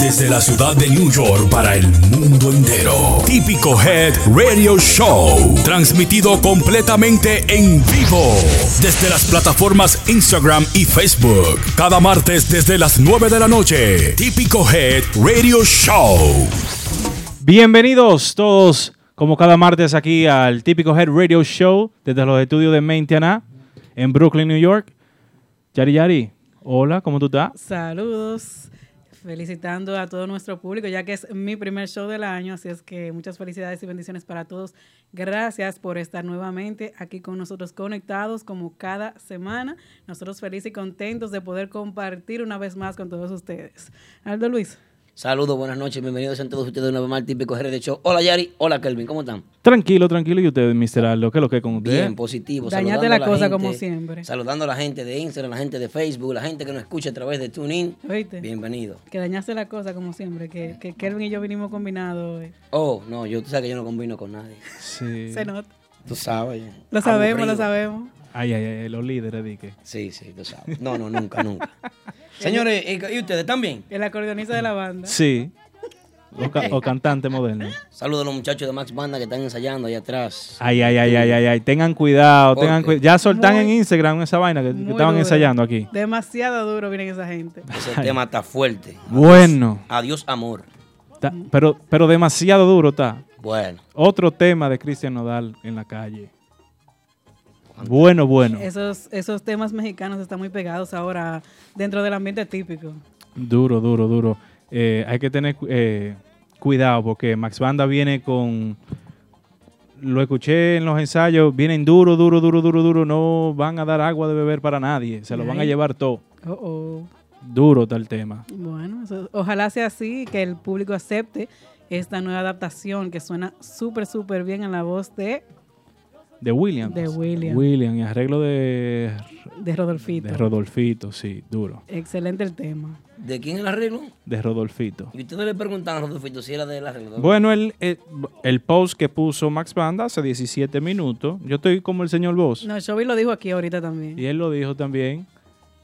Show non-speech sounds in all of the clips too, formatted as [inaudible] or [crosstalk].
Desde la ciudad de New York para el mundo entero. Típico Head Radio Show. Transmitido completamente en vivo. Desde las plataformas Instagram y Facebook. Cada martes desde las 9 de la noche. Típico Head Radio Show. Bienvenidos todos, como cada martes, aquí al Típico Head Radio Show desde los estudios de Maintenance en Brooklyn, New York. Yari Yari, hola, ¿cómo tú estás? Saludos, felicitando a todo nuestro público, ya que es mi primer show del año, así es que muchas felicidades y bendiciones para todos. Gracias por estar nuevamente aquí con nosotros conectados como cada semana. Nosotros felices y contentos de poder compartir una vez más con todos ustedes. Aldo Luis. Saludos, buenas noches, bienvenidos a todos ustedes de nuevo al típico de Show. Hola Yari, hola Kelvin, ¿cómo están? Tranquilo, tranquilo. ¿Y ustedes, Mr. Aldo? ¿Qué es lo que es con ustedes? Bien, positivo. Dañate saludando la cosa gente, como siempre. Saludando a la gente de Instagram, la gente de Facebook, la gente que nos escucha a través de TuneIn. ¿Oíste? Bienvenido. Que dañaste la cosa como siempre, que, que Kelvin y yo vinimos combinados hoy. Oh, no, yo tú sabes que yo no combino con nadie. Sí. [laughs] Se nota. Tú sabes. Lo sabemos, Aburrido. lo sabemos. Ay, ay, ay, los líderes, di que. Sí, sí, tú sabes. No, no, nunca, nunca. [laughs] Señores, ¿y ustedes también? El acordeonista de la banda. Sí. O, ca- o cantante moderno. Saludos a los muchachos de Max Banda que están ensayando allá atrás. Ay, ay, ay, ay, ay, ay. Tengan cuidado, ¿Por tengan cuidado. Ya soltan Muy- en Instagram esa vaina que, estaban duro. ensayando aquí. Demasiado duro vienen esa gente. [laughs] Ese tema está fuerte. Bueno. Adiós, amor. Ta- pero, pero demasiado duro está. Bueno, Otro tema de Cristian Nodal en la calle. Bueno, bueno. Esos, esos temas mexicanos están muy pegados ahora dentro del ambiente típico. Duro, duro, duro. Eh, hay que tener eh, cuidado porque Max Banda viene con... Lo escuché en los ensayos, vienen duro, duro, duro, duro, duro. No van a dar agua de beber para nadie. Se lo van a llevar todo. Oh, oh. Duro el tema. Bueno, eso- ojalá sea así, que el público acepte esta nueva adaptación que suena súper, súper bien en la voz de, De William. De William. William y arreglo de, de Rodolfito. de Rodolfito, sí, duro. Excelente el tema. ¿de quién es el arreglo? De Rodolfito. Y ustedes le preguntaban a Rodolfito si era del arreglo. Bueno, el, el, el post que puso Max Banda hace 17 minutos, yo estoy como el señor Boss, No, Chovy lo dijo aquí ahorita también. y él lo dijo también.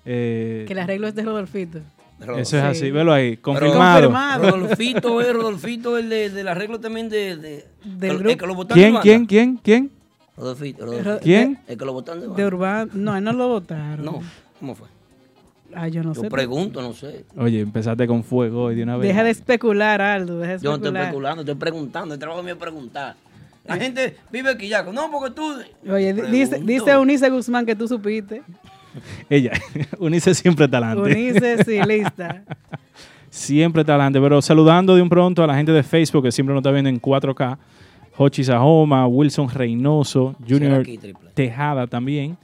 eh, Que el arreglo es de Rodolfito. eso es Sí. así, velo ahí, confirmado. Confirmado. Rodolfito es Rodolfito, el de- del arreglo también de. de Del el, grupo. que lo de ¿Quién, quién, quién, quién? Rodolfito, Ro- Rodolfito. ¿Quién? El que lo botaron de banda. De Urbano. No, él no lo votaron. No, ¿cómo fue? Ah, yo no Yo sé. pregunto, no sé. Oye, empezaste con fuego hoy de una vez. Deja de especular, Aldo. Deja de Yo no estoy especulando, estoy preguntando. El trabajo mío es preguntar. La gente vive aquí ya. No, porque tú. Oye, di- dice, dice Unice Guzmán que tú supiste. Ella, [laughs] Unice siempre talante. Unice, sí, [laughs] lista. Siempre talante, pero saludando de un pronto a la gente de Facebook que siempre nos está viendo en 4K. Hochi Sajoma, Wilson Reynoso, Junior aquí. Tejada también.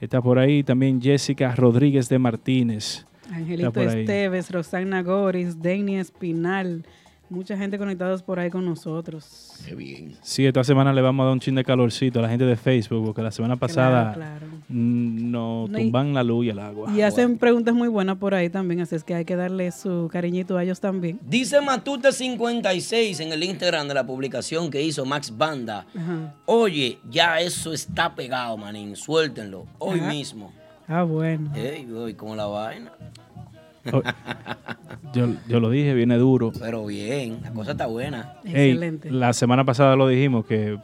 Está por ahí también Jessica Rodríguez de Martínez. Angelito. Esteves, Rosana Goris, Denny Espinal. Mucha gente conectados por ahí con nosotros. Qué bien. Sí, esta semana le vamos a dar un chin de calorcito a la gente de Facebook, porque la semana pasada Claro, claro. nos No, y- tumban la luz y el agua. Y hacen preguntas muy buenas por ahí también, así es que hay que darle su cariñito a ellos también. Dice Matute56 en el Instagram de la publicación que hizo Max Banda. Ajá. Oye, ya eso está pegado, manín. Suéltenlo. Hoy Ajá. mismo. Ah, bueno. Ey, voy como la vaina. Oh, yo, yo lo dije, viene duro. Pero bien, la cosa está buena. Ey, Excelente. la semana pasada lo dijimos que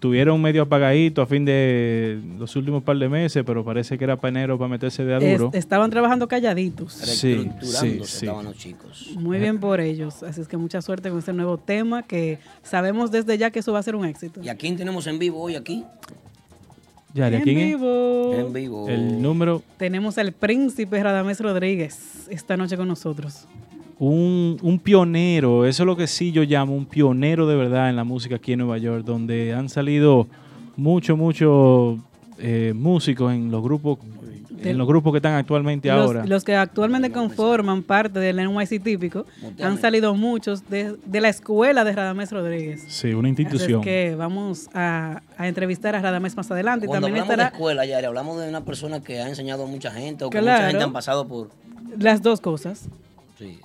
tuvieron medio apagadito a fin de los últimos par de meses, pero parece que era para enero para meterse de a Es- duro. estaban trabajando calladitos. Sí, Reestructurándose sí, sí. estaban los chicos. Muy bien por ellos. Así es que mucha suerte con este nuevo tema que sabemos desde ya que eso va a ser un éxito. ¿Y a quién tenemos en vivo hoy aquí? Yari, ¿a En quién es? vivo. En vivo. El número, Tenemos al príncipe Radamés Rodríguez esta noche con nosotros. un, un pionero, eso es lo que sí yo llamo un pionero de verdad en la música aquí en Nueva York, donde han salido muchos, muchos eh, músicos en los grupos en los grupos que están actualmente Los, ahora. los que actualmente conforman parte del NYC típico han salido muchos de, de la escuela de Radamés Rodríguez. sí, una Así institución. es que vamos a, a entrevistar a Radamés más adelante. Y Cuando también hablamos de estará escuela, Yari, hablamos de una persona que ha enseñado a mucha gente o que Claro. mucha gente han pasado por, Las dos cosas, Sí.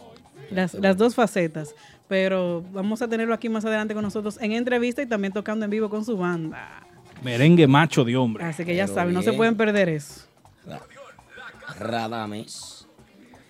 las, las dos facetas. Pero vamos a tenerlo aquí más adelante con nosotros en entrevista y también tocando en vivo con su banda. Merengue macho de hombre. Así que ya Pero saben, no se pueden perder eso. Radames.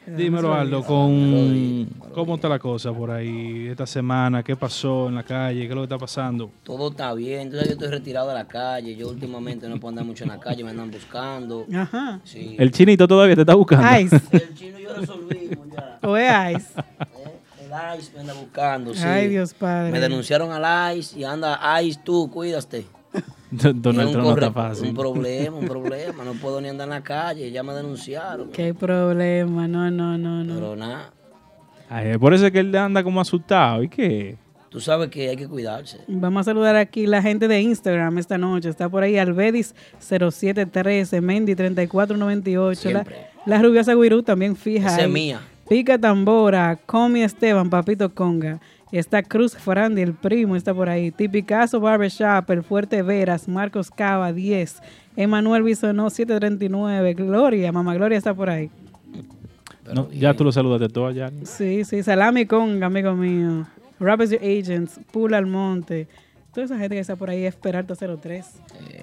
Dímelo, Aldo, con cómo está la cosa por ahí esta semana, qué pasó en la calle, qué es lo que está pasando. Todo está bien. Entonces yo estoy retirado de la calle. Yo últimamente no puedo andar mucho en la calle. Me andan buscando. Ajá. Sí. El chinito todavía te está buscando. Ice. El chino yo resolvimos ya. O es Ice. ¿eh? El ICE me anda buscando. Sí. Ay, Dios padre. Me denunciaron al ICE y anda ICE tú, cuídaste. [laughs] Donald Trump no está fácil. un problema, un [laughs] problema. No puedo ni andar en la calle. Ya me denunciaron. Qué problema. No, no, no, no. Pero nada. Ay, por eso es que él anda como asustado. ¿Y qué? Tú sabes que hay que cuidarse. Vamos a saludar aquí la gente de Instagram esta noche. Está por ahí Albedis0713, Mendy3498. La, Siempre. la Rubiosa Guirú también fija. Esa es ahí. mía. Pica Tambora, Comi Esteban, Papito Conga. Está Cruz Farandi, el primo, está por ahí. Tipicazo Barbershop, El Fuerte Veras, Marcos Cava, 10. Emanuel Bisonó, 739. Gloria, Mamá Gloria está por ahí. No, ya tú lo saludaste todo allá. Sí, sí, Salami Conga, amigo mío. Rappers Your Agents, Pula Almonte. Toda esa gente que está por ahí es Peralta 03.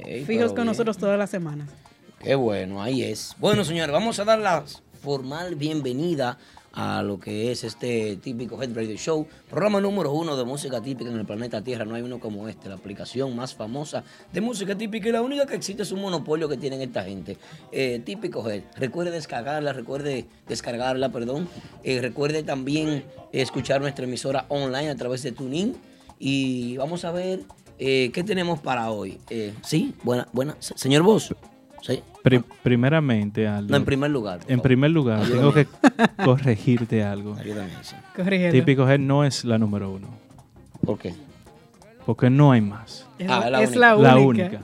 Ey, Fijos con bien. nosotros todas las semanas. Qué bueno, ahí es. Bueno, señores, vamos a dar la formal bienvenida a lo que es este típico Head Radio Show, programa número uno de música típica en el planeta Tierra. No hay uno como este, la aplicación más famosa de música típica y la única que existe es un monopolio que tienen esta gente. Eh, típico Head. Recuerde descargarla, recuerde descargarla, perdón. Eh, recuerde también escuchar nuestra emisora online a través de TuneIn. Y vamos a ver eh, qué tenemos para hoy. Eh, sí, buena, buena. Se- Señor Vos. Sí. Pri- primeramente, Aldo. No, en primer lugar. en favor. primer lugar, Ayúdame. tengo que corregirte algo. Ayúdame, sí. Corrígelo. Típico Head no es la número uno. ¿Por qué? Porque no hay más. Es, Ah, la es única. la única. La única.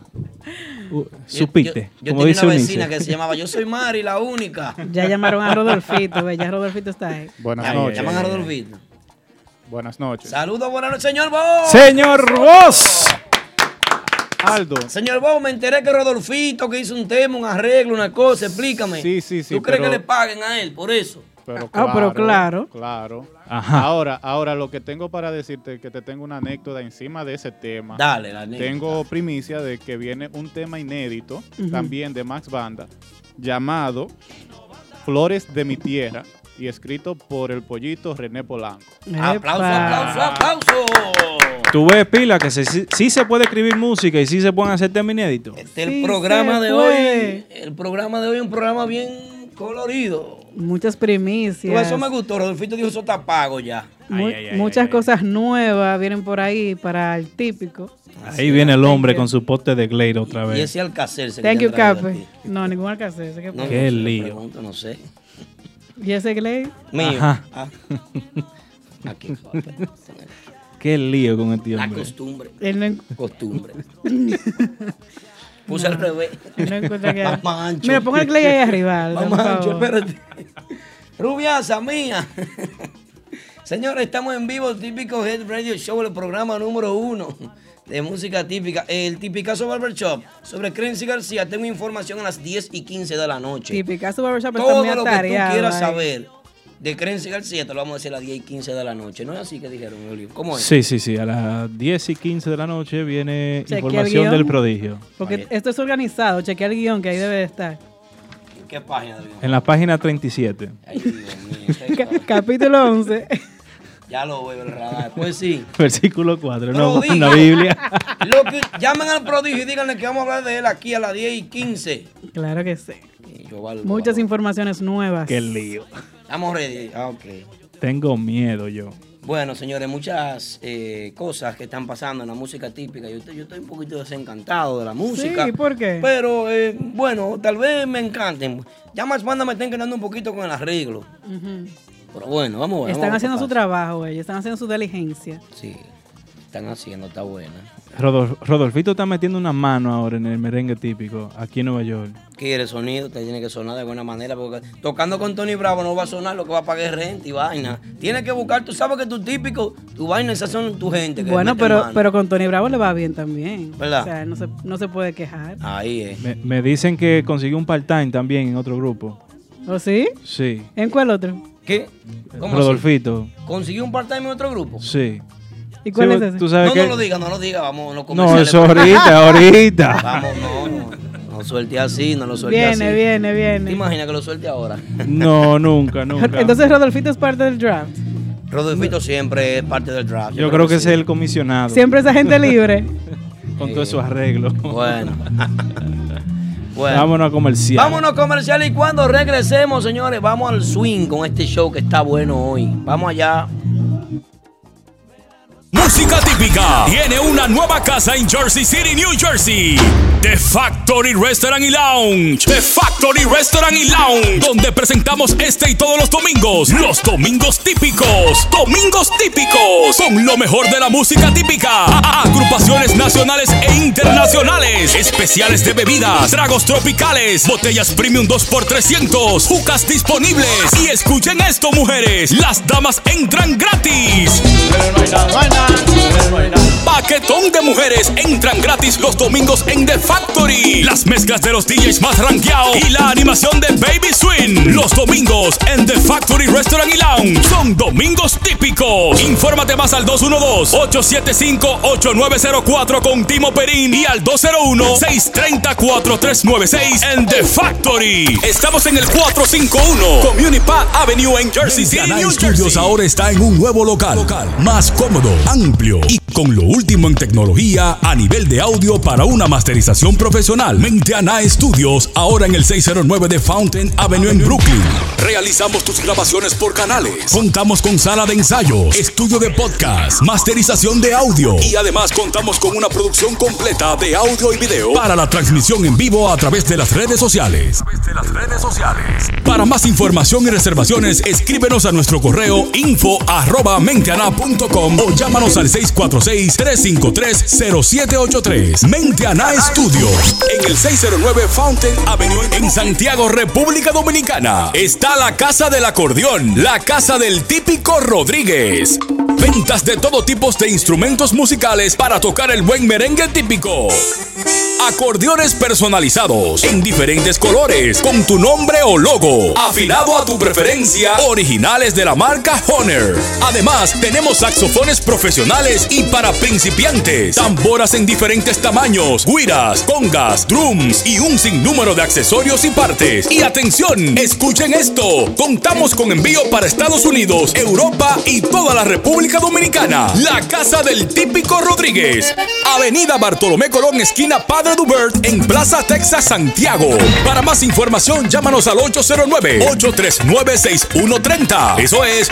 Uh, supiste. Yo, yo como tenía dice una Unice. vecina que se llamaba Yo soy Mari, la única. [laughs] Ya llamaron a Rodolfito, ve, ya Rodolfito está ahí. Buenas Ya, noches. Llaman a Rodolfito. Buenas noches. Saludos, buenas noches, señor Bo. Señor Ross. Aldo. Señor Bo, me enteré que Rodolfito que hizo un tema, un arreglo, una cosa, explícame. Sí, sí, sí, ¿Tú crees pero- que le paguen a él por eso? Pero Ah, pero claro. Claro. Ajá. Ahora, ahora lo que tengo para decirte es que te tengo una anécdota encima de ese tema. Dale, la neta. Tengo primicia de que viene un tema inédito también de Max Banda llamado Flores de mi tierra y escrito por el pollito René Polanco. Aplauso, Epa. aplauso, aplauso. Tú ves, Pila, que se- sí, se puede escribir música y sí se pueden hacer temas inéditos. Este, el Sí programa se de puede. hoy, el programa de hoy es un programa bien colorido. Muchas primicias. eso me gustó, Rodolfito dijo, eso está pago ya. Mu- Ay, ay, ay, muchas ay, ay. cosas nuevas vienen por ahí para el típico. Ahí viene el hombre con su pote de Glade otra Y vez. ese alcacer se Thank que you, Cape. No, ningún alcance. ¿qué No? Qué no sé, lío. pregunto, no sé. ¿Y ese Glade? Mío. Ajá. Ah. [laughs] Aquí. Qué lío con este La hombre. costumbre. Él no, Costumbre. [laughs] Puse al revés. no encuentra que... Más ancho. Mira, ponga el Glade ahí arriba. Aldo, por Más ancho, favor. espérate. Rubiasa mía. [laughs] Señores, estamos en vivo, típico Head Radio Show, el programa número uno de música típica. El Tipicazo Barber Shop sobre Crency García. Tengo información a las 10 y 15 de la noche. Tipicazo Barbershop está Todo muy lo que tú quieras saber de Crency García te lo vamos a decir a las 10 y 15 de la noche. ¿No es así que dijeron, Julio? ¿Cómo es? Sí, sí, sí. A las 10 y 15 de la noche viene Chequea información del prodigio. Porque esto es organizado. Chequea el guion que ahí debe de estar. ¿En qué página de En la página 37. Ay, Dios mío. [laughs] capítulo 11. [laughs] ya lo veo el radar. Pues sí. [laughs] Versículo 4. No, una Biblia. [laughs] Lo que, llamen al prodigio y díganle que vamos a hablar de él aquí a las 10 y 15. claro que sí. Y yo valgo, Muchas valgo. informaciones nuevas. Qué lío. Estamos ready. Ah, ok. Tengo miedo yo. Bueno, señores, muchas eh, cosas que están pasando en la música típica. Yo estoy, yo estoy un poquito desencantado de la música. Sí, ¿por qué? Pero, eh, bueno, tal vez me encanten. Ya más banda me están quedando un poquito con el arreglo. Ujú. Pero bueno, vamos a ver. Están vamos haciendo su trabajo, ellos están haciendo su diligencia. Sí, están haciendo, está buena. Rodol- Rodolfito está metiendo una mano ahora en el merengue típico aquí en Nueva York. Quiere sonido, te tiene que sonar de buena manera, porque tocando con Tony Bravo no va a sonar lo que va a pagar es renta y vaina. Tienes que buscar, tú sabes que tu típico, tu vaina, esas son tu gente. Que Bueno, pero, mano. pero con Tony Bravo le va bien también. ¿Verdad? O sea, no se, no se puede quejar. Ahí es. Me, me dicen que consiguió un part-time también en otro grupo. ¿O sí? Sí. ¿En cuál otro? ¿Qué? ¿Cómo Rodolfito. así? ¿Consiguió un part-time en otro grupo? Sí. ¿Y cuál Sí, es ese? Tú sabes No, que... no lo diga, no lo diga, vamos, no No, eso ahorita, [laughs] ahorita. Vamos, no, no. No suelte así, no lo suelte Viene, así. viene, ¿Te viene. imaginas que lo suelte ahora? No, nunca, nunca. [laughs] Entonces Rodolfito es parte del draft. Rodolfito siempre es parte del draft. Yo creo que ese sí. es el comisionado. Siempre esa gente libre. [laughs] Con todo esos arreglos. Bueno. Bueno. Vámonos a comercial. Vámonos comercial y cuando regresemos, señores, vamos al swing con este show que está bueno hoy. Vamos allá. Música típica tiene una nueva casa en Jersey City, New Jersey. The Factory Restaurant y Lounge. The Factory Restaurant y Lounge. Donde presentamos este y todos los domingos. Los domingos típicos. Domingos típicos. Con lo mejor de la música típica. Agrupaciones nacionales e internacionales. Especiales de bebidas. Tragos tropicales. Botellas premium 2x300. Jucas disponibles. Y escuchen esto, mujeres. Las damas entran gratis. Paquetón de mujeres entran gratis los domingos en The Factory. Las mezclas de los DJs más rankeados y la animación de Baby Swing. Los domingos en The Factory Restaurant y Lounge son domingos típicos. Infórmate más al 212-875-8904 con Timo Perín y al 201-630-4396 en The Factory. Estamos en el 451 Community Park Avenue en Jersey City, New Studios ahora está en un nuevo local, más cómodo, amplio y con lo último en tecnología a nivel de audio para una masterización profesional. Mentiana Studios ahora en el 609 de Fountain Avenue en Brooklyn. Realizamos tus grabaciones por canales. Contamos con sala de ensayo, estudio de podcast, masterización de audio y además contamos con una producción completa de audio y video para la transmisión en vivo a través de las redes sociales. Para más información y reservaciones, escríbenos a nuestro correo info arroba menteana.com o llámanos al 646-353-0783. Menteana Studios, en el 609 Fountain Avenue en Santiago, República Dominicana. Está la Casa del Acordeón, la Casa del Típico Rodríguez. Ventas de todo tipo de instrumentos musicales para tocar el buen merengue típico. Acordeones personalizados en diferentes colores con tu nombre o logo, afilado a tu preferencia, originales de la marca Honor. Además, tenemos saxofones profesionales y para principiantes, tamboras en diferentes tamaños, guiras, congas, drums y un sinnúmero de accesorios y partes. Y atención, escuchen esto, contamos con envío para Estados Unidos, Europa y toda la República Dominicana. La Casa del Típico Rodríguez, Avenida Bartolomé Colón, esquina Padre Dubert, en Plaza Texas, Santiago. Para más información, llámanos al 809-839-6130. Eso es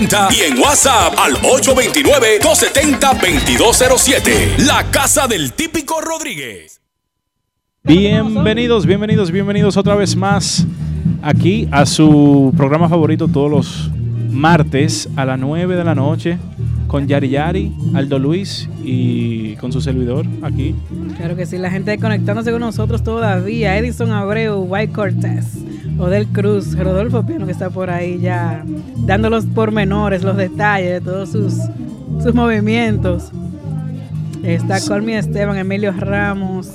809-839-6130. Y en WhatsApp al 829-270-2207. La Casa del Típico Rodríguez. Bienvenidos, bienvenidos, bienvenidos otra vez más aquí a su programa favorito todos los martes a las 9 de la noche con Yari Yari, Aldo Luis y con su servidor aquí. Claro que sí, la gente conectándose con nosotros todavía. Edison Abreu, White Cortés, Odel Cruz, Rodolfo Piano que está por ahí ya dando los pormenores, los detalles de todos sus, sus movimientos. Está Colmi Esteban, Emilio Ramos,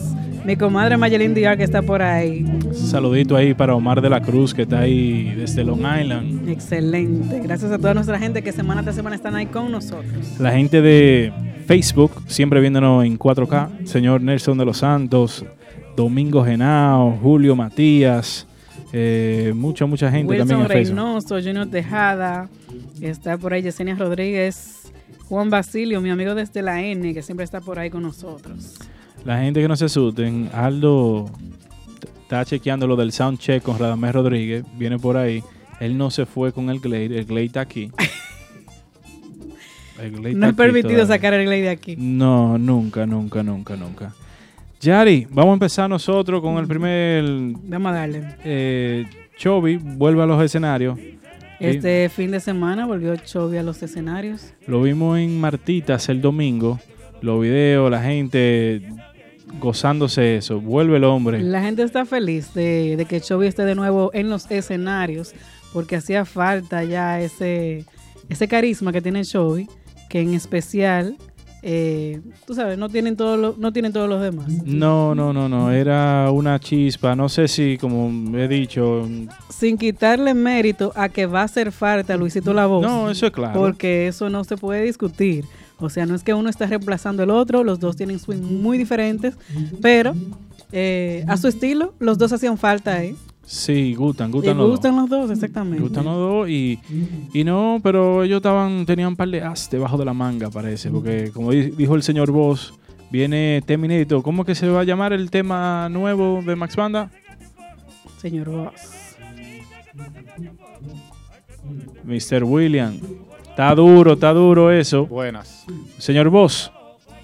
mi comadre Mayelín Díaz que está por ahí. Saludito ahí para Omar de la Cruz que está ahí desde Long Island. Excelente. Gracias a toda nuestra gente que semana tras semana están ahí con nosotros. La gente de Facebook, siempre viéndonos en 4K. Señor Nelson de los Santos, Domingo Genao, Julio Matías, eh, mucha, mucha gente también Wilson en. Reynoso, Junior Tejada, está por ahí Yesenia Rodríguez, Juan Basilio, mi amigo desde la N, que siempre está por ahí con nosotros. La gente que no se asusten, Aldo está chequeando lo del sound check con Radamés Rodríguez, viene por ahí. Él no se fue con el Glade, el Glade está aquí. [laughs] El Glade No es permitido todavía. sacar el Glade de aquí. No, nunca, nunca, nunca, nunca. Yari, vamos a empezar nosotros con el primer Vamos a darle. eh, Chovy, vuelve a los escenarios. Este fin de semana volvió Chovy a los escenarios. Lo vimos en Martitas el domingo, los videos, la gente gozándose eso. Vuelve el hombre. La gente está feliz de, de que Chovy esté de nuevo en los escenarios, porque hacía falta ya ese, ese carisma que tiene Chovy, que en especial eh, tú sabes, no tienen, todo lo- no tienen todos los demás. No, no, no, no. Era una chispa. No sé si, como he dicho. Sin quitarle mérito a que va a hacer falta Luisito La Voz. No, eso es claro. Porque eso no se puede discutir. O sea, no es que uno está reemplazando al otro, los dos tienen swing muy diferentes, pero eh, a su estilo, los dos hacían falta ahí. Sí, gustan, gustan los gustan dos. los dos, exactamente. Gustan los dos y, y no, pero ellos estaban, tenían un par de as debajo de la manga, parece, porque como di- dijo el señor Voss, viene tema inédito. ¿Cómo que se va a llamar el tema nuevo de Max Banda? Señor Voss. Mr. William. Está duro, está duro eso. Buenas. Señor Voss,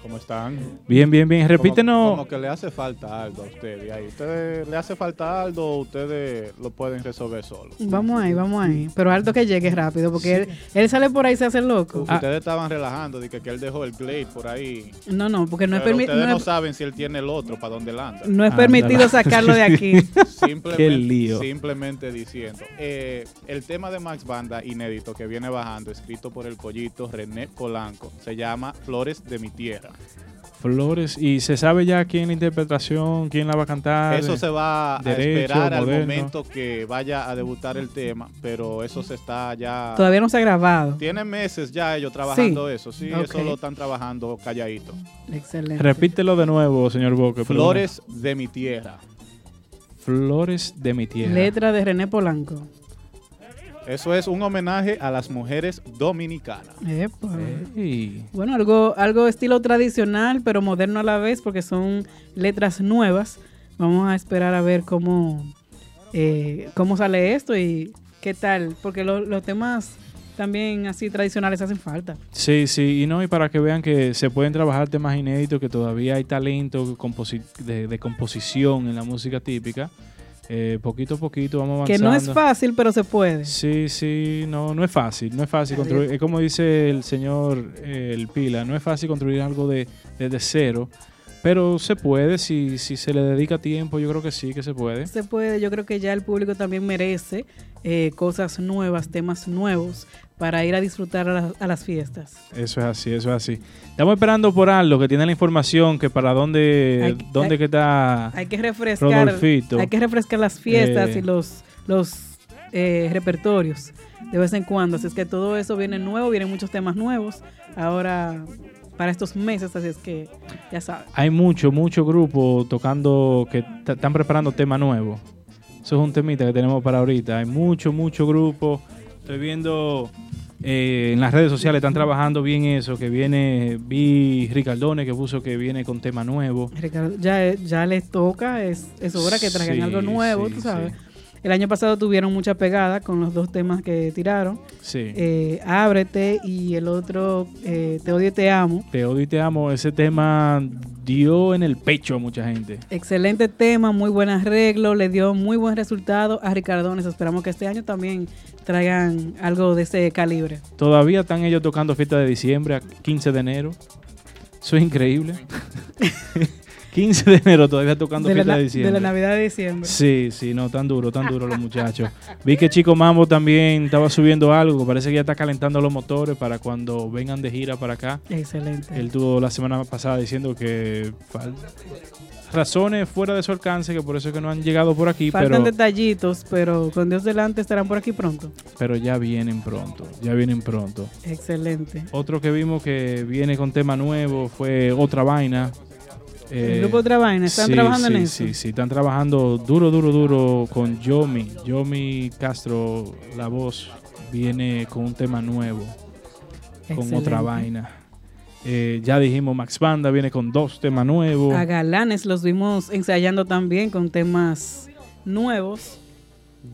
¿Cómo están? bien, bien, bien. Como- Repítenos. Como, que le hace falta algo a ustedes ahí. ¿Ustedes le hace falta algo o ustedes lo pueden resolver solos? Vamos ahí, vamos ahí. Pero alto que llegue rápido, porque él, él sale por ahí y se hace loco. Ah. Ustedes estaban relajando de que, que él dejó el Glade por ahí. No, no, porque no es, pero permi- ustedes no saben si él tiene el otro, para dónde él anda. no es Ándala. permitido sacarlo de aquí. [laughs] Simplemente, Qué lío. simplemente diciendo. Eh, el tema de Max Banda inédito que viene bajando, escrito por el pollito René Polanco, se llama Flores de mi tierra. Flores. ¿Y se sabe ya quién la interpretación, quién la va a cantar? Eso se va a esperar al momento que vaya a debutar el tema, pero eso se está ya... Todavía no se ha grabado. Tienen meses ya ellos trabajando Sí. eso, sí, eso lo están trabajando calladito. Excelente. Repítelo de nuevo, señor Boque. perdón. Flores de mi tierra. Flores de mi tierra. Letra de René Polanco. Eso es un homenaje a las mujeres dominicanas. Epa. Ey. Bueno, algo, algo estilo tradicional, pero moderno a la vez, porque son letras nuevas. Vamos a esperar a ver cómo, eh, cómo sale esto y qué tal, porque lo- los temas también así tradicionales hacen falta. Sí, sí, y no, y para que vean que se pueden trabajar temas inéditos, que todavía hay talento de, de composición en la música típica. Eh, poquito a poquito vamos Que avanzando. no es fácil, pero se puede. Sí, sí, no, no es fácil, no es fácil construir, es como dice el señor eh, El Pila, no es fácil construir algo de, desde cero, pero se puede, si, si se le dedica tiempo, yo creo que sí que se puede. Se puede, yo creo que ya el público también merece eh, cosas nuevas, temas nuevos para ir a disfrutar a, las- a las fiestas. Eso es así, eso es así. Estamos esperando por algo que tiene la información, que para dónde, Hay dónde hay- que está... Hay que refrescar, Rodolfito. hay que refrescar las fiestas Eh. y los, los eh, repertorios de vez en cuando. Así es que todo eso viene nuevo, vienen muchos temas nuevos ahora para estos meses, así es que ya saben. Hay mucho, mucho grupo tocando que están preparando tema nuevo. Eso es un temita que tenemos para ahorita. Hay mucho, mucho grupo. Estoy viendo eh, en las redes sociales, están trabajando bien eso, que viene, vi Ricardone que puso que viene con tema nuevo. Ricardo, ya, ya les toca, es, es hora que traigan Sí, algo nuevo, sí, tú sabes. sí. El año pasado tuvieron mucha pegada con los dos temas que tiraron, Sí. eh, Ábrete y el otro eh, Te odio y te amo. Te odio y te amo. Ese tema dio en el pecho a mucha gente. Excelente tema, muy buen arreglo, le dio muy buen resultado a Ricardones. Esperamos que este año también traigan algo de ese calibre. Todavía están ellos tocando fiesta de diciembre a 15 de enero. Eso es increíble. [laughs] 15 de enero todavía tocando De fiesta de de diciembre. la Navidad de diciembre. Sí, sí, no, tan duro, tan duro los muchachos. Vi que Chico Mambo también estaba subiendo algo, parece que ya está calentando los motores para cuando vengan de gira para acá. Excelente. Él tuvo la semana pasada diciendo que razones fuera de su alcance, que por eso es que no han llegado por aquí, Faltan pero, detallitos, pero con Dios delante estarán por aquí pronto. pero ya vienen pronto, ya vienen pronto. Excelente. Otro que vimos que viene con tema nuevo fue Otra Vaina. El Eh, grupo Otra Vaina, ¿están sí, trabajando sí, en eso? Sí, sí, están trabajando duro, duro, duro con Yomi. Yomi Castro, la voz, viene con un tema nuevo, con otra vaina. Eh, ya dijimos, Max Banda viene con dos temas nuevos. A Galanes los vimos ensayando también con temas nuevos.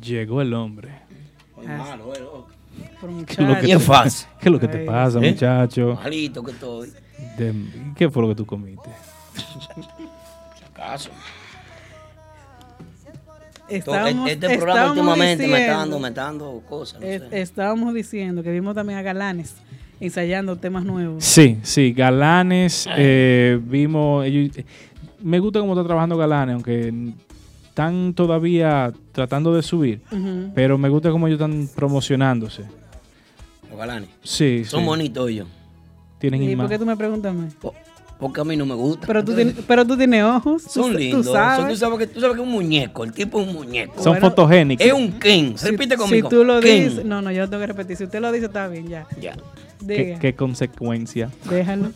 Llegó el hombre. Ah, Por [laughs] lo muchachos. que fácil. [laughs] ¿Qué es lo que te pasa, ¿Eh? muchacho? Malito que estoy. ¿Qué fue lo que tú comiste? Caso. Estábamos- este programa estábamos últimamente me está diciendo- dando, me está dando cosas. no es- sé. estábamos diciendo que vimos también a Galanes ensayando temas nuevos. Sí, sí, Galanes, eh, vimos, ellos- eh, me gusta cómo está trabajando Galanes, aunque están todavía tratando de subir, pero me gusta cómo ellos están promocionándose. Los galanes. Sí, Son sí. bonitos ellos. tienen ¿Y por imagen. qué tú me preguntas Porque a mí no me gusta. Pero tú, tienes, pero tú tienes ojos. tú- Son tú lindos. Son- sabes. tú, sabes que, tú sabes que es un muñeco. El tipo es un muñeco. Son Bueno, fotogénicos. Es un Ken. Si- Repite si, conmigo. tú lo Ken. dices, no, no, yo lo tengo que repetir. Si usted lo dice, está bien, ya. Ya. ¿Qué, qué consecuencia? déjalo.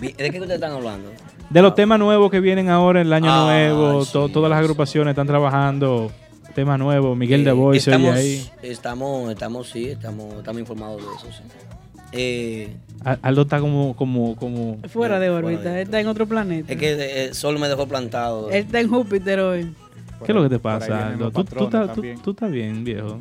¿De qué ustedes están hablando? De los temas nuevos que vienen ahora, el año Ah, nuevo, sí, to- todas las agrupaciones están trabajando temas nuevos. Miguel de Eh, Boy se oye estamos, ahí. Estamos, estamos, sí, estamos, estamos informados de eso, sí. Eh, Aldo está como, como, como. Fuera de Fuera de órbita. Él está en otro planeta. es que eh, Sol me dejó plantado. Él está en Júpiter hoy. ¿Qué es lo que te pasa, Aldo? ¿Tú, tú tú- tú estás bien, viejo.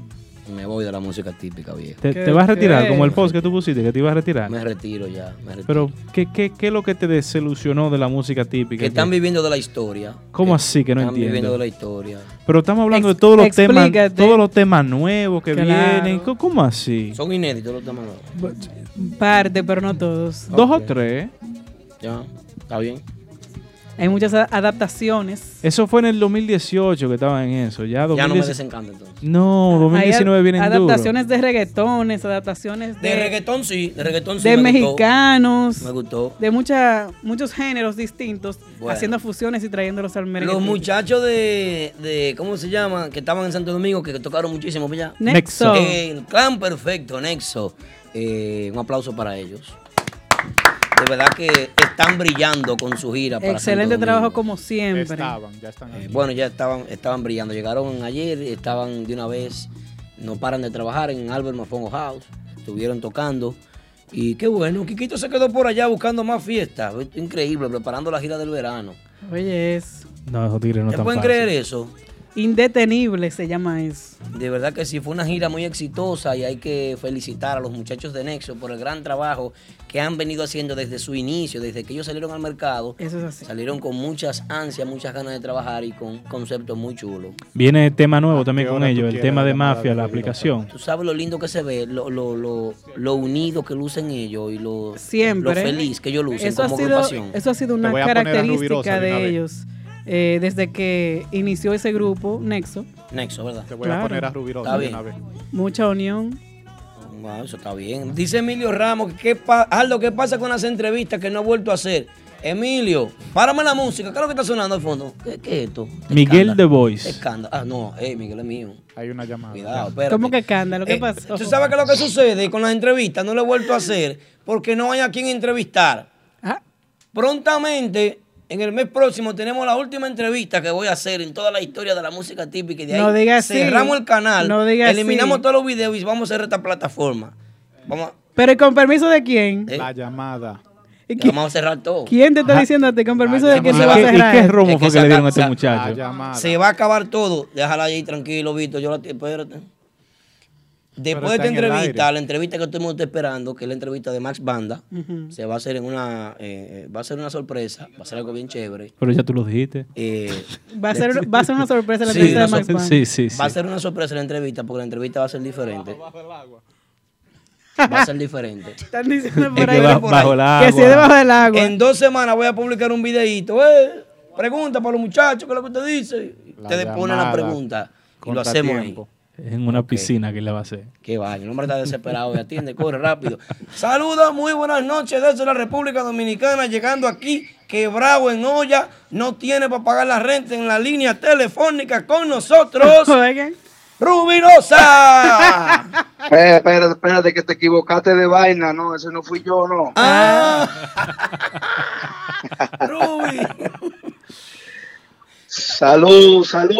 Me voy de la música típica, viejo. ¿Te, ¿Qué- te vas a retirar como el post que tú pusiste, que te ibas a retirar? Me retiro ya. Me retiro. Pero, ¿qué, qué, ¿qué es lo que te desilusionó de la música típica? que están ¿Qué- viviendo de la historia. ¿Cómo así que no están viviendo entiendo? de la historia. Pero estamos hablando Ex- de todos los temas, todos los temas nuevos que Claro. vienen. ¿Cómo- ¿Cómo así? Son inéditos los temas. nuevos. Parte, pero no todos. Dos o tres. Ya, está bien. Hay muchas adaptaciones. Eso fue en el 2018 que estaban en eso. Ya, Ya no me 2010 desencanta entonces. No, 2019 Hay vienen duro. adaptaciones de reggaetones, adaptaciones de, De reggaetón sí, de reggaetón sí. de me gustó. mexicanos, Me gustó. de mucha, muchos géneros distintos, Bueno. haciendo fusiones y trayéndolos al merengue. Los muchachos de, de, ¿cómo se llama? Que estaban en Santo Domingo, que tocaron muchísimo pues ya. Nexo. Nexo. El clan perfecto, Nexo. Eh, un aplauso para ellos. De verdad que están brillando con su gira. Para Excelente trabajo como siempre. Estaban, ya están Eh, bueno, ya estaban, estaban brillando. Llegaron ayer, estaban de una vez, no paran de trabajar en Albert Mafongo House. Estuvieron tocando. Y qué bueno, Quiquito se quedó por allá buscando más fiestas. Increíble, preparando la gira del verano. Oye, es No, esos tigres no ¿Te están pueden fácil. creer eso? indetenible se llama eso. De verdad que sí, fue una gira muy exitosa y hay que felicitar a los muchachos de Nexo por el gran trabajo que han venido haciendo desde su inicio, desde que ellos salieron al mercado. Eso es así. Salieron con muchas ansias, muchas ganas de trabajar y con conceptos muy chulos. Viene tema nuevo también qué con ellos, el tema de mafia, la aplicación. Tú sabes lo lindo que se ve, lo, lo, lo, lo unido que lucen ellos y lo, Siempre. lo feliz que ellos lucen Eso ha, como sido, agrupación. eso ha sido una característica de ellos eh, desde que inició ese grupo, Nexo. Nexo, ¿verdad? Te voy claro. a poner a Ruby Rosa Está de bien. una vez. Mucha unión. Wow, eso está bien. Dice Emilio Ramos, ¿qué Aldo, ¿qué pasa con las entrevistas que no ha vuelto a hacer? Emilio, párame la música, ¿qué es lo que está sonando al fondo? ¿Qué, qué es esto? Miguel. The Voice. Escándalo. Ah, no, eh, Miguel es mío. Hay una llamada. Cuidado, espérate. ¿Cómo que escándalo? ¿Qué Eh, pasó? ¿Tú sabes qué es lo que sucede con las entrevistas? No lo he vuelto a hacer porque no hay a quien entrevistar. Ah, Prontamente, en el mes próximo, tenemos la última entrevista que voy a hacer en toda la historia de la música típica. Y de ahí No digas así. cerramos el canal, No digas eliminamos así. todos los videos y vamos a hacer esta plataforma. Vamos, a- Pero ¿y con permiso de quién? eh, La llamada. ¿Y que qui- vamos a cerrar todo. ¿Quién te está diciendo a ti con permiso de ¿Y quién se va a ¿Y qué- cerrar? ¿Y qué romo Es que fue que le dieron a este muchacho? llamada. Se va a acabar todo. Déjala ahí tranquilo, Vito. Yo la espérate. Después de esta entrevista, la entrevista que todo el mundo está esperando, que es la entrevista de Max Banda, se va a hacer en una, eh, va a ser una sorpresa, va a ser algo bien chévere. Pero ya tú lo dijiste. Eh, Va a ser, va a ser una sorpresa la Sí, entrevista de Max Band. Sí, sí, sí. Va a ser una sorpresa la entrevista porque la entrevista va a ser diferente. Va a ser diferente. [laughs] Están diciendo Es por que ahí por bajo ahí. el agua. que si es debajo del agua. En dos semanas voy a publicar un videíto. Eh, pregunta para los muchachos, ¿qué es lo que usted dice? Ustedes ponen la pregunta y lo hacemos ahí. En una piscina que le va a hacer. Qué vaya, el hombre está desesperado y atiende, corre rápido. Saludos, muy buenas noches desde la República Dominicana, llegando aquí, quebrado en olla, no tiene para pagar la renta en la línea telefónica con nosotros, [laughs] Oigan. Rubinosa. [laughs] Eh, espérate, espérate, que te equivocaste de vaina, no, ese no fui yo, no. Ah. [laughs] Rubi. Salud, salud.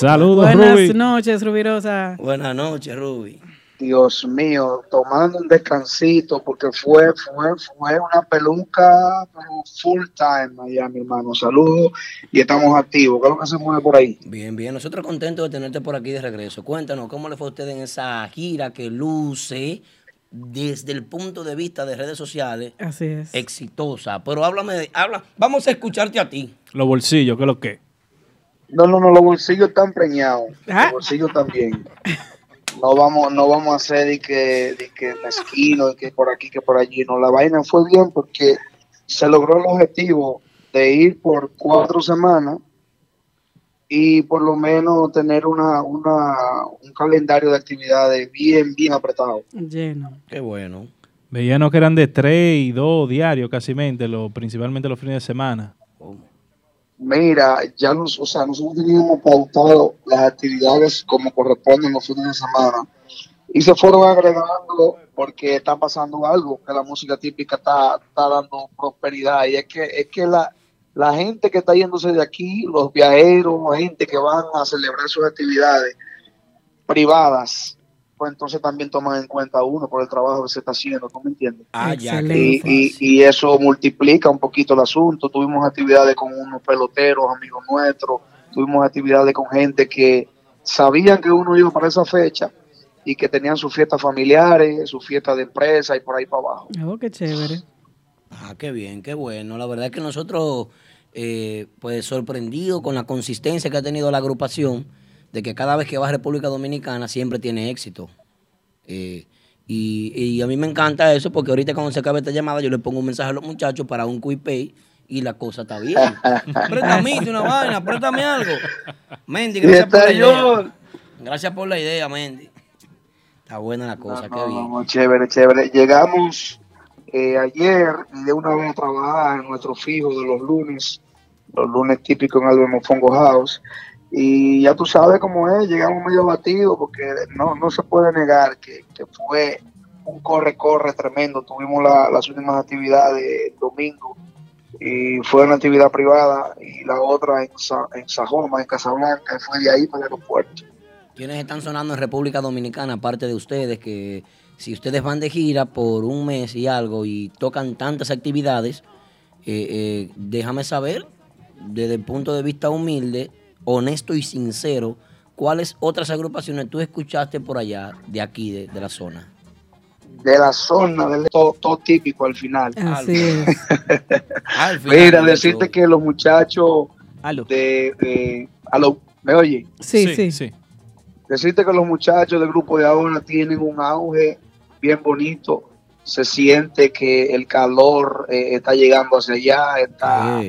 Saludos, Buenas Ruby. noches, Rubirosa. Buenas noches, Rubi. Dios mío, tomando un descansito porque fue, fue, fue una peluca pero full time allá, mi hermano. Saludos y estamos activos. ¿Qué es lo que se mueve por ahí? Bien, bien, nosotros contentos de tenerte por aquí de regreso. Cuéntanos, ¿cómo le fue a usted en esa gira que luce desde el punto de vista de redes sociales Así es. exitosa? Pero háblame, de, habla, vamos a escucharte a ti. Los bolsillos, ¿qué es lo que? No, no, no, los bolsillos están preñados. Ah. Los bolsillos también. No vamos, no vamos a hacer de que, de que mezquino, de que por aquí, que por allí. No, la vaina fue bien porque se logró el objetivo de ir por cuatro semanas y por lo menos tener una, una, un calendario de actividades bien, bien apretado. Lleno. Qué bueno. Veíamos que eran de tres y dos diarios casi, lo, principalmente los fines de semana. Mira, ya nos, o sea, nosotros teníamos pautado las actividades como corresponden los fines de semana. Y se fueron agregando porque está pasando algo, que la música típica está, está dando prosperidad. Y es que, es que la, la gente que está yéndose de aquí, los viajeros, gente que van a celebrar sus actividades privadas, pues entonces también toman en cuenta uno por el trabajo que se está haciendo, ¿tú me entiendes? Ah, ya. Y, y, eso multiplica un poquito el asunto. Tuvimos actividades con unos peloteros, amigos nuestros, tuvimos actividades con gente que sabían que uno iba para esa fecha y que tenían sus fiestas familiares, sus fiestas de empresa y por ahí para abajo. Oh, qué chévere. Ah, qué bien, qué bueno. La verdad es que nosotros, eh, pues sorprendidos con la consistencia que ha tenido la agrupación de que cada vez que va a República Dominicana siempre tiene éxito. Eh, y, a mí me encanta eso porque ahorita cuando se acabe esta llamada yo le pongo un mensaje a los muchachos para un quick pay y la cosa está bien. [laughs] préstame una vaina, préstame algo. Mendy, gracias por la idea. Gracias por la idea, Mendy. Está buena la cosa, qué bien. chévere, chévere. Llegamos eh, ayer y de una vez a trabajar en nuestro fijo de los lunes, los lunes típicos en Albert Mofongo House. Y ya tú sabes cómo es, llegamos medio batidos porque no, no se puede negar que, fue un corre-corre tremendo. Tuvimos las últimas actividades el domingo y fue una actividad privada y la otra en, en Sajoma, en Casablanca, y fue de ahí para el aeropuerto. ¿Quiénes están sonando en República Dominicana, aparte de ustedes, que si ustedes van de gira por un mes y algo y tocan tantas actividades, eh, eh, déjame saber, desde el punto de vista humilde, honesto y sincero, ¿cuáles otras agrupaciones tú escuchaste por allá, de aquí, de, la zona? De la zona, de todo, típico al final. Así [laughs] Mira, decirte que los muchachos de, de ¿me oye? Sí, sí, sí, Decirte que los muchachos del grupo de ahora tienen un auge bien bonito. Se siente que el calor eh, está llegando hacia allá. Está,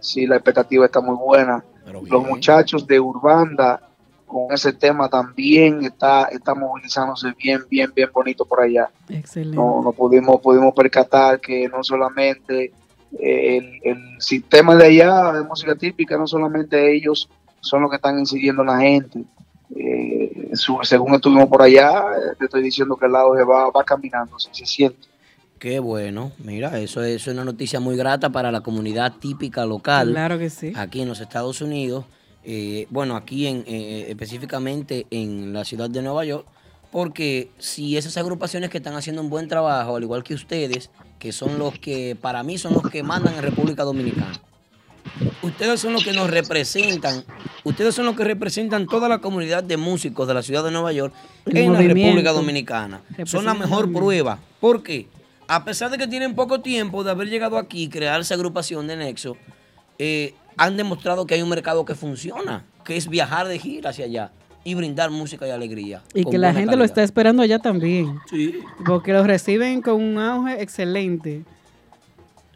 sí, la expectativa está muy buena los muchachos de Urbanda con ese tema también está, está movilizándose bien, bien, bien bonito por allá. Excelente. No, no pudimos, pudimos percatar que no solamente eh, el, sistema de allá de música típica, no solamente ellos son los que están incidiendo la gente. Eh, según estuvimos por allá, eh, te estoy diciendo que el lado va, va caminando, se siente. Qué bueno, mira, eso es una noticia muy grata para la comunidad típica local. Claro que sí. Aquí en los Estados Unidos, eh, bueno, aquí en, eh, específicamente en la ciudad de Nueva York, porque si esas agrupaciones que están haciendo un buen trabajo, al igual que ustedes, que son los que para mí son los que mandan en República Dominicana, ustedes son los que nos representan, ustedes son los que representan toda la comunidad de músicos de la ciudad de Nueva York en la República Dominicana. Son la mejor prueba. ¿Por qué? A pesar de que tienen poco tiempo de haber llegado aquí y crear esa agrupación de Nexo, eh, han demostrado que hay un mercado que funciona, que es viajar de gira hacia allá y brindar música y alegría. Y que la gente lo está esperando allá también. Sí. Porque lo reciben con un auge excelente.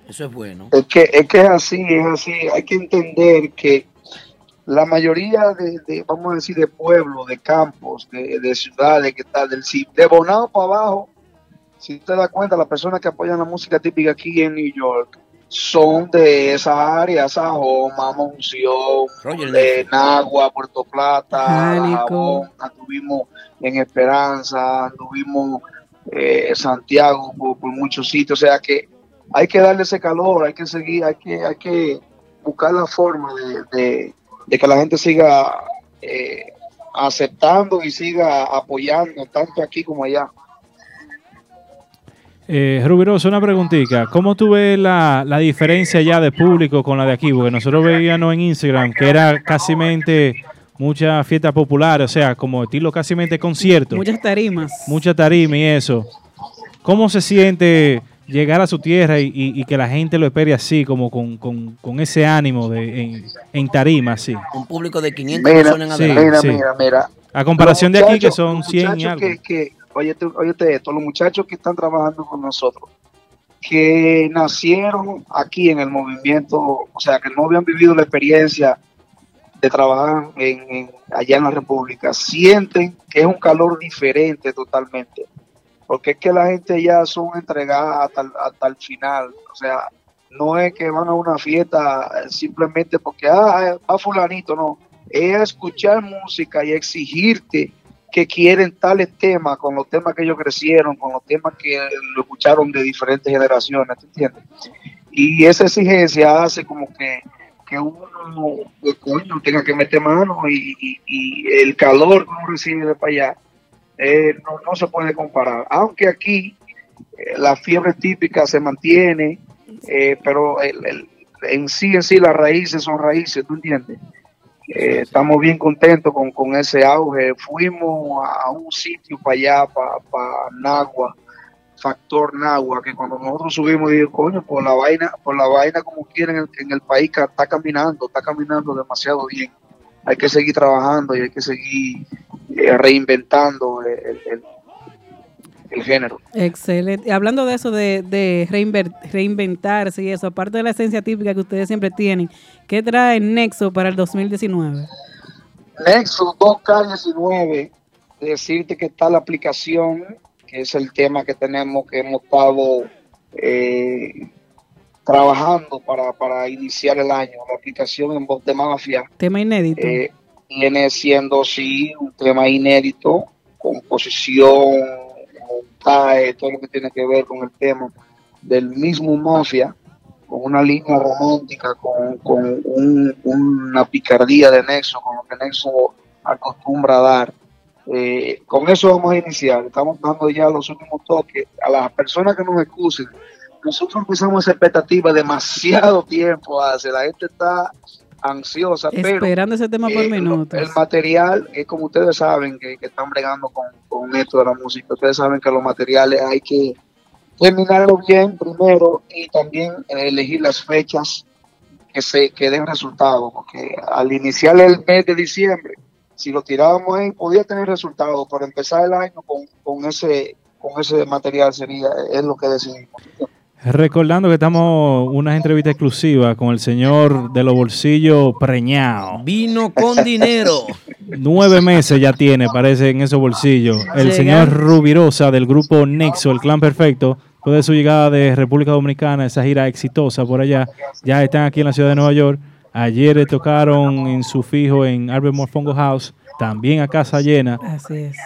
Eso es bueno. Es que es, que es así, es así. Hay que entender que la mayoría de, vamos a decir, de pueblos, de campos, de, ciudades que está del de Bonao para abajo, si te das cuenta, las personas que apoyan la música típica aquí en New York son de esa área, Sajoma, Monción, de Nagua, Puerto Plata, Jabón, anduvimos en Esperanza, anduvimos eh, Santiago por, muchos sitios, o sea que hay que darle ese calor, hay que seguir, hay que, hay que buscar la forma de, que la gente siga eh, aceptando y siga apoyando tanto aquí como allá. Eh, Rubiroso, una preguntita. ¿Cómo tú ves la, diferencia ya de público con la de aquí? Porque nosotros veíamos en Instagram que era casi mucha fiesta popular, o sea, como estilo casi concierto. Muchas tarimas. Mucha tarima y eso. ¿Cómo se siente llegar a su tierra y, que la gente lo espere así, como con, ese ánimo de, en, tarima, así? Un público de 500 personas en mira, mira, mira, A comparación de aquí, que son 100 y algo oye, esto, los muchachos que están trabajando con nosotros, que nacieron aquí en el movimiento, o sea, que no habían vivido la experiencia de trabajar en, allá en la República, sienten que es un calor diferente totalmente. porque es que la gente ya son entregadas hasta, el- final, o sea, no es que van a una fiesta eh, simplemente porque, ah, va fulanito, no, es escuchar música y exigirte que quieren tales temas, con los temas que ellos crecieron, con los temas que lo escucharon de diferentes generaciones, ¿te entiendes? Y esa exigencia hace como que, que uno pues, tenga que meter mano y, el calor que uno recibe de para allá eh, no, no se puede comparar. Aunque aquí eh, la fiebre típica se mantiene, eh, pero en sí, en sí, las raíces son raíces, ¿tú entiendes? Eh, estamos bien contentos con, con ese auge. Fuimos a un sitio para allá, para Nagua, Factor Nagua, que cuando nosotros subimos, digo, coño, por la vaina, por la vaina como quieren en el, país, está caminando, está caminando demasiado bien. Hay que seguir trabajando y hay que seguir eh, reinventando el- el- género. Excelente. Hablando de eso, de, de reinver- reinventarse y eso, aparte de la esencia típica que ustedes siempre tienen, ¿qué trae Nexo para el 2019? Nexus 2K19, decirte que está la aplicación, que es el tema que tenemos, que hemos estado eh, trabajando para, para iniciar el año. La aplicación en voz de mafia Tema inédito. eh, viene siendo, sí, un tema inédito, composición, todo lo que tiene que ver con el tema del mismo mafia, con una línea romántica, con, con un- una picardía de Nexo, con lo que Nexo acostumbra a dar. Eh, con eso vamos a iniciar. Estamos dando ya los últimos toques. A las personas que nos excusen, nosotros empezamos esa expectativa demasiado tiempo hace. La gente está ansiosa, pero Esperando ese tema por eh, minutos. el material, es como ustedes saben que, que están bregando con, con esto de la música, ustedes saben que los materiales hay que terminarlo bien primero y también eh, elegir las fechas que se que den resultados, porque al iniciar el mes de diciembre, si lo tirábamos ahí, podía tener resultados, pero empezar el año con, con ese con ese material sería es lo que decidimos. Recordando que estamos en unas entrevistas exclusivas con el señor de los bolsillos preñado. Vino con dinero. Nueve meses ya tiene, parece, en esos bolsillos. El señor Rubirosa del grupo Nexo, el clan perfecto, después de su llegada de República Dominicana, esa gira exitosa por allá, ya están aquí en la ciudad de Nueva York. Ayer le tocaron en su fijo en Albert Morfongo House, también a casa llena. Así es.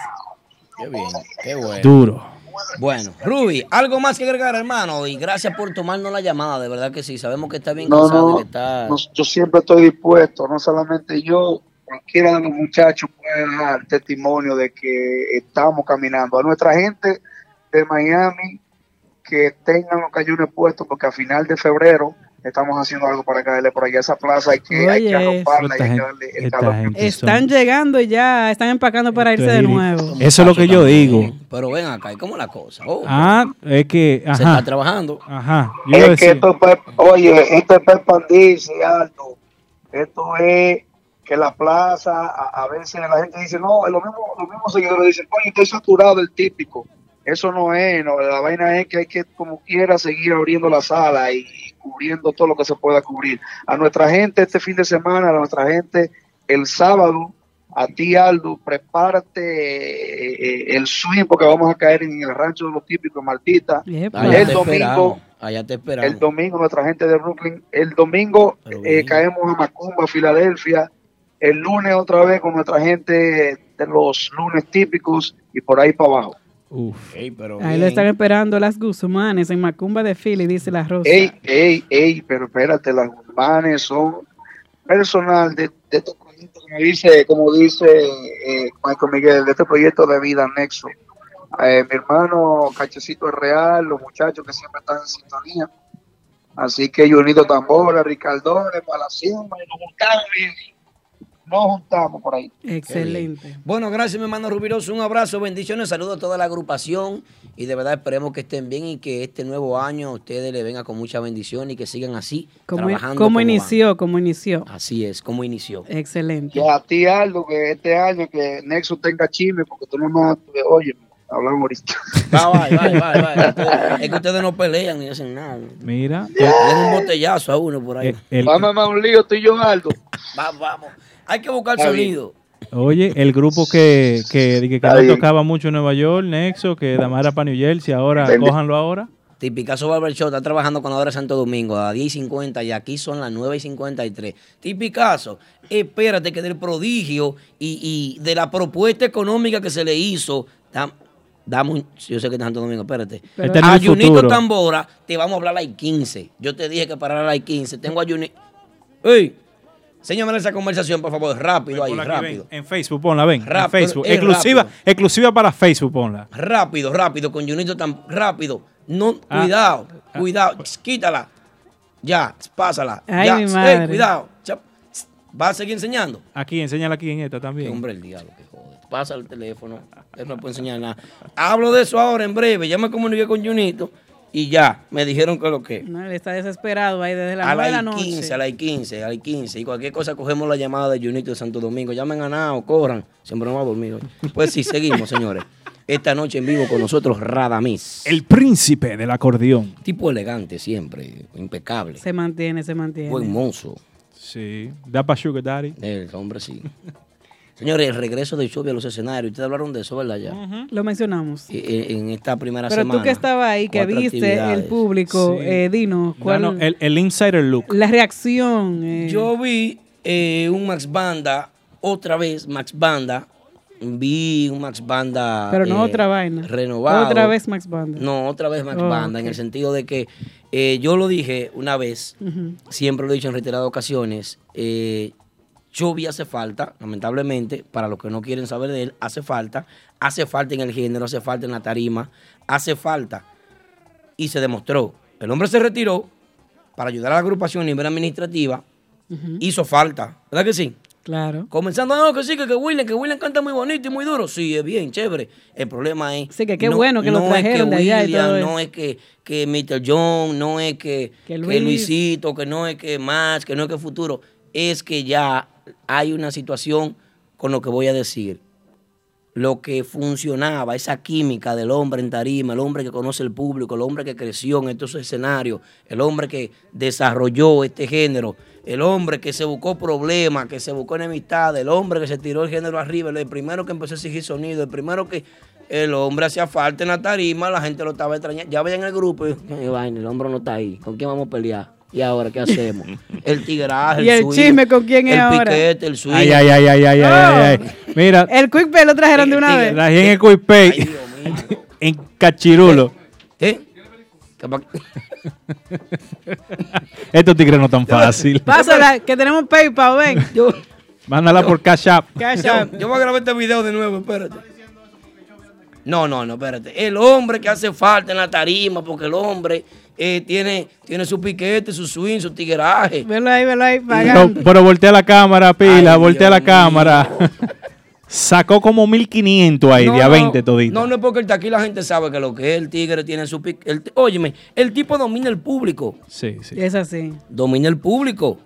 Qué bien, qué bueno. Duro. Bueno, Ruby, algo más que agregar, hermano. Y gracias por tomarnos la llamada, de verdad que sí. Sabemos que está bien No, cansado no, que está. no, yo siempre estoy dispuesto, no solamente yo, cualquiera de los muchachos puede dar testimonio de que estamos caminando. A nuestra gente de Miami, que tengan los cañones puestos, porque a final de febrero estamos haciendo algo para caerle por allá a esa plaza, hay que, hay que arroparla y hay que darle el calor. gente Están llegando y ya están empacando para irse de nuevo. Eso es lo que yo digo. Pero ven acá, ¿y cómo es la cosa? Oh, Ah, es que, se está trabajando. ajá. Yo Es que esto es, oye, esto es Pep Pandisi, Aldo. Esto es que la plaza, a, a veces la gente dice, no, los mismos, los mismos seguidores dicen, oye, estoy saturado del típico. Eso no es, no, la vaina es que hay que, como quiera, seguir abriendo la sala y cubriendo todo lo que se pueda cubrir. A nuestra gente este fin de semana, a nuestra gente el sábado, a ti Aldo, prepárate eh, eh, el swing porque vamos a caer en el rancho de los típicos, Martita. Allá el te domingo- esperamos. Allá te esperamos. El domingo, nuestra gente de Brooklyn. El domingo eh, caemos a Macumba, Filadelfia. El lunes otra vez con nuestra gente de los lunes típicos y por ahí para abajo. Uf. Ey, pero Ahí bien. lo están esperando las Guzmanes en Macumba de Philly, dice la Rosa. Ey, ey, ey, pero espérate, las urbanes son personal de, de estos proyectos, como dice, como dice eh, Michael Miguel, de este proyecto de vida Nexo. Eh, mi hermano Cachecito es real, los muchachos que siempre están en sintonía. Así que Junito Tambora, Ricardones, Palacima, y y nos juntamos por ahí. Excelente. Bueno, gracias, mi hermano Rubiroso. Un abrazo, bendiciones, saludos a toda la agrupación. Y de verdad esperemos que estén bien y que este nuevo año a ustedes les venga con mucha bendición y que sigan así, Como, trabajando. como van. inició, como inició. Así es, como inició. Excelente. Y a ti, Aldo, que este año que Nexo tenga chisme, porque tú no más, oye, hablamos ahorita. [laughs] Va, va, va, va, va. Ustedes- Es que ustedes no pelean ni hacen nada. Mira, Le den un botellazo a uno por ahí. el, el- Vamos a un lío tú y yo, Aldo. Va- vamos. Hay que buscar Está bien. sonido. Oye, el grupo que, que, que, que no tocaba mucho en Nueva York, Nexo, que Damara para New Jersey, ahora Ven, cójanlo ahora. Tipicazo Barber Show está trabajando con la hora de Santo Domingo a 10 y 50 y aquí son las 9 y 53. Tipicazo, espérate que del prodigio y, y de la propuesta económica que se le hizo, dame un- yo sé que está en Santo Domingo, espérate. Pero- Este es a Junito futuro. Tambora te vamos a hablar a las 15. Yo te dije que para las 15. Tengo a Junito. ¡Ey! Enséñame esa conversación, por favor, rápido ahí, rápido. ven. En Facebook, ponla, ven. Rápido, en Facebook. es Exclusiva, rápido. exclusiva para Facebook, ponla. Rápido, rápido, con Junito tan rápido. No, Ah. cuidado, Ah. cuidado, ch, quítala. Ya, pásala. Ay, ya, mi ch, madre. cuidado. ¿Va a seguir enseñando? Aquí, enséñala aquí en esta Qué también. hombre el diablo, que jode. Pasa el teléfono. Él no puede enseñar nada. Hablo de eso ahora en breve. Ya me comuniqué con Junito y ya, me dijeron que lo que. No, él está desesperado ahí desde las A 9 de la las noche. 15, a las 15, a las 15. Y cualquier cosa cogemos la llamada de Junito de Santo Domingo. Ya me han ganado, corran. Siempre no va a dormir hoy. Pues sí, seguimos, señores. Esta noche en vivo con nosotros, Radamis. El príncipe del acordeón. Tipo elegante siempre, impecable. Se mantiene, se mantiene. Buen mozo. Sí. Da para Sugar Daddy. El hombre sí. Señores, el regreso de Chovy a los escenarios. Ustedes hablaron de eso, ¿verdad? Ya. Lo mencionamos. Eh, En esta primera Pero semana. tú que estabas ahí, que viste el público, Sí. eh, dinos, ¿cuál Danos el, el insider look. la reacción? eh, Yo vi eh, un Max Banda, otra vez Max Banda. Vi un Max Banda. pero no eh, otra vaina. Renovado. Otra vez Max Banda. No, otra vez Max Oh, Banda, en el sentido de que eh, yo lo dije una vez, siempre lo he dicho en reiteradas ocasiones, eh, Chovy hace falta, lamentablemente, para los que no quieren saber de él, hace falta, hace falta en el género, hace falta en la tarima, hace falta. Y se demostró. El hombre se retiró para ayudar a la agrupación a nivel administrativa, hizo falta, ¿verdad que sí? Claro. Comenzando, no, que sí, que, que William, que William canta muy bonito y muy duro. Sí, es bien, chévere. El problema es. Sí, que qué bueno que lo trajeron de allá y William, todo eso. No es que, que Mr. John, no es que, Que que Luis. Luisito, que no es que Max, que no es que Futuro. Es que ya hay una situación con lo que voy a decir. Lo que funcionaba, esa química del hombre en tarima, el hombre que conoce el público, el hombre que creció en estos escenarios, el hombre que desarrolló este género, el hombre que se buscó problemas, que se buscó enemistad, el hombre que se tiró el género arriba, el primero que empezó a exigir sonido, el primero que el hombre hacía falta en la tarima, la gente lo estaba extrañando. Ya veían el grupo y "Qué vaina, el hombre no está ahí. ¿Con quién vamos a pelear? ¿Y ahora qué hacemos? [laughs] El tigraje, ¿Y el chisme con quién es el ahora? piquete, el swing. Ay, ay, ay, ay, ay, ay, ay, ay. Mira, El Quick Pay lo trajeron de una vez. gente en Quick Pay, Ay, Dios mío. [laughs] en Cachirulo. ¿Eh? ¿Qué pa- [laughs] Estos tigres no tan fácil. Pásala, que tenemos PayPal, ven. Yo, Mándala por Cash App. Cash yo, App. yo voy a grabar este video de nuevo, espérate. No, no, no, espérate. El hombre que hace falta en la tarima, porque el hombre eh, tiene, tiene su piquete, su swing, su tigueraje. Velo ahí, velo ahí, Pero, pagando. pero voltea la cámara, pila, Ay, voltea la cámara. [laughs] Sacó como 1500 ahí, No, de a no, 20 todito. No, no es porque el- aquí la gente sabe que lo que es el tigre tiene su piquete. El, óyeme, el tipo domina el público. Sí, sí. Es así. Domina el público.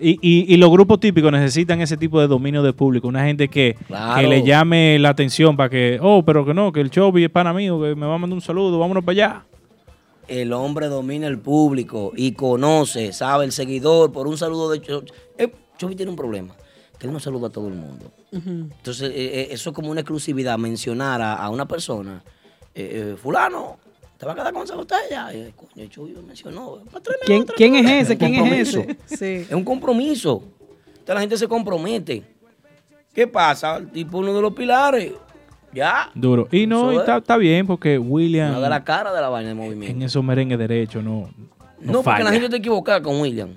Y, y, y los grupos típicos necesitan ese tipo de dominio de público. Una gente que, Claro. que le llame la atención para que, oh, pero que no, que el Chovy es pana mío, que me va a mandar un saludo, vámonos para allá. El hombre domina el público y conoce, sabe el seguidor por un saludo de Chovy. Eh, Chovy tiene un problema, que él no saluda a todo el mundo. Entonces, eh, eh, eso es como una exclusividad, mencionar a, a una persona, eh, fulano, te va a quedar con esa botella. Y, coño, Chovy me mencionó. "Pa' tráeme ¿Quién, otra, quién es otra". ese? ¿Quién es compromiso. ese? Sí. Es un compromiso. Entonces la gente se compromete. ¿Qué pasa? El tipo uno de los pilares. Ya. Duro. Y no, y es. está, está bien porque William Una de la cara de la vaina de en movimiento. esos merengues derecho no, no, No, porque la gente está equivocada con William.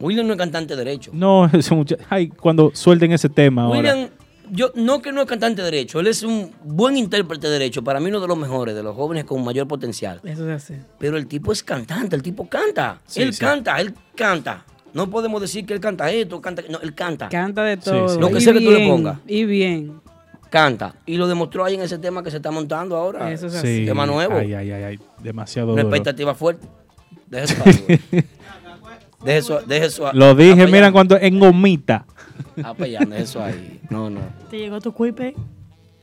William no es cantante derecho. No, [laughs] Ay, cuando suelten ese tema ahora. William, yo no que no es cantante derecho, él es un buen intérprete de derecho, para mí uno de los mejores, de los jóvenes con mayor potencial. Eso es así. Pero el tipo es cantante, el tipo canta. Sí, él sí. canta, él canta. No podemos decir que él canta esto, canta, no, él canta. Canta de todo. sí. Lo que y sea que tú le pongas. Y bien. Canta. Y lo demostró ahí en ese tema que se está montando ahora. Eso es así. Sí. Tema nuevo. Ay, ay, ay, ay, demasiado Una duro. expectativa fuerte. Deje eso ahí. [laughs] Deje eso, deje eso ahí. Lo dije, Apellando. miran cuánto en gomita. Apellando, deje eso ahí. No, no. ¿Te llegó tu cuipe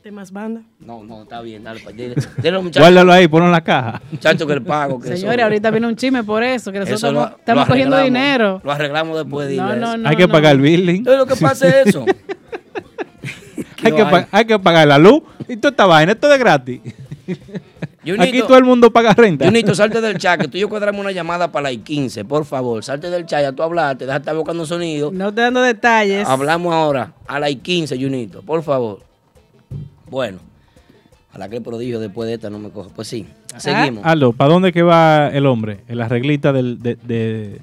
de más banda? No, no, está bien, dale. pa- Dile, dile los muchachos, Guárdalo ahí, ponlo en la caja. muchachos que el pago. Que Señores, eso- ahorita viene un chisme por eso, que nosotros eso estamos, lo- estamos lo cogiendo dinero. Lo arreglamos después, dile No, no, no. Hay que no. pagar el billing. Entonces lo que pasa es eso. [laughs] Hay que, hay? que pagar la luz y toda esta vaina, esto es gratis. Junito, Aquí todo el mundo paga renta. Junito, salte del chat, que tú y yo cuadramos una llamada para las 15, por favor. Salte del chat, ya tú hablaste, déjate estar buscando sonido. No te dando detalles. Hablamos ahora a las 15, Junito, por favor. Bueno, a la que el prodigio después de esta no me coge. Pues sí, seguimos. Aldo, ¿para dónde que va el hombre? En la reglita del- de, de-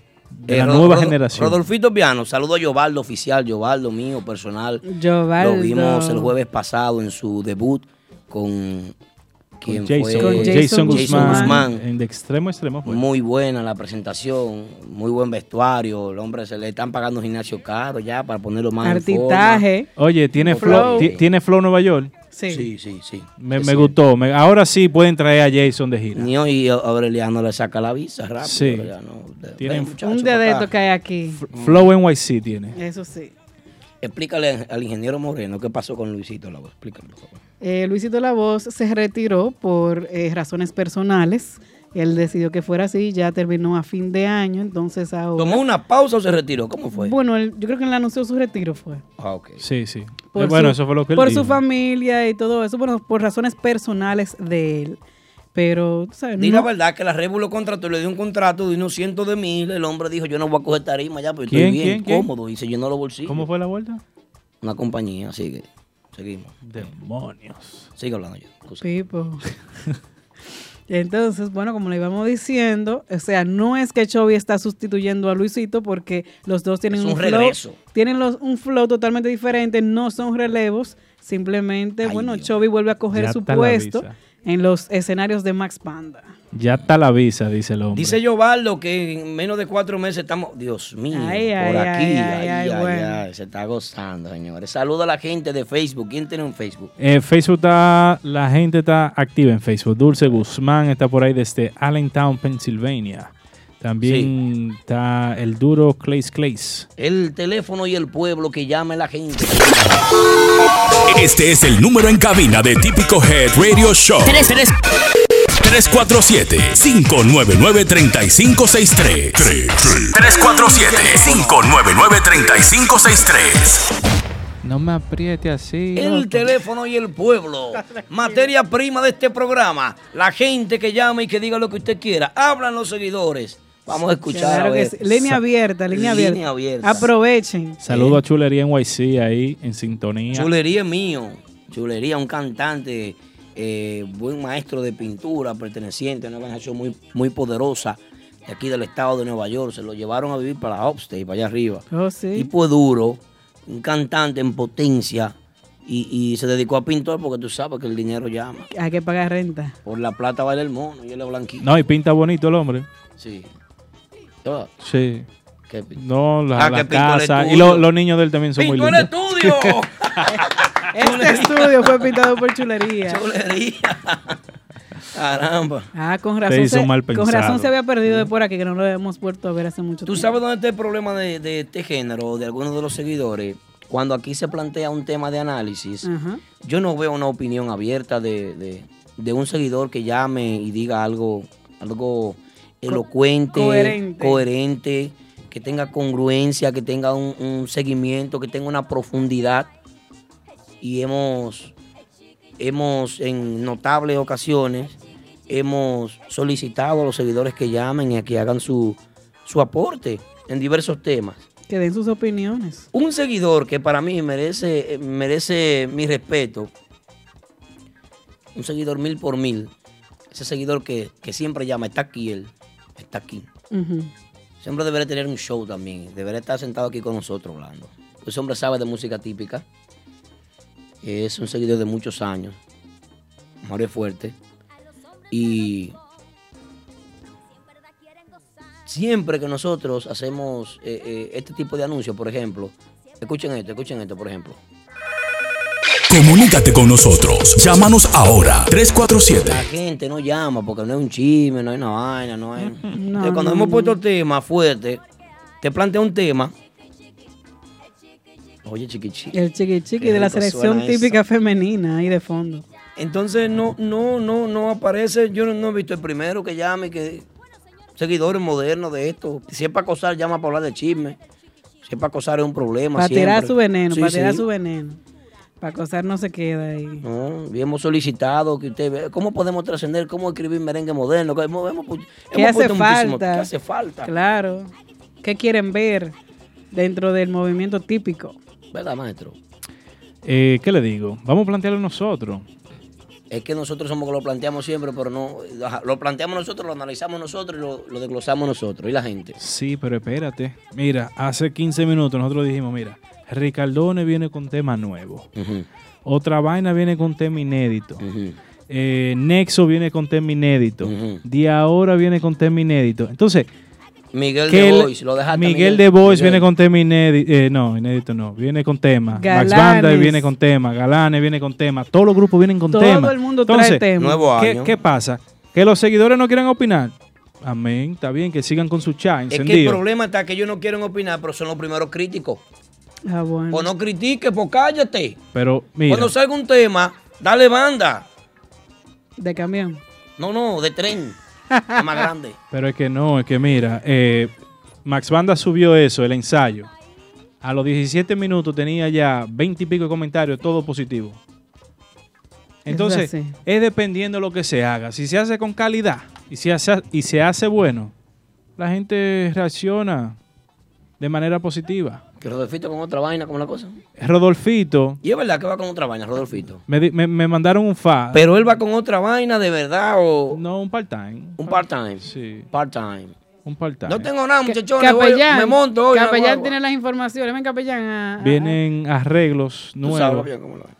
de Eh, la Ro- nueva generación. Rodolfito Piano, saludo a Yovaldo oficial, Yovaldo mío personal. Giovaldo. Lo vimos el jueves pasado en su debut con quien Jason, fue Con Jason, Jason Guzmán, Guzmán. En de extremo a extremo. fue. Muy buena la presentación, muy buen vestuario. El hombre se le están pagando gimnasio caro ya para ponerlo más en forma. Artitaje. Oye, tiene Flow. flow, ti- tiene flow Nueva York. Sí. Sí, sí, sí. Me, Sí, me sí. gustó. Me- ahora sí pueden traer a Jason de gira. Nio y Aureliano le saca la visa rápido. Sí. Aureliano, de- Tienen ven, Un dedo que hay aquí. Flow NYC tiene. Eso sí. Explícale al ingeniero Moreno qué pasó con Luisito Lavo. Explícale, por favor. Eh, Luisito La Voz se retiró por eh, razones personales. Él decidió que fuera así, ya terminó a fin de año, entonces ahora... ¿Tomó una pausa o se retiró? ¿Cómo fue? Bueno, él- yo creo que él anunció su retiro fue. Ah, ok. Sí, sí. Por Eh, bueno, su- eso fue lo que él Por dijo. su familia y todo eso, bueno, por razones personales de él. Pero, tú ¿sabes? Di no- la verdad que la Rebu lo contrató, le dio un contrato de unos cientos de mil. El hombre dijo, yo no voy a coger tarima ya, porque ¿Quién, estoy bien, quién, quién? cómodo. Y se llenó los bolsillos. ¿Cómo fue la vuelta? Una compañía, sigue. Seguimos. Demonios. Sigue hablando yo. Pipo. [laughs] Entonces, bueno, como le íbamos diciendo, o sea, no es que Chovy está sustituyendo a Luisito porque los dos tienen Es un flow, regreso. tienen los, un flow totalmente diferente, no son relevos, simplemente, Ay, bueno, Dios. Chovy vuelve a coger Ya su puesto visa. En los escenarios de Max Panda. Ya está la visa, dice el hombre. Dice Yovaldo que en menos de cuatro meses estamos. Dios mío, Ay, por ay, aquí. ay, Ay, ay, ay, ay, bueno. ay, se está gozando, señores. Saluda a la gente de Facebook. ¿Quién tiene un Facebook? Eh, Facebook está, la gente está activa en Facebook. Dulce Guzmán está por ahí desde Allentown, Pennsylvania. También está el duro Clays Clays. El teléfono y el pueblo que llame la gente. Este es el número en cabina de Típico Head Radio Show. 347-599-3563. 347-599-3563. No me apriete así. El teléfono y el pueblo. Materia prima de este programa. La gente que llame y que diga lo que usted quiera. Hablan los seguidores. Vamos a escuchar. Claro a que ver. sí. Línea abierta, línea Línea abierta. abierta. Aprovechen. Saludo a Chulería NYC ahí en sintonía. Chulería es mío. Chulería, un cantante, eh, buen maestro de pintura, perteneciente a una organización muy, muy poderosa de aquí del estado de Nueva York. Se lo llevaron a vivir para la Upstate, para allá arriba. Oh, sí. Tipo duro, un cantante en potencia. Y, y se dedicó a pintor porque tú sabes que el dinero llama. Hay que pagar renta. Por la plata vale el mono y él es blanquito. No, y pinta bonito el hombre. Sí. Sí. ¿qué No, la, Ah, la casa. Y lo- los niños de él también son muy ¡Pintó el lindos. estudio! [laughs] [laughs] Este estudio fue pintado por chulería. Chulería. [laughs] Caramba. Ah, con Te razón, hizo se, mal con razón se había perdido de por aquí, que no lo hemos vuelto a ver hace mucho ¿Tú tiempo. sabes dónde está el problema de, de este género, de algunos de los seguidores? Cuando aquí se plantea un tema de análisis, yo no veo una opinión abierta de, de- de un seguidor que llame y diga algo, algo elocuente, coherente. coherente, que tenga congruencia, que tenga un, un seguimiento, que tenga una profundidad. Y hemos, hemos en notables ocasiones, hemos solicitado a los seguidores que llamen y a que hagan su, su aporte en diversos temas. Que den sus opiniones. Un seguidor que para mí merece, merece mi respeto, un seguidor mil por mil, ese seguidor que, que siempre llama, está aquí él, está aquí. Ujú. Ese hombre debería tener un show también, debería estar sentado aquí con nosotros hablando. Ese hombre sabe de música típica, es un seguidor de muchos años, Mario Fuerte, y siempre que nosotros hacemos eh, eh, este tipo de anuncios, por ejemplo, escuchen esto, escuchen esto, por ejemplo. Comunícate con nosotros. Llámanos ahora. 347 La gente no llama porque no es un chisme, no hay una vaina, no hay. [laughs] Entonces, cuando no, hemos no. puesto temas fuertes, te plantea un tema. Oye, chiqui chiqui. El chiqui chiqui de la selección eso. típica femenina ahí de fondo. Entonces no, no, no, no aparece. Yo no, no he visto el primero que llame, que seguidores modernos de esto. Si es para acosar, llama para hablar de chisme. Si es para acosar es un problema. Para tirar su veneno, Sí, para tirar sí. su veneno. Para acosar no se queda ahí. No, y hemos solicitado que usted vea cómo podemos trascender, cómo escribir merengue moderno. que hemos- hemos ¿Qué hemos hace falta? ¿Qué hace falta? Claro. ¿Qué quieren ver dentro del movimiento típico? ¿Verdad, maestro? Eh, ¿Qué le digo? Vamos a plantearlo nosotros. Es que nosotros somos que lo planteamos siempre, pero no. Lo planteamos nosotros, lo analizamos nosotros y lo, lo desglosamos nosotros. ¿Y la gente? Sí, pero espérate. Mira, hace 15 minutos nosotros dijimos, mira, Ricardone viene con tema nuevo. Otra vaina viene con tema inédito. Eh, Nexo viene con tema inédito. De ahora viene con tema inédito. Entonces, Miguel que de Bois, lo dejaste. Miguel, de Bois viene con tema inédito. eh, no, inédito no. Viene con tema. Max Galanes. Banda viene con tema. Galanes viene con tema. Todos los grupos vienen con Todo tema. el mundo trae tema. Nuevo ¿qué, año. qué pasa? Que los seguidores no quieren opinar. Amén, está bien, que sigan con su chat Es que el problema está que ellos no quieren opinar, pero son los primeros críticos. Ah, bueno. O no critiques, pues cállate. Pero mira, Cuando salga un tema, dale banda. De camión. No, no, de tren. [laughs] Es más grande. pero es que no, es que mira, eh, Max Banda subió eso, el ensayo. A los 17 minutos tenía ya 20 y pico de comentarios, todo positivo. Entonces, es dependiendo de lo que se haga. Si se hace con calidad y se hace, y se hace bueno, la gente reacciona de manera positiva. Que Rodolfito con otra vaina, como la cosa. Rodolfito, Y es verdad que va con otra vaina, Rodolfito. me, di- me- me mandaron un fa. Pero él va con otra vaina de verdad o no, un part-time. un part-time. Sí, Part-time. un part-time. No tengo nada, muchachones. voy- Capellán. me monto hoy. Capellán tiene las informaciones. Ven, Capellán. a- a- Vienen arreglos Tú sabes nuevos. bien cómo lo es.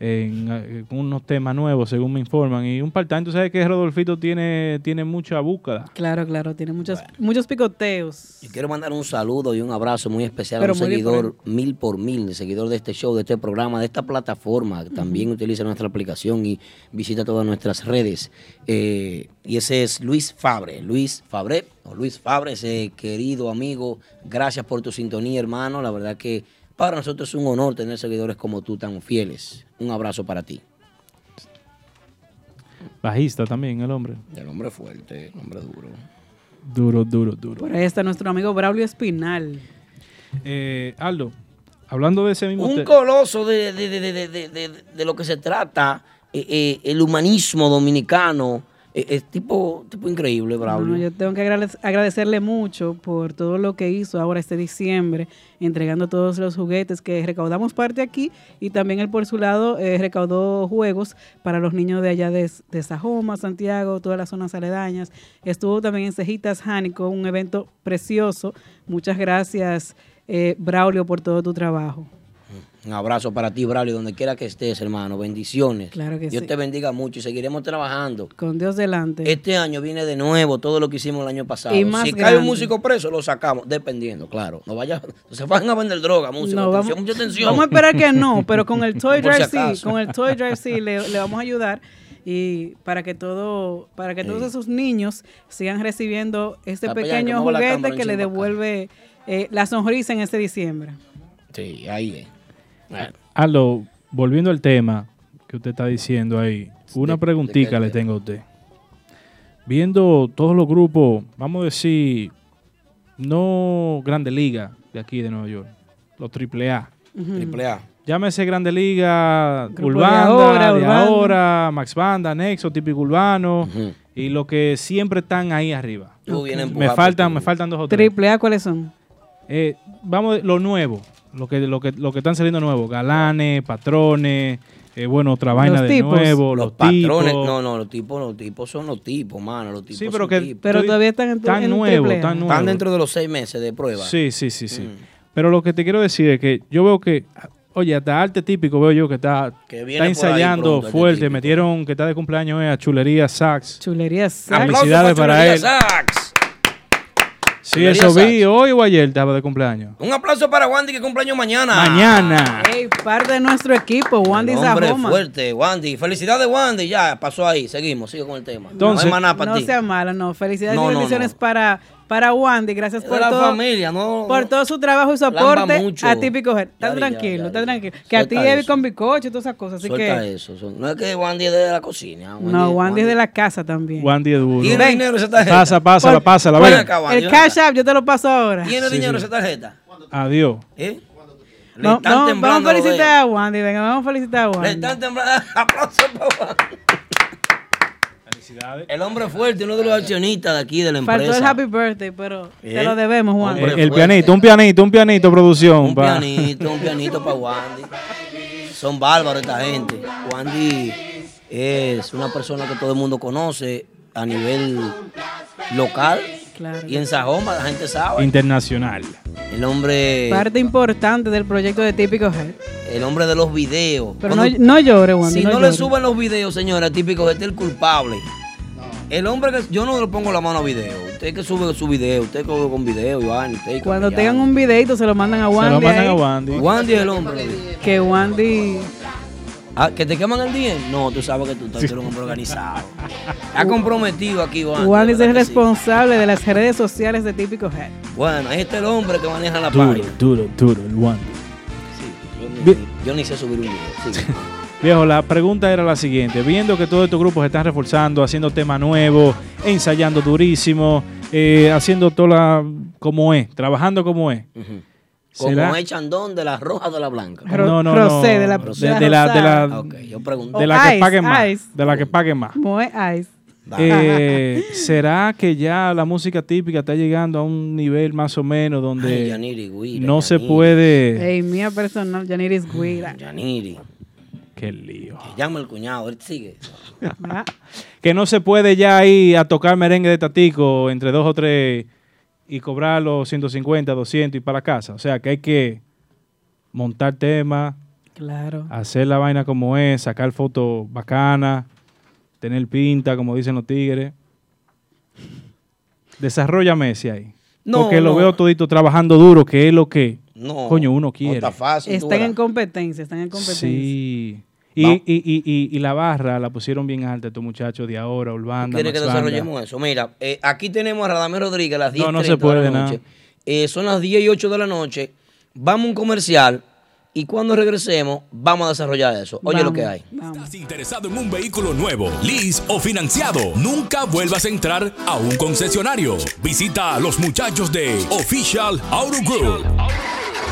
En, eh, con unos temas nuevos, según me informan. Y un part-time, tú sabes que Rodolfito tiene, tiene mucha búsqueda. Claro, claro. Tiene muchos, muchos picoteos. Yo quiero mandar un saludo y un abrazo muy especial Pero a un por seguidor mil por mil, seguidor de este show, de este programa, de esta plataforma, que también utiliza nuestra aplicación y visita todas nuestras redes. Eh, y ese es Luis Fabre. Luis Fabre, o Luis Fabre, ese querido amigo, gracias por tu sintonía, hermano. La verdad que para nosotros es un honor tener seguidores como tú tan fieles. Un abrazo para ti. Bajista también, el hombre. El hombre fuerte, el hombre duro. Duro, duro, duro. Por ahí está nuestro amigo Braulio Espinal. Eh, Aldo, hablando de ese mismo Un coloso de, de- de- de- de- de- de- de lo que se trata, eh, eh, el humanismo dominicano, es tipo, tipo increíble, Braulio. No, yo tengo que agrade- agradecerle mucho por todo lo que hizo ahora este diciembre, entregando todos los juguetes que recaudamos parte aquí y también él por su lado eh, recaudó juegos para los niños de allá de, de Sajoma, Santiago, todas las zonas aledañas. Estuvo también en Cejitas Jánico, un evento precioso. Muchas gracias, eh, Braulio, por todo tu trabajo. Un abrazo para ti, Braulio, donde quiera que estés, hermano. Bendiciones. Claro que Dios sí. te bendiga mucho y seguiremos trabajando. Con Dios delante. Este año viene de nuevo todo lo que hicimos el año pasado. Y más si cae un músico preso, lo sacamos, dependiendo, claro. No vaya, se van a vender droga, músico. No, atención, vamos, mucha atención. vamos a esperar que no, pero con el [laughs] Toy si Drive sí, con el Toy Drive sí le, le vamos a ayudar y para que todo, para que todos Sí. esos niños sigan recibiendo este pequeño juguete que le devuelve eh, la sonrisa en este diciembre. Sí, ahí es. Bueno, Aldo, volviendo al tema que usted está diciendo ahí, una de- preguntita de le tengo a usted. Viendo todos los grupos, vamos a decir, no Grande Liga de aquí de Nueva York, los AAA. Triple A. Llámese Grande Liga, Grupo de ahora, de Urbanda. ahora, Max Banda, Nexo, Típico Urbano, y los que siempre están ahí arriba. Tú vienes a Me faltan, me faltan dos o tres. Triple A, ¿cuáles son? Eh, vamos, lo nuevo, lo que, lo que, lo que están saliendo nuevo, galanes, patrones, eh, bueno, otra vaina Los de tipos. nuevo, Los, los, patrones, tipos. no, no, los tipos, los tipos son los tipos, mano, los tipos Sí, pero son que tipos. Pero todavía están en, tan en nuevo, Triple tan nuevo. Están dentro de los seis meses de prueba. Sí, sí, sí, sí. Mm. Pero lo que te quiero decir es que yo veo que, oye, hasta arte típico veo yo que está, Que viene está ensayando pronto, fuerte. Metieron que está de cumpleaños eh, a Chulería Sax. Chulería Sax. Felicidades para Chulería él. Sax. Sí, eso vi hoy o ayer estaba de cumpleaños. Un aplauso para Wandy que cumpleaños mañana. Mañana. Ey, parte de nuestro equipo, Wandy hombre Zahoma. fuerte, Wandy. Felicidades, Wandy. Ya, pasó ahí. Seguimos, sigo con el tema. Entonces- no hay maná para No ti. sea mala, no. Felicidades No, y no, bendiciones no. para para Wandy. Gracias Es por la todo. familia, no. por no. todo su trabajo y su aporte mucho. a Típico Head. Está tranquilo, ya, está ya. tranquilo. Que a ti eso. con bizcocho y todas esas cosas. Así Suelta que. eso. No es que Wandy es de la cocina. No, Wandy es de la casa también. Wandy es duro. ¿Tiene dinero esa tarjeta? Pasa, pásala, Por- pásala. Acá, Wandy, El Cash acá. App yo te lo paso ahora. ¿Tiene Sí, dinero sí. esa tarjeta? Adiós. ¿Eh? No, no, vamos a felicitar a Wandy, venga, vamos a felicitar a Le Wandy. están temblando. [laughs] Aplausos para Wandy. Felicidades. El hombre fuerte, uno de los accionistas de aquí de la empresa. Faltó el happy birthday, pero Eh, te lo debemos, hombre. El, pianito, un pianito, un pianito, producción. Un pa. pianito, un pianito para Wandy. Son bárbaros esta gente. Wandy es una persona que todo el mundo conoce a nivel local. Claro. Y en Sajoma la gente sabe. Internacional. El hombre, Parte importante del proyecto de Típico Head. el hombre de los videos. Pero no, Cuando- no llore, Wandy. si no, le llore. suben los videos, señora, típico, este es el culpable. El hombre que yo no le pongo la mano a video. Usted que sube su video, usted que con video, Iván, usted Cuando tengan un videito se lo mandan a Se Wandy. lo mandan ahí, a Wandy. Wandy es el hombre. Que Wandy. Ah, ¿Que te queman el día? No, tú sabes que tú, tú eres un hombre organizado. Está comprometido aquí, Wandy. Wandy es ¿verdad el sí? responsable de las redes sociales de Típico Head. Bueno, ahí está el hombre que maneja la Duro, página. duro, duro, el Wandy. Sí, yo, ni, yo ni sé subir un video. Sí. [laughs] Viejo, la pregunta era la siguiente. Viendo que todos estos grupos se están reforzando, haciendo temas nuevos, ensayando durísimo, eh, haciendo todo la, como es, trabajando como es. Ujú. Como ¿Será? es Chandón de la roja o de la blanca. Ro- no, no, Rosé, no. de la- de, de la de la, de la, Ah, ok, yo pregunto. de Oh, la que Ice, paguen más. Ice. De la que paguen más. Moe Ice. Eh, ¿Será que ya la música típica está llegando a un nivel más o menos Ay, donde Yaniri, Guira, no se Yaniri, puede... Ey, mía personal, Janiris Guira. Yaniri. Qué lío. Que llama el cuñado, él sigue. Ah, [laughs] Que no se puede ya ir a tocar merengue de tatico entre dos o tres y cobrar los 150, 200 y para la casa. O sea, que hay que montar temas, Claro. hacer la vaina como es, sacar fotos bacanas, tener pinta, como dicen los tigres. Desarrolla Messi ahí. No, Porque lo no. veo todito trabajando duro, que es lo que No. coño uno No quiere. está fácil. Están en competencia, están en competencia. sí. Y, y, y, y, y la barra la pusieron bien alta estos muchachos de ahora, Urbanda, ¿Quiere que desarrollemos eso? Mira, eh, aquí tenemos a Radamés Rodríguez a las 10 No, no se puede, de la nada. noche. Eh, son las 10 y 8 de la noche. Vamos a un comercial y cuando regresemos vamos a desarrollar eso. Oye lo que hay. vamos. ¿Estás interesado en un vehículo nuevo, lease o financiado? Nunca vuelvas a entrar a un concesionario. Visita a los muchachos de Official Auto Group.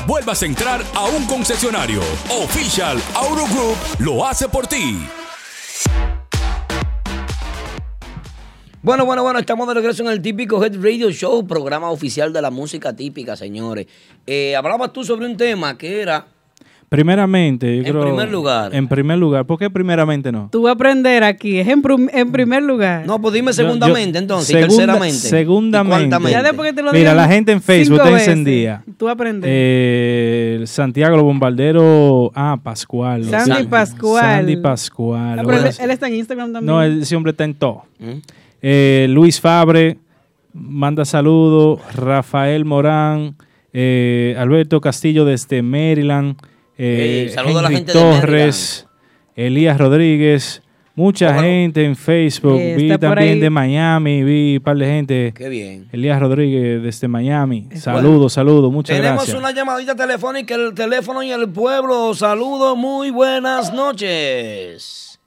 vuelvas a entrar a un concesionario. Official Auto Group lo hace por ti. Bueno, bueno, bueno, estamos de regreso en el típico Head Radio Show, programa oficial de la música típica, señores. Eh, hablabas tú sobre un tema que era Primeramente, yo En creo- primer lugar. En primer lugar. ¿Por qué primeramente no? Tú vas a aprender aquí, es en, en primer lugar. No, pues dime segundamente yo- entonces, y segunda- terceramente. segundamente. ¿Y cuartamente? ya después que te lo Mira, la gente en Facebook veces, encendida. Tú aprendes. Eh, Santiago, los bombarderos. Ah, Pascual. Sandy Sandy. Pascual. Sandy Pascual. Ah, pero él, Ahora- él está en Instagram también. no, ese hombre está en todo. ¿Mm? Eh, Luis Fabre manda saludos. Rafael Morán. eh, Alberto Castillo desde Maryland. Eh, a la gente de Torres. Elías Rodríguez. Mucha gente en Facebook. Eh, vi también ahí. de Miami. Vi un par de gente. Qué bien. Elías Rodríguez desde Miami. Saludos, saludos. Muchas Tenemos gracias. una llamadita telefónica, el teléfono y el pueblo. Saludos, muy buenas noches.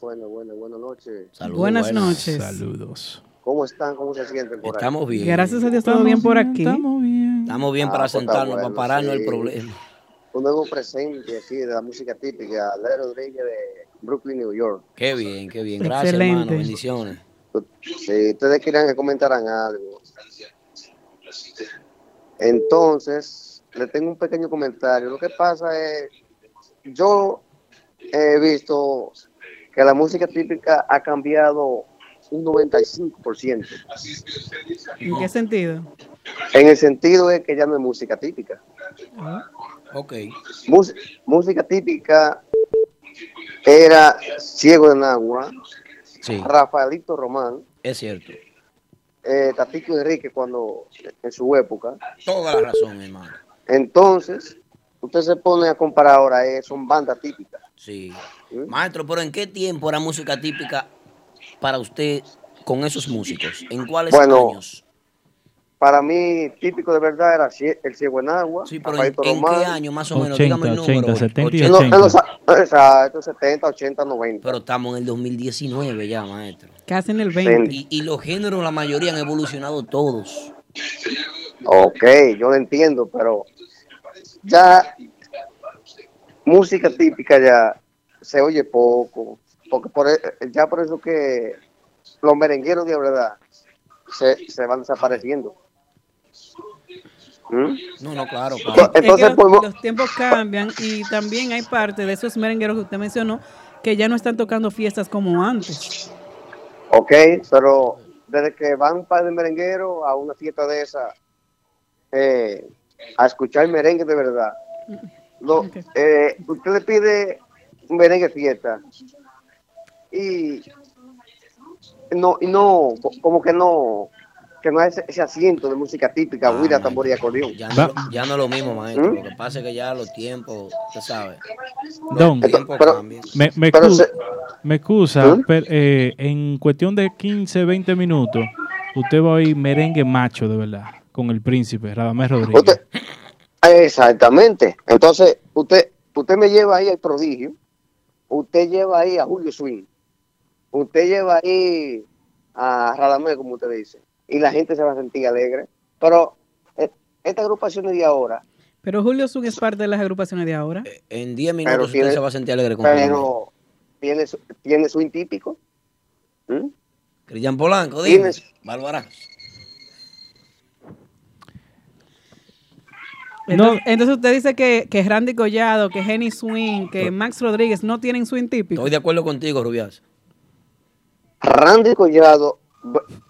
Bueno, bueno, buenas noches. Saludos, Buenas noches. Saludos. ¿Cómo están? ¿Cómo se sienten por ahí? Estamos bien. Gracias a Dios todo bien por aquí. Estamos bien. Estamos bien Ah, para pues sentarnos, bueno, para pararnos sí. el problema. Un nuevo presente aquí de la música típica, Leo Rodríguez de Brooklyn, New York. Qué bien, qué bien. Gracias, Excelente. hermano. Bendiciones. Si ustedes quieran que comentaran algo. Entonces, le tengo un pequeño comentario. Lo que pasa es, yo he visto que la música típica ha cambiado un 95%. ¿En qué sentido? En el sentido de que ya no es música típica. Ok. Mus- música típica era Ciego de Nagua, Sí, Rafaelito Román, es cierto. eh, Tatico Enrique cuando en su época. Toda la razón, hermano. Entonces, usted se pone a comparar ahora, eh, son bandas típicas. Sí. Maestro, pero ¿en qué tiempo era música típica para usted con esos músicos? ¿En cuáles Bueno, años? Para mí, típico de verdad era El Ciego en Agua. Sí, pero ¿en, en qué año más o menos? 80, Dígame el número. 80, 70 y En los- en 80. los- exacto, 70, 80, 90. Pero estamos en el 2019 ya, maestro. Casi en el 20. Y, y los géneros, la mayoría han evolucionado todos. Ok, yo lo entiendo, pero ya música típica ya se oye poco, porque por, e- ya por eso que los merengueros de verdad se, se van desapareciendo. ¿Mm? No, no, claro. Claro. Entonces, los, tiempos cambian y también hay parte de esos merengueros que usted mencionó que ya no están tocando fiestas como antes. Ok, pero desde que van para el merenguero a una fiesta de esa, eh, a escuchar merengue de verdad, lo- eh, usted le pide un merengue fiesta y no, y no, co- como que no, que no hay ese, ese asiento de música típica, huida, tambor y acordeón. Ya no, ya no es lo mismo, maestro. ¿Mm? Lo que pasa es que ya los tiempos, usted sabe. Los Don, tiempos Pero- cambian. me, me, Pero excu- se- me excusa, ¿Mm? pero, eh, en cuestión de 15, 20 minutos, usted va a oír merengue macho, de verdad, con el príncipe, Radamés Rodríguez. Usted- exactamente. Entonces, usted, usted me lleva ahí al prodigio, usted lleva ahí a Julio Swing, usted lleva ahí a Radamés, como usted dice, y la gente se va a sentir alegre. Pero eh, estas agrupaciones de ahora, Pero Julio Zug es parte de las agrupaciones de ahora. En 10 Pero minutos usted tiene- se va a sentir alegre con pero tiene, su- tiene swing típico. ¿Mm? Cristian Polanco, dime. Bárbara. Entonces, entonces usted dice que, que Randy Collado, que Jenny Swing, que Max Rodríguez no tienen swing típico. Estoy de acuerdo contigo, Rubias. Randy Collado,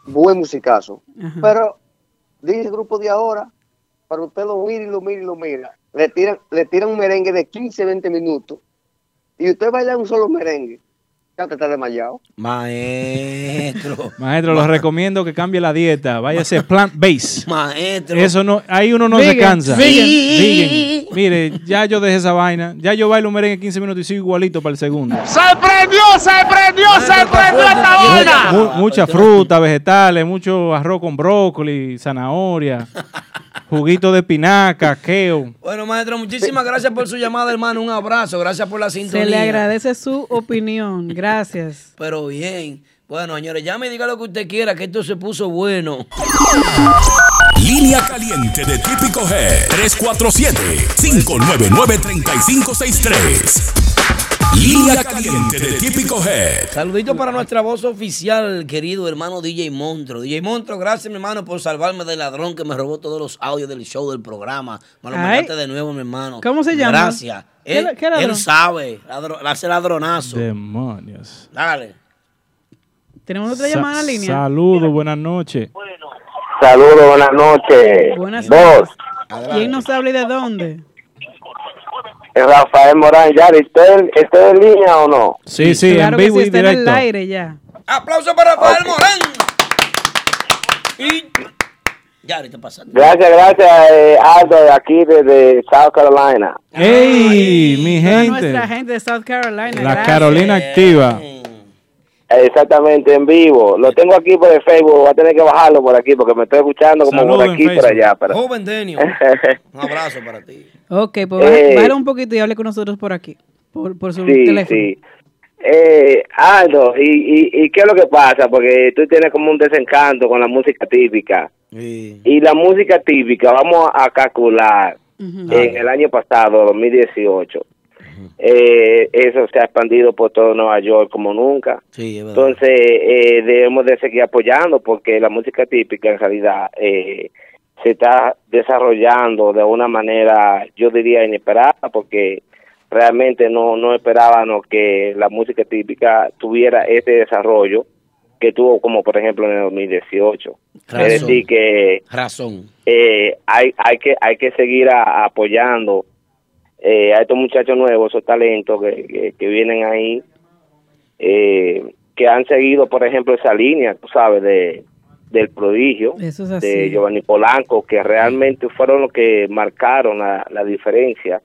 buen musicazo. Ajá. Pero dice el grupo de ahora, para usted lo mira y lo mira y lo mira, le tiran, le tiran un merengue de 15, 20 minutos y usted baila un solo merengue, ya usted está desmayado. Maestro. [laughs] Maestro, les recomiendo que cambie la dieta, váyase plant-based. Maestro. Eso no, ahí uno no se Vegan, cansa. vegan. Vegan. Mire, ya yo dejé esa vaina. Ya yo bailo un merengue 15 minutos y sigo igualito para el segundo. ¡Se prendió, se prendió, se prendió esta vaina! Mu- mucha fruta, vegetales, mucho arroz con brócoli, zanahoria, [laughs] juguito de espinaca, kale. Bueno, maestro, muchísimas gracias por su llamada, hermano. Un abrazo. Gracias por la sintonía. Se le agradece su opinión. Gracias. [laughs] Pero bien. Bueno, señores, ya me diga lo que usted quiera, que esto se puso bueno. Línea caliente de Típico Head 347-599-3563. Línea caliente de Típico Head. Saludito para nuestra voz oficial, querido hermano DJ Montro. DJ Montro, gracias, mi hermano, por salvarme del ladrón que me robó todos los audios del show del programa. Me lo Ay. mandaste de nuevo, mi hermano. ¿Cómo se llama? Gracias. ¿Qué Él, qué ladrón? él sabe, ladro- hace ladronazo. Demonios. Dale. Tenemos otra llamada en la línea. Saludos, buenas noches. Saludos, buenas noches. Buenas Vos, noches. ¿Quién nos habla y de dónde? Rafael Morán, Yari, ¿usted está en línea o no? Sí, sí, claro en vivo sí, y está en el directo. aire ya. Aplauso para Rafael Morán. Y. Ya, ahorita pasa. Gracias, gracias, eh, Aldo, de aquí desde South Carolina. ¡Ey, mi Toda gente! nuestra gente de South Carolina. La gracias. Carolina activa. Exactamente, en vivo. Lo tengo aquí por el Facebook, voy a tener que bajarlo por aquí porque me estoy escuchando como Saludos por aquí y por allá. Pero... Joven Denio. [laughs] Un abrazo para ti. Ok, pues Eh. bájale un poquito y hable con nosotros por aquí. Por, por su Sí, teléfono. sí. Eh, Aldo, ¿y, y, ¿y qué es lo que pasa? Porque tú tienes como un desencanto con la música típica. Y la música típica, vamos a calcular, en el año pasado, 2018, eh, eso se ha expandido por todo Nueva York como nunca. Sí, es verdad. Entonces, eh, debemos de seguir apoyando porque la música típica en realidad eh, se está desarrollando de una manera, yo diría, inesperada porque realmente no, no esperábamos que la música típica tuviera este desarrollo que tuvo como por ejemplo en el 2018. Razón. Es decir que Razón. eh, hay, hay que hay que seguir a- apoyando eh, a estos muchachos nuevos, esos talentos que, que, que vienen ahí, eh, que han seguido, por ejemplo, esa línea, tú sabes, de del prodigio es de Giovanni Polanco, que realmente fueron los que marcaron la, la diferencia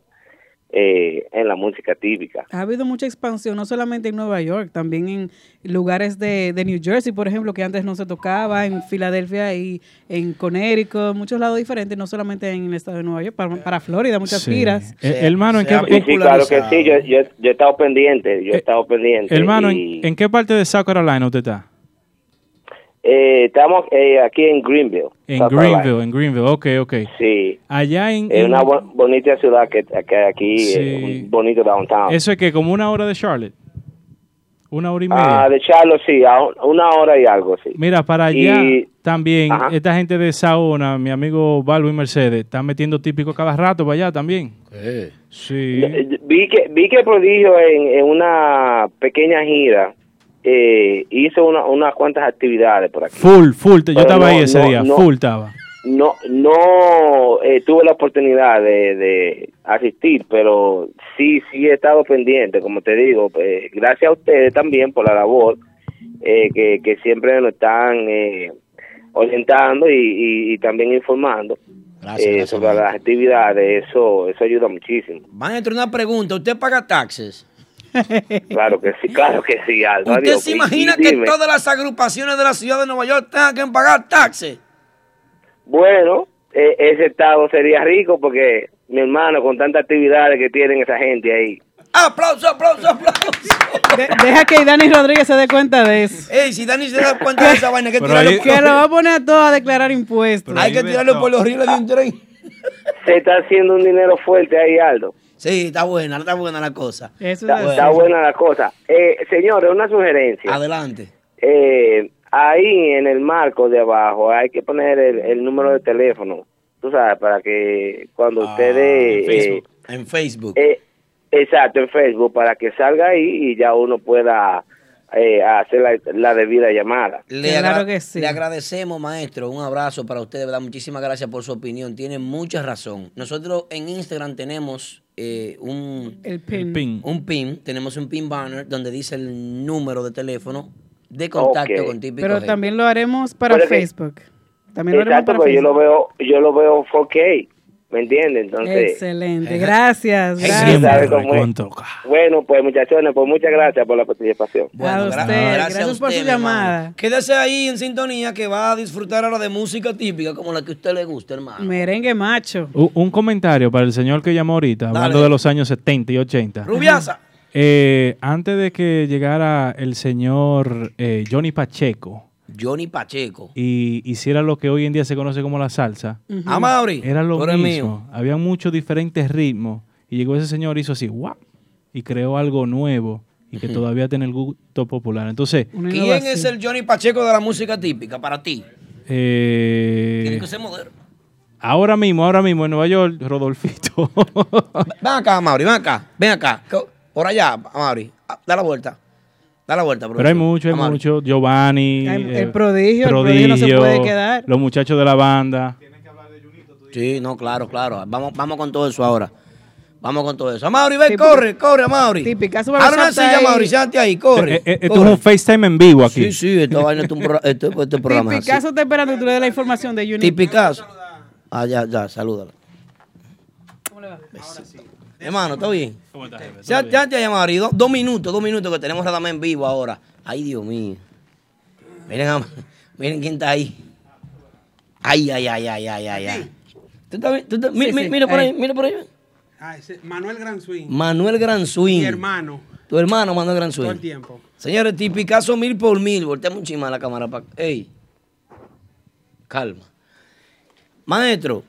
eh, en la música típica. Ha habido mucha expansión, no solamente en Nueva York, también en lugares de, de New Jersey, por ejemplo, que antes no se tocaba, en Filadelfia y en Connecticut, muchos lados diferentes, no solamente en el estado de Nueva York, para, para Florida, muchas Sí. giras. Eh, hermano, ¿en qué, Sí, sí, claro que sí, yo, yo, yo he estado pendiente, yo he estado pendiente. hermano, y, ¿en, en qué parte de South Carolina usted está? Eh, estamos eh, aquí en Greenville. En South Carolina. Greenville, en Greenville, ok, ok. Sí. Allá en... Es en- una bo- bonita ciudad que, que aquí, Sí. eh, un bonito downtown. Eso es que como una hora de Charlotte. Una hora y media. Ah, de Charlotte, sí, a un- una hora y algo, sí. Mira, para allá Y- también, Ajá. esta gente de Saona, mi amigo Balbo y Mercedes, están metiendo típico cada rato para allá también. Sí. Eh, Vi que, vi que Prodigio en, en una pequeña gira eh, hizo una- unas cuantas actividades por aquí. Full, full. Yo estaba no, ahí ese no, día, no. full estaba. No, no eh, tuve la oportunidad de, de asistir, pero sí, sí he estado pendiente, como te digo, eh, gracias a ustedes también por la labor eh, que, que siempre nos están eh, orientando y, y- y también informando Gracias, eh, gracias, sobre las actividades, eso, eso ayuda muchísimo. Maestro, una pregunta. ¿Usted paga taxes? Claro que sí, claro que sí, Aldo. ¿Usted Adiós. se imagina y que dime, todas las agrupaciones de la ciudad de Nueva York tengan que pagar taxes? Bueno, eh, ese estado sería rico porque, mi hermano, con tantas actividades que tienen esa gente ahí. ¡Aplauso, aplauso, aplauso! De- deja que Dani Rodríguez se dé cuenta de eso. Ey, si Dani se da cuenta de esa vaina, hay que tirarlo ahí- por Que lo va a poner a todos a declarar impuestos. Hay que tirarlo por los rieles de un tren. Se está haciendo un dinero fuerte ahí, Aldo. Sí, está buena, está buena la cosa. Eso Está, es está así. buena la cosa. Eh, señores, una sugerencia. Adelante. Eh, ahí en el marco de abajo hay que poner el, el número de teléfono. Tú sabes, para que cuando ustedes... en Facebook. En Facebook. eh, exacto, en Facebook, para que salga ahí y ya uno pueda eh, hacer la, la debida llamada. Le, Claro agra- que sí. le agradecemos, maestro. Un abrazo para usted, de verdad. Muchísimas gracias por su opinión. Tiene mucha razón. Nosotros en Instagram tenemos eh, un, El pin. Pin. un pin, tenemos un pin banner donde dice el número de teléfono de contacto Ok. con Típico Pero también lo haremos para Pero que- Facebook. También lo haremos Exacto, para porque yo lo Facebook. veo, yo lo veo 4K, ¿me entiendes? Entonces, Excelente. Gracias. Gracias. sabe cómo es. Cuánto- bueno, pues muchachones, pues muchas gracias por la participación. Bueno, A gra- usted, gracias por su hermano. llamada. Quédese ahí en sintonía que va a disfrutar ahora de música típica como la que a usted le gusta, hermano. Merengue macho. U- Un comentario para el señor que llamó ahorita, hablando de los años 70 y 80. Rubiasa. Eh, antes de que llegara el señor eh, Johnny Pacheco Johnny Pacheco. y hiciera lo que hoy en día se conoce como la salsa, A Mauri. era lo tú eres mismo. mío. Había muchos diferentes ritmos y llegó ese señor hizo así, ¡guap! y creó algo nuevo y que todavía tiene el gusto popular. Entonces, ¿Quién es el Johnny Pacheco de la música típica para ti? eh, Tiene que ser moderno. ahora mismo, ahora mismo en Nueva York, Rodolfito. Ven acá, Mauri, ven acá, ven acá. Por allá, Mauri. Ah, Da la vuelta. Da la vuelta, Pero hay mucho, hay mucho. Giovanni. Hay- eh, el prodigio, el prodigio no se puede quedar. Los muchachos de la banda. Sí, no, claro, claro. Vamos, vamos con todo eso ahora. Vamos con todo eso. Amaury, ven, Típico- corre, corre, Amaury. Típica, sube Ahora la una silla, ahí. Amaury, siéntate ahí, corre. Eh, eh, esto corre. es un FaceTime en vivo aquí. Sí, sí, esta vaina es un, esto, este programa. Picasso está esperando que tú le des la información de. Tipicazo. Ah, ya, ya, salúdala. ¿Cómo le va? Hermano, ¿está bien? Ya, ya te llamado, Dos, dos minutos, dos minutos que tenemos Radamés en vivo ahora. Ay, Dios mío. Miren, miren quién está ahí. Ay, ay, ay, ay, ay, ay, ay. ¿Tú estás bien? ¿Tú estás- mi- Sí, mi- sí, Mira por ahí, ahí. mira por ahí. Ah, ese- Manuel Gran Swing. Manuel Gran Swing. Mi hermano. Tu hermano Manuel Gran Todo el tiempo. Señores, tipicazo mil por mil. Volteamos un chisme a la cámara para. Ey. Calma. Maestro,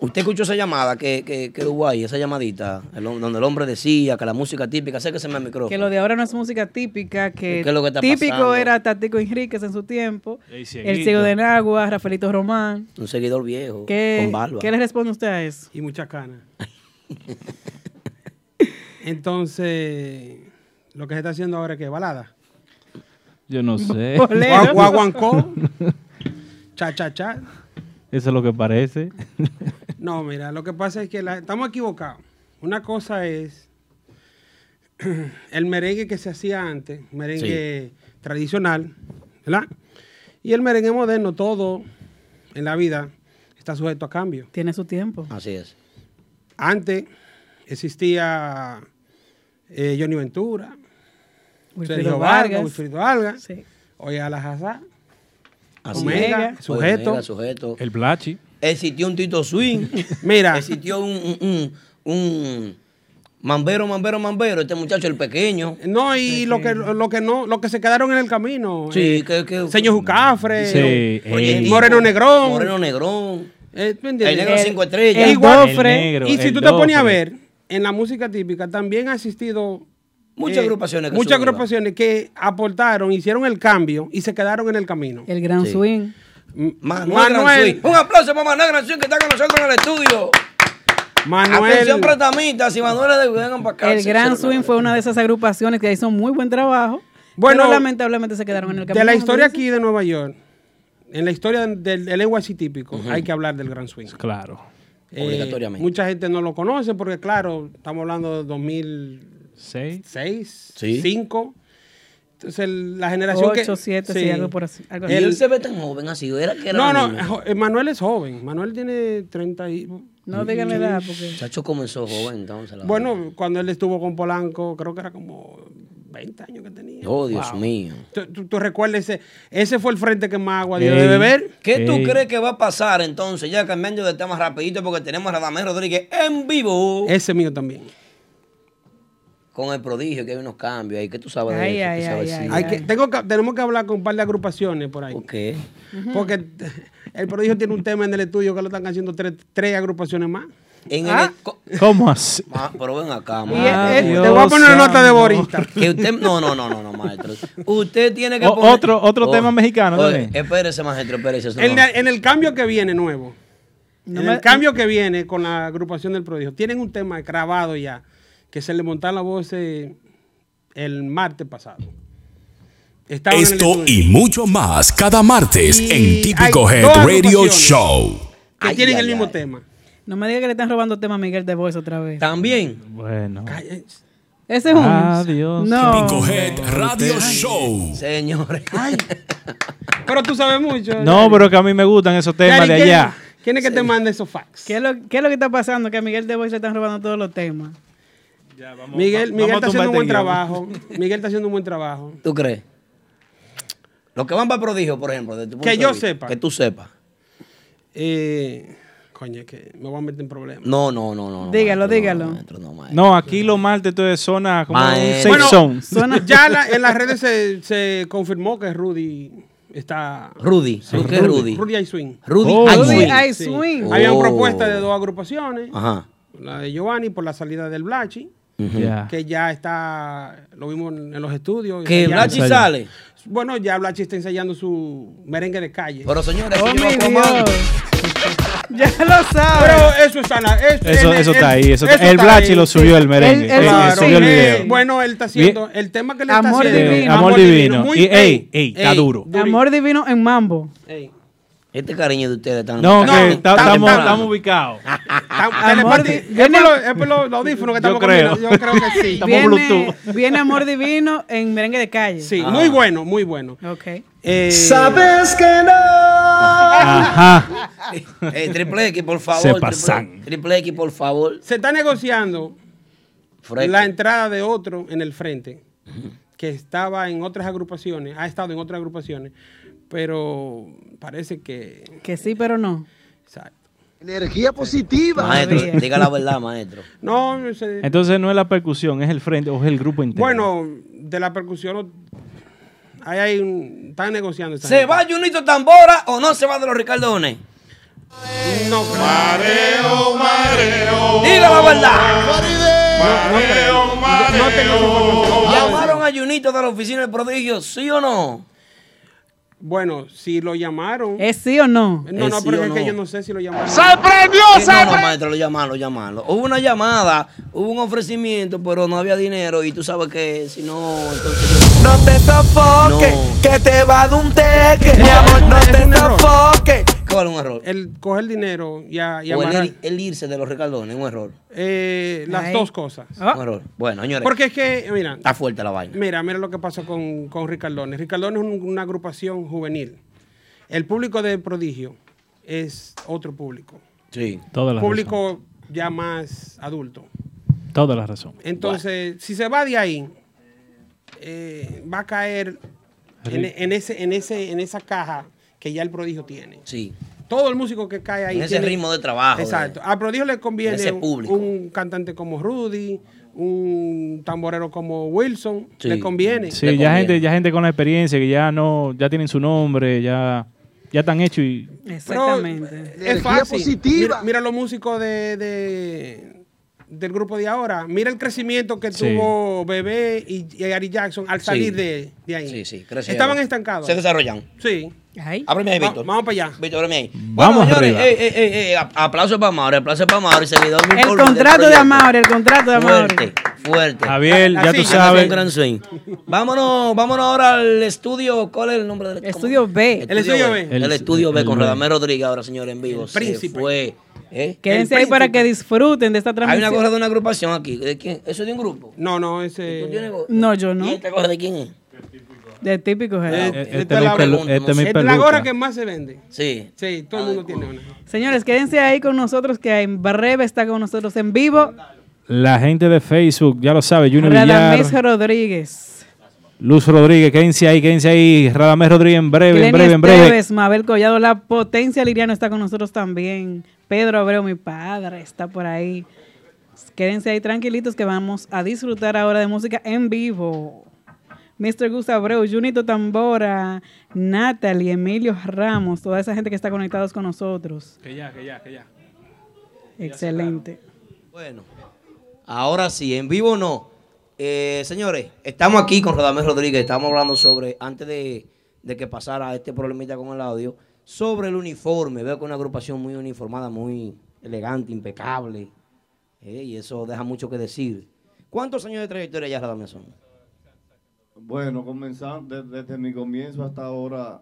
usted escuchó esa llamada que, que, que hubo ahí, esa llamadita, el donde el hombre decía que la música típica, acérquese al micrófono. Que lo de ahora no es música típica, que ¿Qué es lo que está típico pasando? era Tático Enríquez en su tiempo, el ciego de Nagua, Rafaelito Román. Un seguidor viejo, ¿Qué, con barba. ¿Qué le responde usted a eso? Y mucha cana. [laughs] Entonces, lo que se está haciendo ahora es que balada. Yo no sé. [laughs] Guaguancó. Cha, cha, cha. Eso es lo que parece. [laughs] No, mira, lo que pasa es que la- estamos equivocados. Una cosa es [clears throat] el merengue que se hacía antes, merengue tradicional, ¿verdad? Y el merengue moderno, todo en la vida está sujeto a cambio. Tiene su tiempo. Así es. Antes existía eh, Johnny Ventura, Wilfrido Sergio Vargas, Vargas. Wilfrido Vargas, Sí. Oye Alajazá, Omega, sujeto. Omega, sujeto. El Blachi. Existió un Tito Swing. [laughs] Mira. Existió un, un, un, un Mambero, Mambero, Mambero. Este muchacho, el pequeño. No, y lo que, lo que no, lo que se quedaron en el camino. Sí, eh, que- que- Señor Jucafre, Sí, tipo, Moreno Negrón. Moreno Negrón. eh. El negro El- cinco estrellas. el Dofre. El negro, y si el tú te pones a Dofre. ver, en la música típica también ha existido Muchas eh, agrupaciones que muchas agrupaciones que aportaron, hicieron el cambio y se quedaron en el camino. El Gran Sí. Swing. Manuel, Gran Swing. Un aplauso para Manuel Gran Swing que está con nosotros en el estudio. Manuel, Atención, pretamitas y Manuel de vengan para acá. El Gran Swing fue una de esas agrupaciones que hizo muy buen trabajo. Bueno, pero lamentablemente se quedaron en el camino. de la historia aquí de Nueva York, en la historia del, del NYC típico, hay que hablar del Grand Swing. Claro. Eh, Obligatoriamente. mucha gente no lo conoce porque, claro, estamos hablando de 2006, Seis. Sí. 2005. Entonces, el- la generación que... Ocho, siete, sí, algo por así, algo así. él se ve tan joven así. Era que era No, no, niño. Manuel es joven. Manuel tiene 30 y... No digan la edad porque... Chacho comenzó joven entonces. la Bueno, cuando él estuvo con Polanco, creo que era como 20 años que tenía. Oh, Dios mío. ¿Tú, tú- tú recuerdas ese? Ese fue el frente que más agua dio de beber. ¿Qué tú Ey. crees que va a pasar entonces? Ya cambiando de tema rapidito porque tenemos a Radamés Rodríguez en vivo Ese mío también. Con el prodigio que hay unos cambios ahí. ¿Qué tú sabes de eso? ay, ¿Qué sabes ay, sí? Hay que, tengo que- tenemos que hablar con un par de agrupaciones por ahí. ¿Por qué? Porque el prodigio tiene un tema en el estudio que lo están haciendo tres, tres agrupaciones más. En el- Ah. co- ¿Cómo así? Ma- pero ven acá, maestro. te voy a poner una nota de santo. Borista. Que usted, no, no, no, no, no, maestro. Usted tiene que O- poner- otro- otro tema mexicano también. Espérese, maestro, espérese. En, no. el- en el cambio que viene nuevo, No en me- el cambio que viene con la agrupación del prodigio, tienen un tema grabado ya, que se le montaron la voz eh, el martes pasado. Estaban Esto y mucho más cada martes Y en Típico Head Radio. Show. que Ay, tienen ay, el mismo ay. tema. No me diga que le están robando tema a Miguel de Voice otra vez. También. Bueno. Ese es un... Adiós. No. Típico Head Radio Show. Señores. ay. [laughs] Pero tú sabes mucho. No, Yari. pero que a mí me gustan esos temas Yari, de ¿quién- allá. ¿Quién es que te manda esos fax? ¿Qué es, lo, ¿Qué es lo que está pasando? Que a Miguel de Voice le están robando todos los temas. Miguel, Miguel está haciendo un buen este trabajo. Miguel está haciendo un buen trabajo. [laughs] ¿Tú crees? Los que van para el prodigio, por ejemplo. desde tu punto Que de yo vista, sepa. Que tú sepas. Eh, coño, es que me voy a meter en problemas. No, no, no, no. no, Dígalo, maestro, dígalo. No, maestro, no, maestro. No, aquí los martes todo es zona como un Maestro. safe Bueno, zone. [laughs] ya la- en las redes se, se confirmó que Rudy está. Rudy. Sí, ¿Por qué Rudy? Rudy I Swing. Rudy Oh. I Rudy Swing. Sí. Swing. Habían Oh. propuestas de dos agrupaciones. Ajá. La de Giovanni por la salida del Blachi, Que ya está, lo vimos en en los estudios. Que. Blachi sale. Bueno, ya Blachi está ensayando su merengue de calle. Pero señores, Oh, [laughs] ya lo sabes. Pero eso está, la- Eso, eso está ahí. Eso, el está Blachi lo subió el merengue. Eh, Claro, subió el eh, video. bueno, él está haciendo el tema que le está Amor haciendo. divino. Amor divino. muy- Y, ey, ey, está duro. Amor divino en mambo. ey. Este cariño de ustedes tan No, No, que tan estamos estamos ubicados. [laughs] Está- Amor es por los- audífonos que estamos creo. combinando. Yo creo que sí. [laughs] Estamos Viene, Bluetooth. viene Amor divino en merengue de calle. Sí, Ah. muy bueno, muy bueno. Ok. Eh, Ajá. [laughs] Eh, triple X, por favor. Se triple- pasan. Triple X, por favor. Se está negociando Fresco. la entrada de otro en el frente que estaba en otras agrupaciones, ha estado en otras agrupaciones, pero parece que. Que sí, pero no. exacto. Energía positiva. Maestro, diga la verdad, maestro. [laughs] No, no sé. Entonces no es la percusión, es el frente o es el grupo entero. Bueno, de la percusión, ahí hay un, están negociando. esta ¿Se gente. va Junito Tambora o no se va de los Ricardones? No, Mareo, mareo. Diga la verdad. Mareo, no información. ¿Llamaron a Junito de la oficina del prodigio, sí o no? Bueno, si lo llamaron. ¿Es sí o no? no, ¿Es no, sí pero es que no? yo no sé si lo llamaron. Sí, no, no, maestro, lo llamaron, lo llamaron. Hubo una llamada, hubo un ofrecimiento, pero no había dinero y tú sabes que si no, entonces... No te sofoques, No. que te va de un teque. Mi amor, no te sofoques. ¿Cuál es un error? El coger dinero y, a- y o el, amarrar. ir- el irse de los Ricardones, un error. Eh, las Ay. dos cosas. Ah. Un error. Bueno, señores, Porque es que, mira, está fuerte la vaina. mira, mira lo que pasa con, con Ricardones. Ricardones es un- una agrupación juvenil. El público de Prodigio es otro público. Sí. Toda la razón. público ya más adulto. Toda la razón. Entonces, si se va de ahí, eh, va a caer en, en ese, en, ese, en esa caja que ya el prodigio tiene. Sí. Todo el músico que cae ahí. En ese ritmo de trabajo, Exacto. de- Al prodigio le conviene ese un, público. un cantante como Rudy, un tamborero como Wilson. Sí. Le conviene. Sí, ya gente, ya gente con la experiencia que ya no, ya tienen su nombre, ya, ya están hechos y Exactamente. Es fácil. Mira, mira los músicos de, de- del grupo de ahora. Mira el crecimiento que Sí. tuvo Bebé y, y Ari Jackson al Sí. salir de, de ahí. Sí, sí, crecieron. Estaban estancados. Se desarrollan. Sí. Ábreme ahí, Va- Víctor. Vamos para allá. Víctor, ábreme ahí. Vamos Bueno, señores, arriba. eh, eh, eh, eh, ap- aplauso para Mauri, aplauso para Mauri, seguidor muy El contrato de. Amaury, el contrato de Amaury. Fuerte, fuerte. Javier, ya tú sabes. un gran swing. Vámonos, vámonos ahora al estudio. ¿Cuál es el nombre del Estudio B. El estudio B. El, El- estudio B el con B. Radamés Rodríguez ahora, señores, en vivo. El Se príncipe. fue. ¿Eh? Quédense ahí para que disfruten de esta Hay transmisión. una gorra de una agrupación aquí. ¿De quién? ¿Eso es de un grupo? No, no, ¿Tú ese. tienes? No, yo no. ¿Y esta gorra de quién es? De típico Eh. Eh, esta Este es es la mi pregunta, este es la gorra que más se vende. Sí. Sí, todo el mundo tiene una. Señores, quédense ahí con nosotros que en breve está con nosotros en vivo La gente de Facebook, ya lo sabe, Junior Villar, Rodríguez, Luz Rodríguez, quédense ahí, quédense ahí. Radamés Rodríguez en breve, en breve, en breve. Mabel Collado, La Potencia Liriano está con nosotros también. Pedro Abreu, mi padre, está por ahí. Quédense ahí tranquilitos que vamos a disfrutar ahora de música en vivo. Mr. Gus Abreu, Junito Tambora, Natalie, Emilio Ramos, toda esa gente que está conectados con nosotros. Que ya, que ya, que ya. Excelente. Bueno, ahora sí, en vivo no. Eh, señores, estamos aquí con Radamés Rodríguez. Estamos hablando sobre, antes de, de que pasara este problemita con el audio, sobre el uniforme. Veo que es una agrupación muy uniformada, muy elegante, impecable. eh, y eso deja mucho que decir. ¿Cuántos años de trayectoria ya Radamés son? Bueno, comenzando de- desde mi comienzo hasta ahora,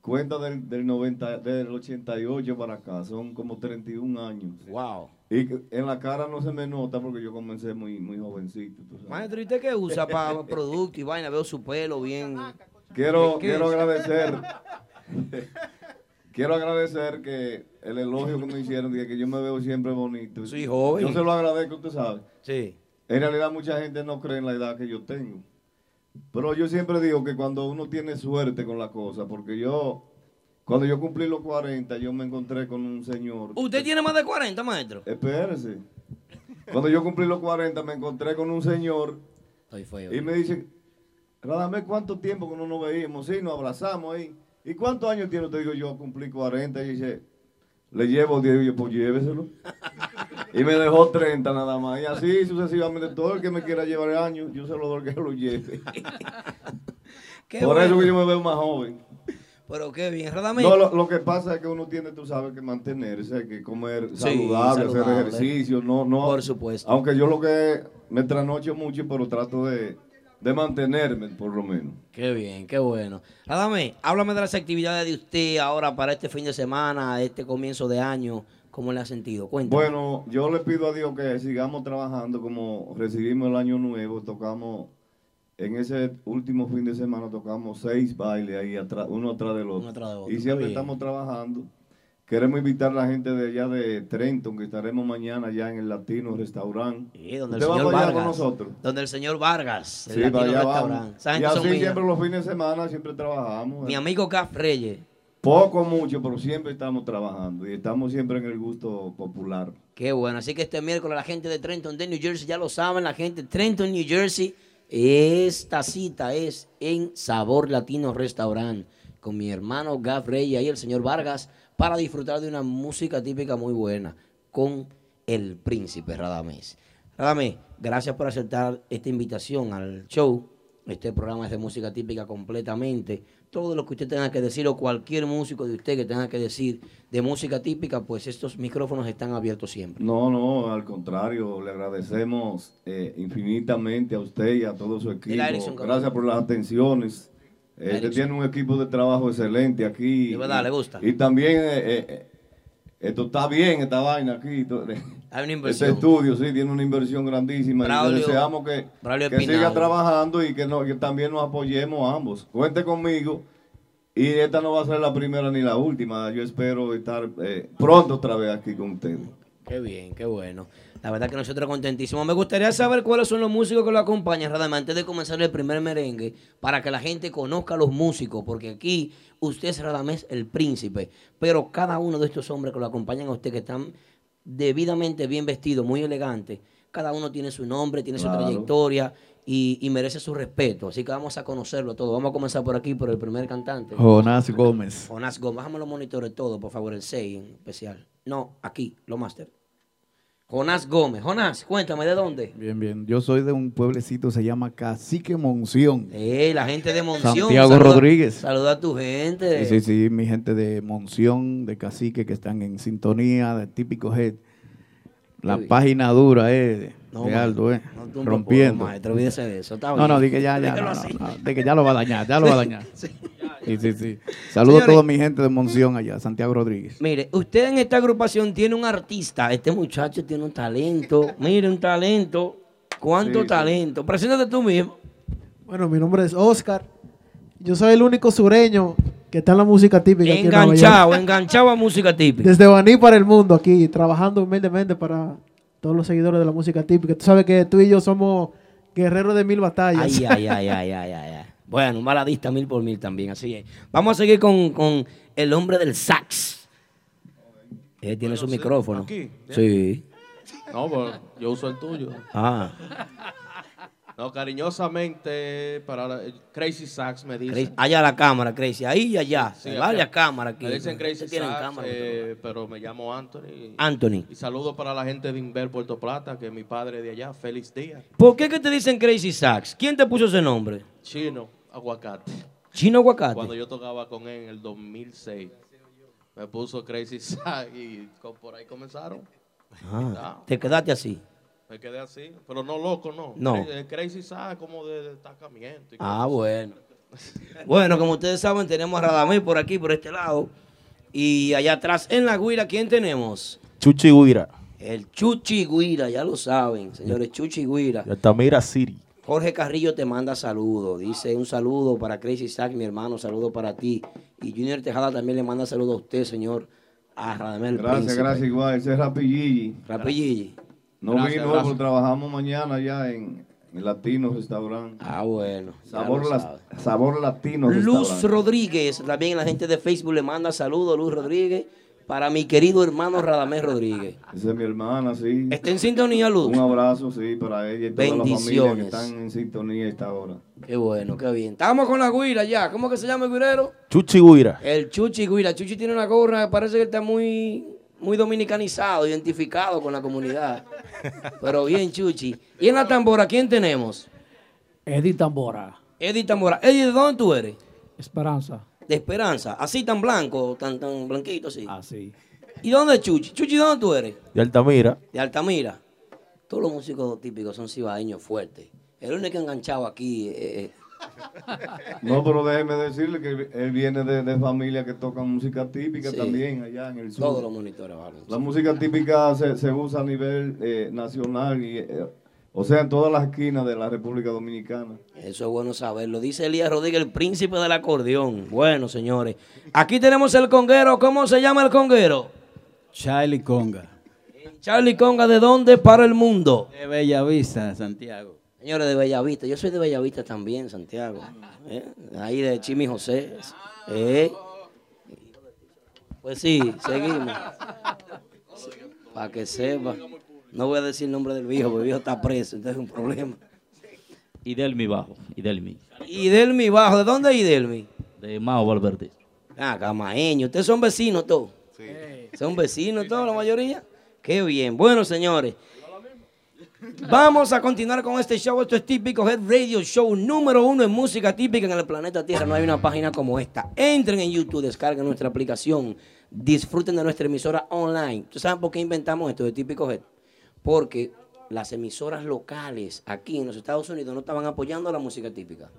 cuenta del, del 90, del 88 para acá, son como 31 años. Wow. Y en la cara no se me nota porque yo comencé muy, muy jovencito. tú sabes. Maestro, ¿y usted qué usa para [laughs] producto y vaina? Veo su pelo bien. Quiero, ¿Qué quiero agradecer. [laughs] quiero agradecer que el elogio que me hicieron de que yo me veo siempre bonito. Sí, joven. Yo se lo agradezco, usted sabe. Sí. En realidad mucha gente no cree en la edad que yo tengo. Pero yo siempre digo que cuando uno tiene suerte con la cosa, porque yo, cuando yo cumplí los 40, yo me encontré con un señor. ¿Usted tiene más de 40, maestro? Espérese. Cuando yo cumplí los 40, me encontré con un señor Estoy feo. y me dice, Radamés, ¿cuánto tiempo que no nos veíamos? Sí, nos abrazamos ahí. ¿Y cuántos años tiene usted? Digo, yo cumplí 40 y dice, le llevo 10 y yo, pues lléveselo. y me dejó 30 nada más. Y así sucesivamente, todo el que me quiera llevar años, yo se lo doy que lo lleve. [laughs] Por bueno. eso que yo me veo más joven. Pero qué bien, Radamés. No, lo, lo que pasa es que uno tiene, tú sabes, que mantenerse, que comer Sí, saludable, saludable. hacer ejercicio, no, no. Por supuesto. Aunque yo lo que me trasnocho mucho, pero trato de, de mantenerme, por lo menos. Qué bien, qué bueno. Radamés, háblame de las actividades de usted ahora para este fin de semana, este comienzo de año. ¿Cómo le ha sentido? Cuéntame. Bueno, yo le pido a Dios que sigamos trabajando como recibimos el año nuevo, tocamos, en ese último fin de semana tocamos seis bailes ahí atrás, uno atrás del otro. Atrás de otro, Y siempre bien. estamos trabajando. Queremos invitar a la gente de allá de Trenton, que estaremos mañana allá en el Latino Restaurant. Sí, donde el ¿Usted va señor allá Vargas. con nosotros? Donde el señor Vargas, el Sí, Latino allá Restaurant. vamos. Y así siempre los fines de semana, siempre trabajamos. Mi amigo Gaf Reyes. Poco, mucho, pero siempre estamos trabajando y estamos siempre en el gusto popular. Qué bueno. Así que este miércoles la gente de Trenton, de New Jersey, ya lo saben, la gente de Trenton, New Jersey. Esta cita es en Sabor Latino Restaurant con mi hermano Gaf Reyes y el señor Vargas para disfrutar de una música típica muy buena con el príncipe Radamés. Radamés, gracias por aceptar esta invitación al show. Este programa es de música típica completamente. Todo lo que usted tenga que decir o cualquier músico de usted que tenga que decir de música típica, pues estos micrófonos están abiertos siempre. No, no, al contrario, le agradecemos eh, infinitamente a usted y a todo su equipo. Erickson. Gracias por las atenciones. Eh, usted tiene un equipo de trabajo excelente aquí. De verdad, Y- le gusta. Y también eh, eh, esto está bien, esta vaina aquí. [laughs] Hay una Este inversión. estudio, sí, tiene una inversión grandísima. y le deseamos que, que siga trabajando y que, no, que también nos apoyemos ambos. Cuente conmigo. Y esta no va a ser la primera ni la última. Yo espero estar eh, pronto otra vez aquí con ustedes. Qué bien, qué bueno. La verdad que nosotros contentísimos. Me gustaría saber cuáles son los músicos que lo acompañan, Radamés, antes de comenzar el primer merengue, para que la gente conozca a los músicos, porque aquí usted es Radamés el príncipe, pero cada uno de estos hombres que lo acompañan a usted, que están debidamente bien vestidos, muy elegantes, cada uno tiene su nombre, tiene su trayectoria y, y merece su respeto. Así que vamos a conocerlo todo. Vamos a comenzar por aquí, por el primer cantante. Jonás Gómez. Jonás Gómez. Bájame los monitores todos, por favor, el 6 en especial. No, aquí, lo máster. Jonás Gómez. Jonás, cuéntame, ¿de dónde? Bien, bien. Yo soy de un pueblecito, se llama Cacique Monción. Eh, la gente de Monción. Santiago Saluda- Rodríguez. Saluda a tu gente. Sí, sí, sí, mi gente de Monción, de Cacique, que están en sintonía, de típico head. La página dura, eh, No, eh, no rompiendo. maestro, olvídese de eso, está no, bien. no, di que ya, ya, Dígalo no, así. no, no, de que ya lo va a dañar, ya lo va a dañar. [laughs] Sí. Sí, sí, sí. Saludos a toda mi gente de Monción allá, Santiago Rodríguez. Mire, usted en esta agrupación tiene un artista. Este muchacho tiene un talento. Mire, un talento. ¿Cuánto Sí, sí. talento? Preséntate tú mismo. Bueno, mi nombre es Oscar. Yo soy el único sureño que está en la música típica. aquí en Nueva Enganchado, York. enganchado a música típica. Desde Baní para el mundo, aquí, trabajando humildemente para todos los seguidores de la música típica. Tú sabes que tú y yo somos guerreros de mil batallas. Ay, ay, ay, ay, ay, ay, ay. Bueno, un baladista mil por mil también, así es. Vamos a seguir con, con el hombre del sax. Él tiene su micrófono. aquí. Sí. No, pues yo uso el tuyo. Ah. No, cariñosamente, para la- Crazy Sax me dice. Allá la cámara, Crazy. Ahí y allá. Sí, varias cámaras aquí. Me dicen Crazy Sax, cámara. eh, pero me llamo Anthony. Anthony. Y saludo para la gente de Inver, Puerto Plata, que es mi padre de allá. Félix Díaz. ¿Por qué que te dicen Crazy Sax? ¿Quién te puso ese nombre? Chino, aguacate. Chino Aguacate. Cuando yo tocaba con él en el 2006, me puso Crazy Sax y por ahí comenzaron. Ah, te quedaste así. Me quedé así, pero no loco, no. No. Cra- Crazy Sax como de destacamiento. y Ah, cosas. bueno. Bueno, como ustedes saben, tenemos a Radamés por aquí, por este lado. Y allá atrás, en la guira, ¿quién tenemos? Chuchi Guira. El Chuchi Guira, ya lo saben, señores, Chuchi Guira. Altamira City. Jorge Carrillo te manda saludos. Dice un saludo para Crazy Sack, mi hermano, saludo para ti. Y Junior Tejada también le manda saludos a usted, señor. A Radamés el Gracias, Príncipe. gracias igual. Ese es Rapilligi. Rapilligi. No Gracias, vino, gracias. pero trabajamos mañana ya en, en Latino Restaurant. Ah, bueno. Sabor, sabe. sabor Latino Luz Restaurant. Rodríguez, también la gente de Facebook le manda saludos, Luz Rodríguez, para mi querido hermano Radamés Rodríguez. Esa es mi hermana, sí. ¿Está en sintonía, Luz? Un abrazo, sí, para ella y toda la familia que Bendiciones. están en sintonía a esta hora. Qué bueno, qué bien. Estamos con la guira ya. ¿Cómo que se llama el guirero? Chuchi Guira. El Chuchi Guira. Chuchi tiene una gorra, parece que está muy, muy dominicanizado, identificado con la comunidad. Pero bien, Chuchi. ¿Y en la tambora quién tenemos? Eddie Tambora. Eddie Tambora. Eddie, ¿de dónde tú eres? Esperanza. De Esperanza. Así tan blanco, tan, tan blanquito así. Así. ¿Y dónde es Chuchi? Chuchi, ¿dónde tú eres? De Altamira. De Altamira. Todos los músicos típicos son cibaeños fuertes. El único enganchado aquí eh, [laughs] No, pero déjeme decirle que él viene de, de familia que tocan música típica Sí. también allá en el sur. todos los monitores. La música típica se, se usa a nivel eh, nacional, y, eh, o sea, en todas las esquinas de la República Dominicana. Eso es bueno saberlo. Dice Elías Rodríguez, el príncipe del acordeón. Bueno, señores. Aquí tenemos el conguero. ¿Cómo se llama el conguero? Charlie Conga. Charlie Conga, ¿de dónde para el mundo? De Bellavista, Santiago. Señores de Bellavista. Yo soy de Bellavista también, Santiago. ¿Eh? Ahí de Chimi José. ¿Eh? Pues sí, seguimos. Para que sepa. No voy a decir el nombre del viejo, porque el viejo está preso, entonces es un problema. Idelmi Bajo. Idelmi. Idelmi Bajo, ¿de dónde es Idelmi? De Mao Valverde. Ah, camaeño. Ustedes son vecinos todos. Son vecinos todos, la mayoría. Qué bien. Bueno, señores. [laughs] Vamos a continuar con este show. Esto es típico Head Radio Show número uno en música típica en el planeta Tierra. No hay una página como esta. Entren en YouTube, descarguen nuestra aplicación, disfruten de nuestra emisora online. ¿Ustedes saben por qué inventamos esto de típico Head? Porque las emisoras locales aquí en los Estados Unidos no estaban apoyando la música típica.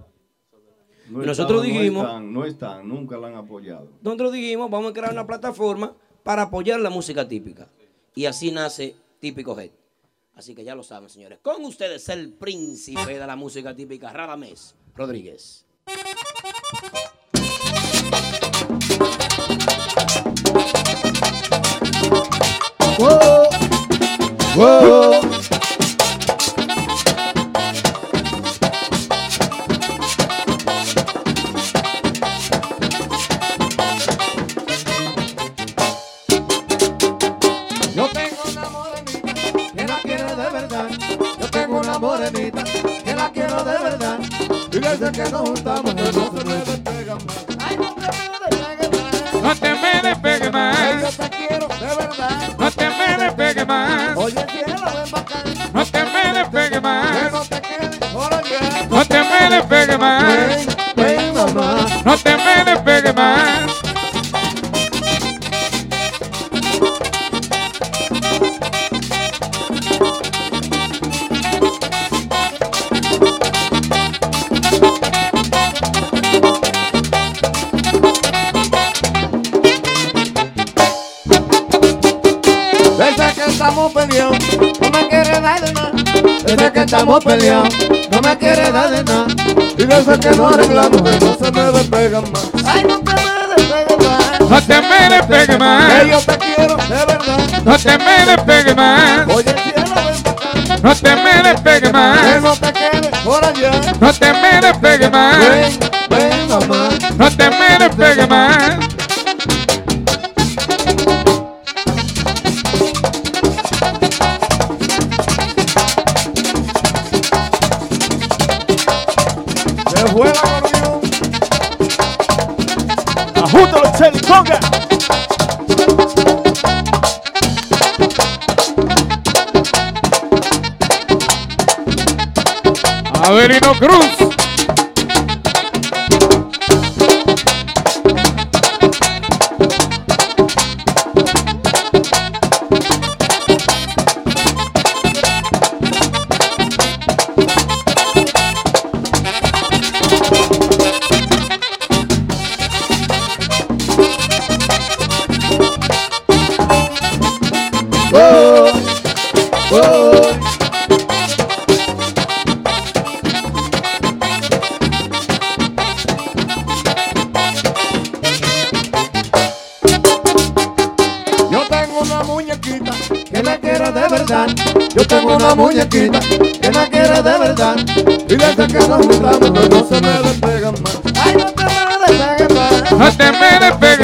No Y nosotros dijimos- No están, no están, nunca la han apoyado. nosotros dijimos, vamos a crear una plataforma para apoyar la música típica. Y así nace Típico Head. Así que ya lo saben, señores. Con ustedes el príncipe de la música típica, Radamés Rodríguez. Que estamos peleados, no me quiere dar de nada. Y desde que nos arreglamos, que no se me despegan más. Ay, no te me despegues más. No te me despegues más. Que yo te quiero de verdad. No te me despegues más. Oye, cielo, ven. No te me despegues Que más. no te quedes por allá. No te me despegues más. Ven, ven, mamá. No te me despegues más. Avelino Cruz. Una muñequita que me quiere de verdad. Y desde que nos juntamos pues no se me despegan más. Ay, no te me despegues. No te me despegues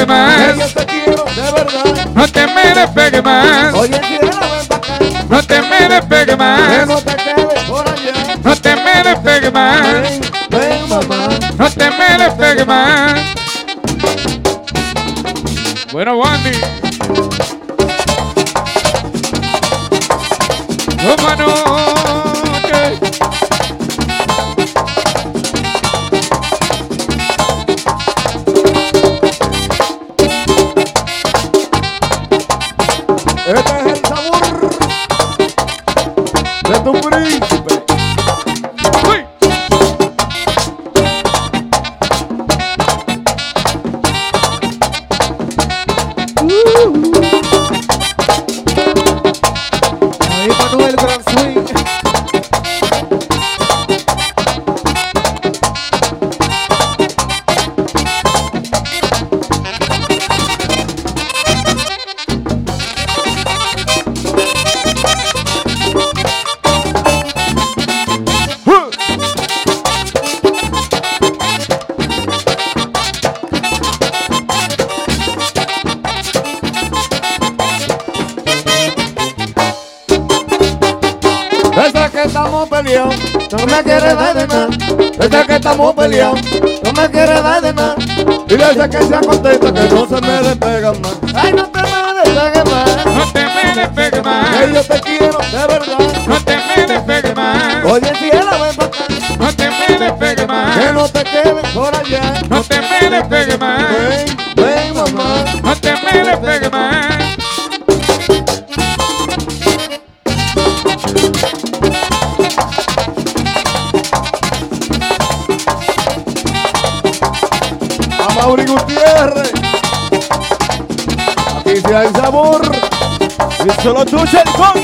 No me quiere dar de nada. Y desde que se acontenta que no se me despegan más. Ay, no te me despegues más. No te me despegues más. Que yo te quiero de verdad. No te me despegues más. Oye, cielo, ven pa' acá. No te me despegues más. Que no te quedes por allá. No te me despegues más. Ven, ven, mamá. No te me despegues solo tú, Cheli, conga.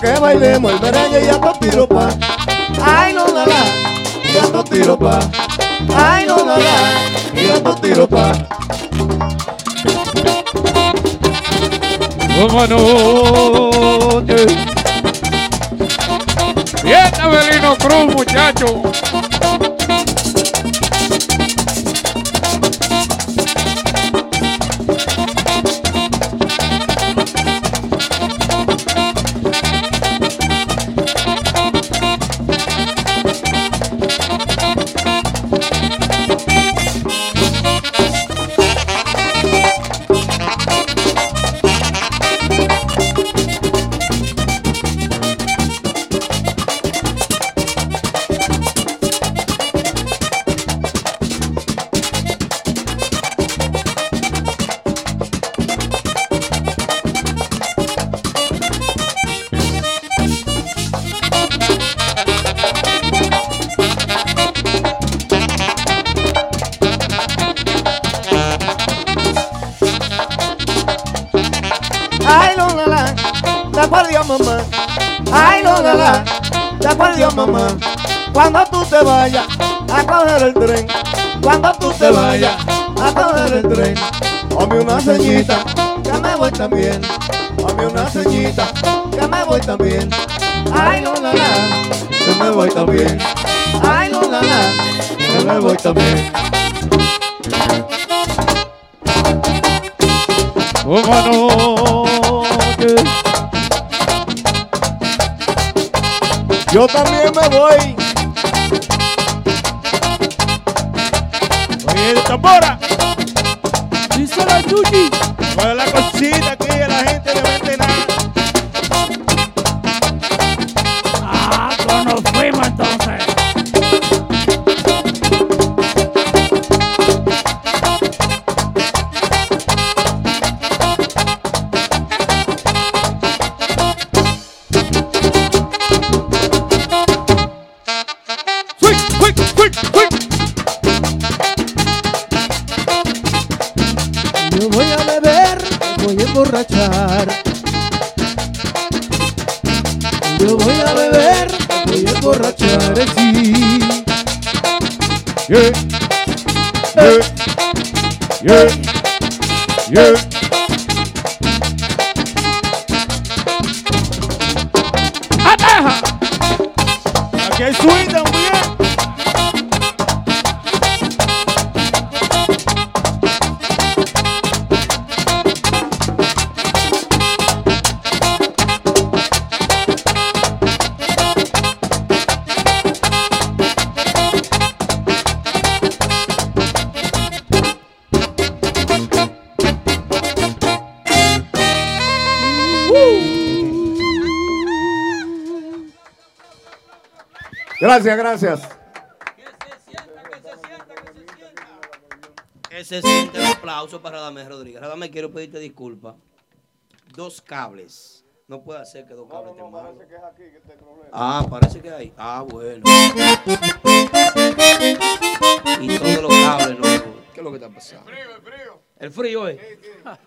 Que bailemos el merengue y a tu piropa. Ay, no, la, la, y a tu piropa. Ay, no, la, la, y a tu piropa. ¿Cómo no? Bien, Abelino Cruz, muchacho. Cuando tú te vayas a coger el tren, cuando tú te vayas a coger el tren, Dame una ceñita, que me voy también. Dame una ceñita, que me voy también. Ay, no, la, la, que me voy también. Ay, no, la, la, que me voy también. Yo también me voy. Oye, tambora. Dice la Yuji. Para la cosita aquí a la gente le vende nada. Yo voy a beber, voy a emborrachar, sí. Yeah. Yeah. Yeah. Yeah. Gracias, gracias. Que se siente el aplauso para Radamés Rodríguez. Radamés, quiero pedirte disculpas. Dos cables. No puede ser que dos cables estén malos. Ah, parece que hay. Ah, bueno. Y todos los cables, loco. ¿Qué es lo que está pasando? El frío, eh.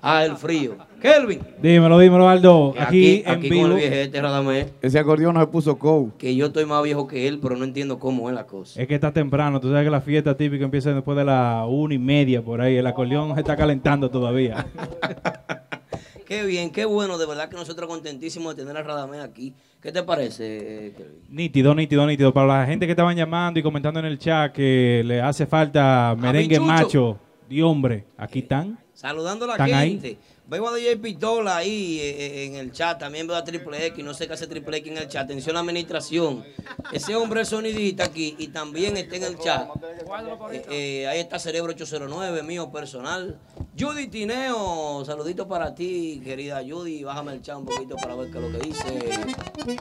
Ah, el frío. Kelvin. Dímelo, dímelo, Aldo. Aquí, Aquí, en aquí vivo. con el viejete Radamés. Ese acordeón no se puso cow. Que yo estoy más viejo que él, pero no entiendo cómo es la cosa. Es que está temprano. Tú sabes que la fiesta típica empieza después de la una y media por ahí. El acordeón se está calentando todavía. [laughs] Qué bien, qué bueno. De verdad que nosotros contentísimos de tener a Radamés aquí. ¿Qué te parece, eh, Kelvin? nítido, nítido, nítido. Para la gente que estaban llamando y comentando en el chat que le hace falta merengue Chucho. macho. Di hombre, aquí están. Saludando a la ¿Están ahí? gente. Veo a DJ Pistola ahí eh, eh, en el chat. También veo a Triple X. No sé qué hace Triple X en el chat. Atención a la administración. Ese hombre es sonidista aquí y también está en el chat. Eh, eh, ahí está Cerebro 809, mío personal. Judy Tineo, saludito para ti, querida Judy. Bájame el chat un poquito para ver qué es lo que dice.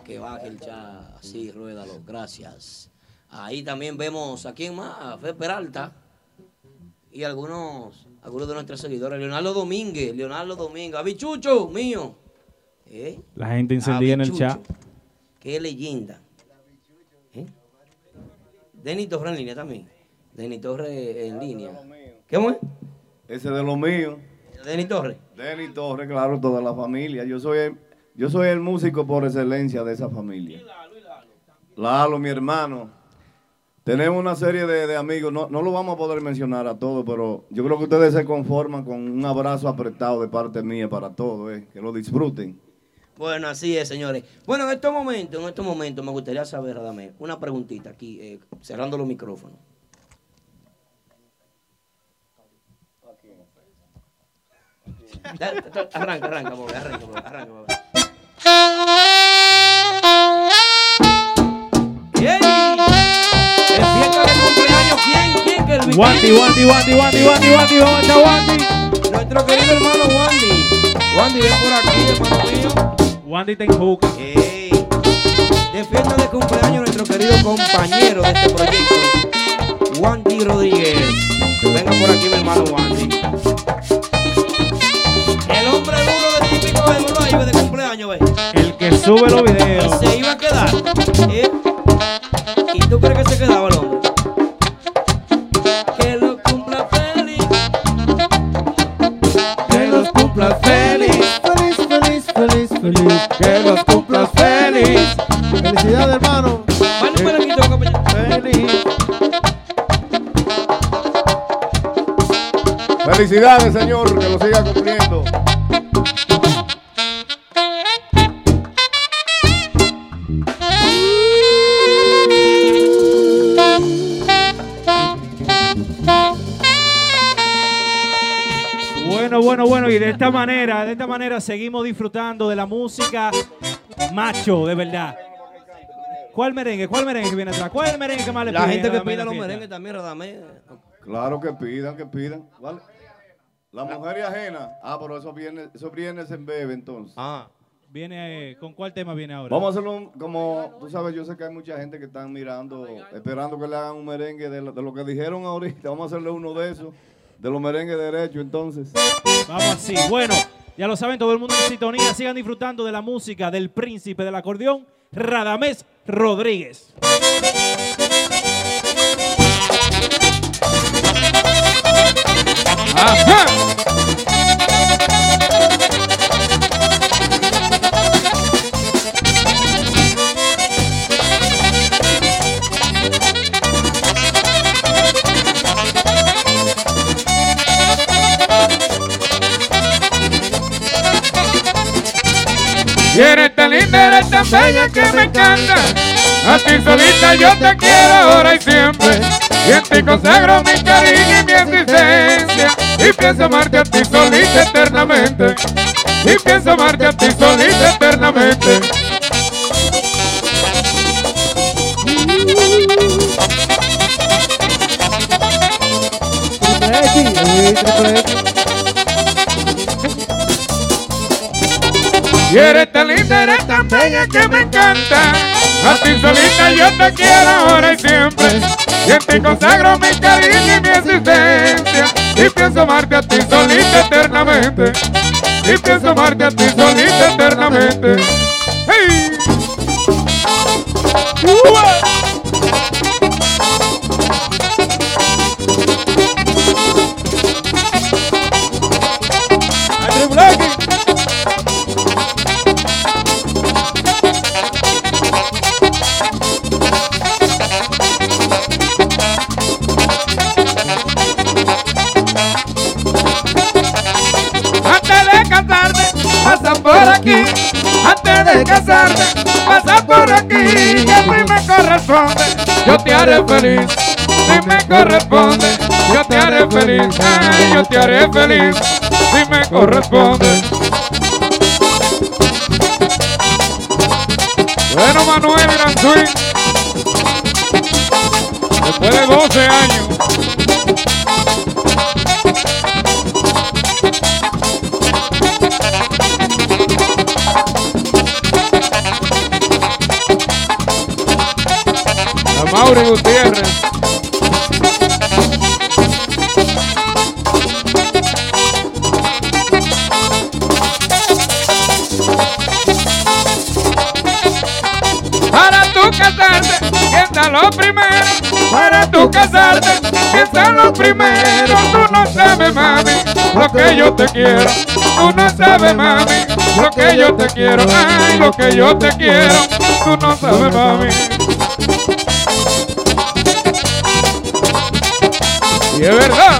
Que baje el chat. Así, ruédalo. Gracias. Ahí también vemos a quién más. A Fe Peralta y algunos, algunos de nuestros seguidores. Leonardo Domínguez, Leonardo Domínguez, Abichucho, mío. ¿Eh? La gente encendida en el chat. Qué leyenda. ¿Eh? Denny Torres en línea también. Denny Torres en línea. ¿Qué es? Ese de lo mío. Denny Torres. Denny Torres, claro, toda la familia. Yo soy el, yo soy el músico por excelencia de esa familia. Lalo, mi hermano. Tenemos una serie de, de amigos, no, no lo vamos a poder mencionar a todos, pero yo creo que ustedes se conforman con un abrazo apretado de parte mía para todos, eh, que lo disfruten. Bueno, así es, señores. Bueno, en estos momentos, en estos momentos, me gustaría saber, Radamés, una preguntita aquí, eh, cerrando los micrófonos. [laughs] Arranca, arranca, bobe, arranca, arranca, bobe. Wandy, Wandy, Wandy, Wandy, Wandy, Wandy, ¿dónde está Wandy? Nuestro querido hermano Wandy. Wandy, ven por aquí, hermano mío. Wandy te enjuca. Ey. De fiesta de cumpleaños nuestro querido compañero de este proyecto, Wandy Rodríguez. Venga por aquí, mi hermano Wandy. El hombre duro de típico de ahí de cumpleaños, ve. El que sube los videos. Se iba a quedar. ¿eh? ¿Y tú crees que se quedaba feliz. Que los cumplas feliz. Felicidades, hermano. Feliz. Felicidades, señor, que lo siga cumpliendo. Bueno, bueno, y de esta manera, de esta manera seguimos disfrutando de la música macho, de verdad. ¿Cuál merengue? ¿Cuál merengue que viene atrás? ¿Cuál es el merengue que más le La pide gente que pida los merengues también, Radamés. Claro que pidan, que pidan. ¿vale? La mujer y ajena. Ah, pero eso viene, eso viene en bebé entonces. Ah. Viene, ¿Con cuál tema viene ahora? Vamos a hacerlo un- como, tú sabes, yo sé que hay mucha gente que están mirando, esperando que le hagan un merengue de lo, de lo que dijeron ahorita. Vamos a hacerle uno de esos, de los merengues derechos entonces. Vamos así. Bueno, ya lo saben, todo el mundo en sintonía. Sigan disfrutando de la música del príncipe del acordeón, Radamés Rodríguez. Bella que me encanta. A ti solita yo te quiero ahora y siempre. Y en ti consagro mi cariño y mi existencia. Y pienso amarte a ti solita eternamente. Y pienso amarte a ti solita eternamente. Y eres tan linda, eres tan bella que me encanta. A ti solita yo te quiero ahora y siempre. Y en ti consagro mi cariño y mi existencia. Y pienso amarte a ti solita eternamente. Y pienso amarte a ti solita eternamente. ¡Hey! Yo te haré feliz. Si me corresponde, yo te haré feliz. Ay, yo te haré feliz. Si me corresponde. Bueno, Manuel Gran. Después de 12 años. Mauri Gutiérrez. Para tú casarte, piensa lo primero. Para tú casarte, piensa lo primero. Tú no sabes, mami, lo que yo te quiero. Tú no sabes, mami, lo que yo te quiero. Ay, lo que yo te quiero. Tú no sabes, mami. Y es verdad.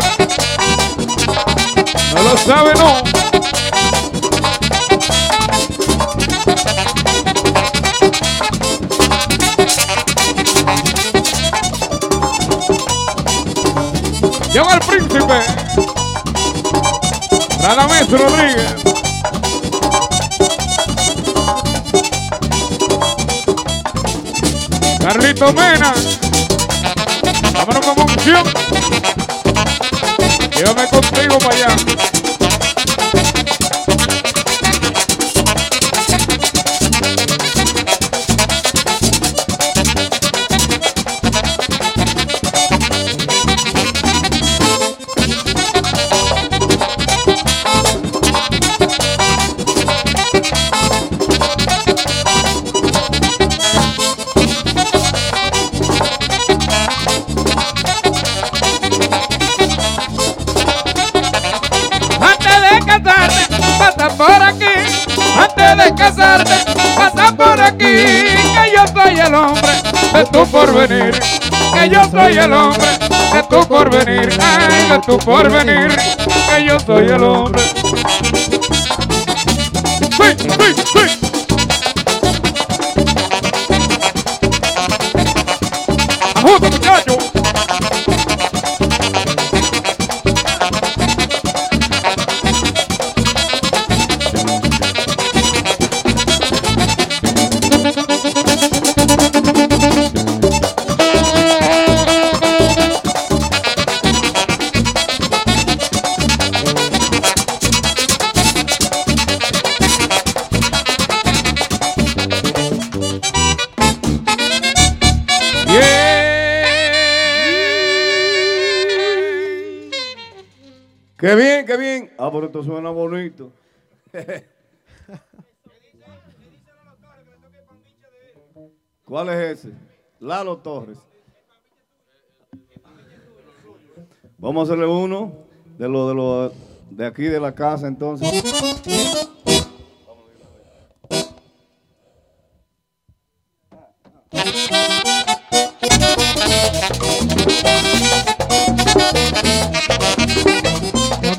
No lo sabe, no. Llama al príncipe. Radamés Rodríguez. Carlito Mena. Vámonos con unción. Llévame contigo para allá. De tu porvenir. Que yo soy el hombre de tu porvenir. Ay, de tu porvenir. Que yo soy el hombre. Sí, sí, sí. Esto suena bonito. ¿Cuál es ese? Lalo Torres. Vamos a hacerle uno de lo de lo de aquí de la casa entonces.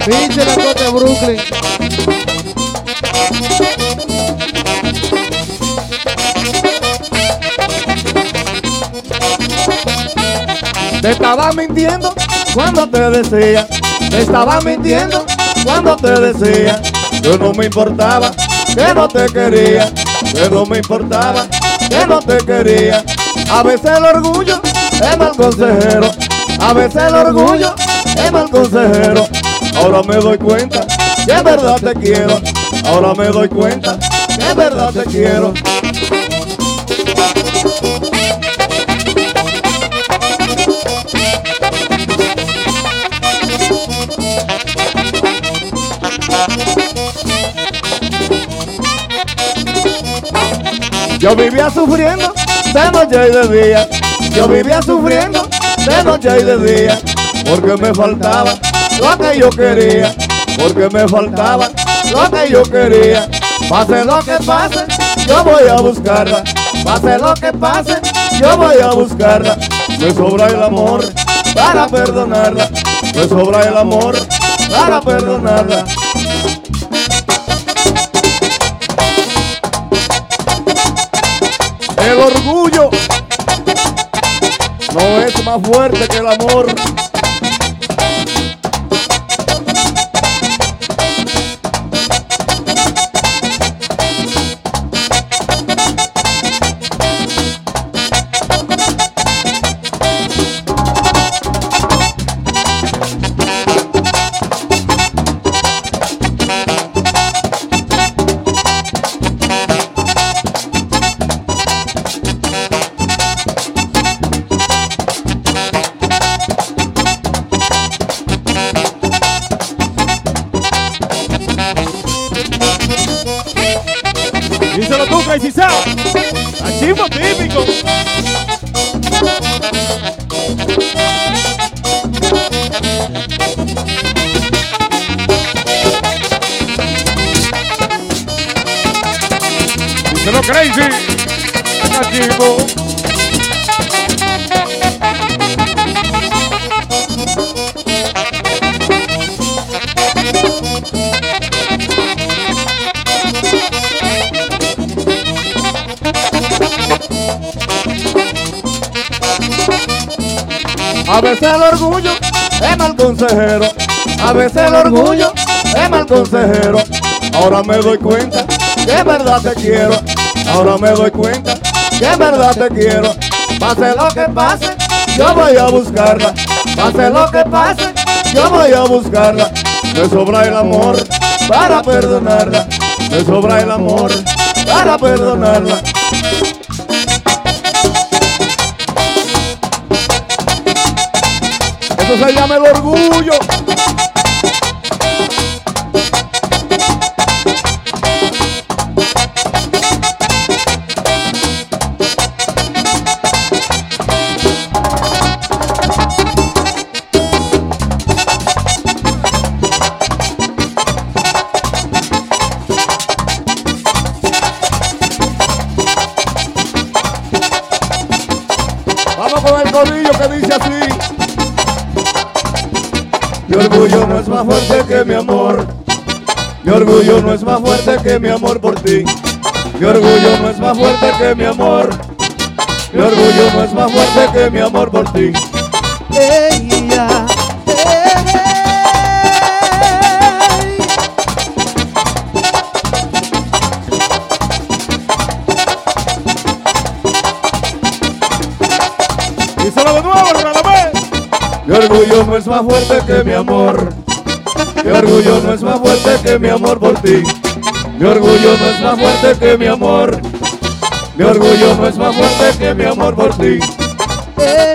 Pinche la Brooklyn. Te estaba mintiendo cuando te decía, te estaba mintiendo cuando te decía, que no me importaba, que no te quería, que no me importaba, que no te quería. A veces el orgullo es mal consejero, a veces el orgullo es mal consejero. Ahora me doy cuenta que en verdad te quiero, ahora me doy cuenta que en verdad te quiero. Yo vivía sufriendo de noche y de día. Yo vivía sufriendo de noche y de día. Porque me faltaba lo que yo quería. Porque me faltaba lo que yo quería. Pase lo que pase, yo voy a buscarla. Pase lo que pase, yo voy a buscarla. Me sobra el amor para perdonarla. Me sobra el amor para perdonarla. El orgullo no es más fuerte que el amor. Crazy. Achismo. A veces el orgullo es mal consejero. A veces el orgullo es mal consejero. Ahora me doy cuenta que verdad te quiero. Ahora me doy cuenta que en verdad te quiero. Pase lo que pase, yo voy a buscarla. Pase lo que pase, yo voy a buscarla. Me sobra el amor para perdonarla. Me sobra el amor para perdonarla. Eso se llama el orgullo. Más fuerte que mi amor. Mi orgullo no es más fuerte que mi amor por ti. Mi orgullo no es más fuerte que mi amor. Mi orgullo no es más fuerte que mi amor por ti. Ella. Mi orgullo no es más fuerte que mi amor. Mi orgullo no es más fuerte que mi amor por ti. Mi orgullo no es más fuerte que mi amor. Mi orgullo no es más fuerte que mi amor por ti. ella,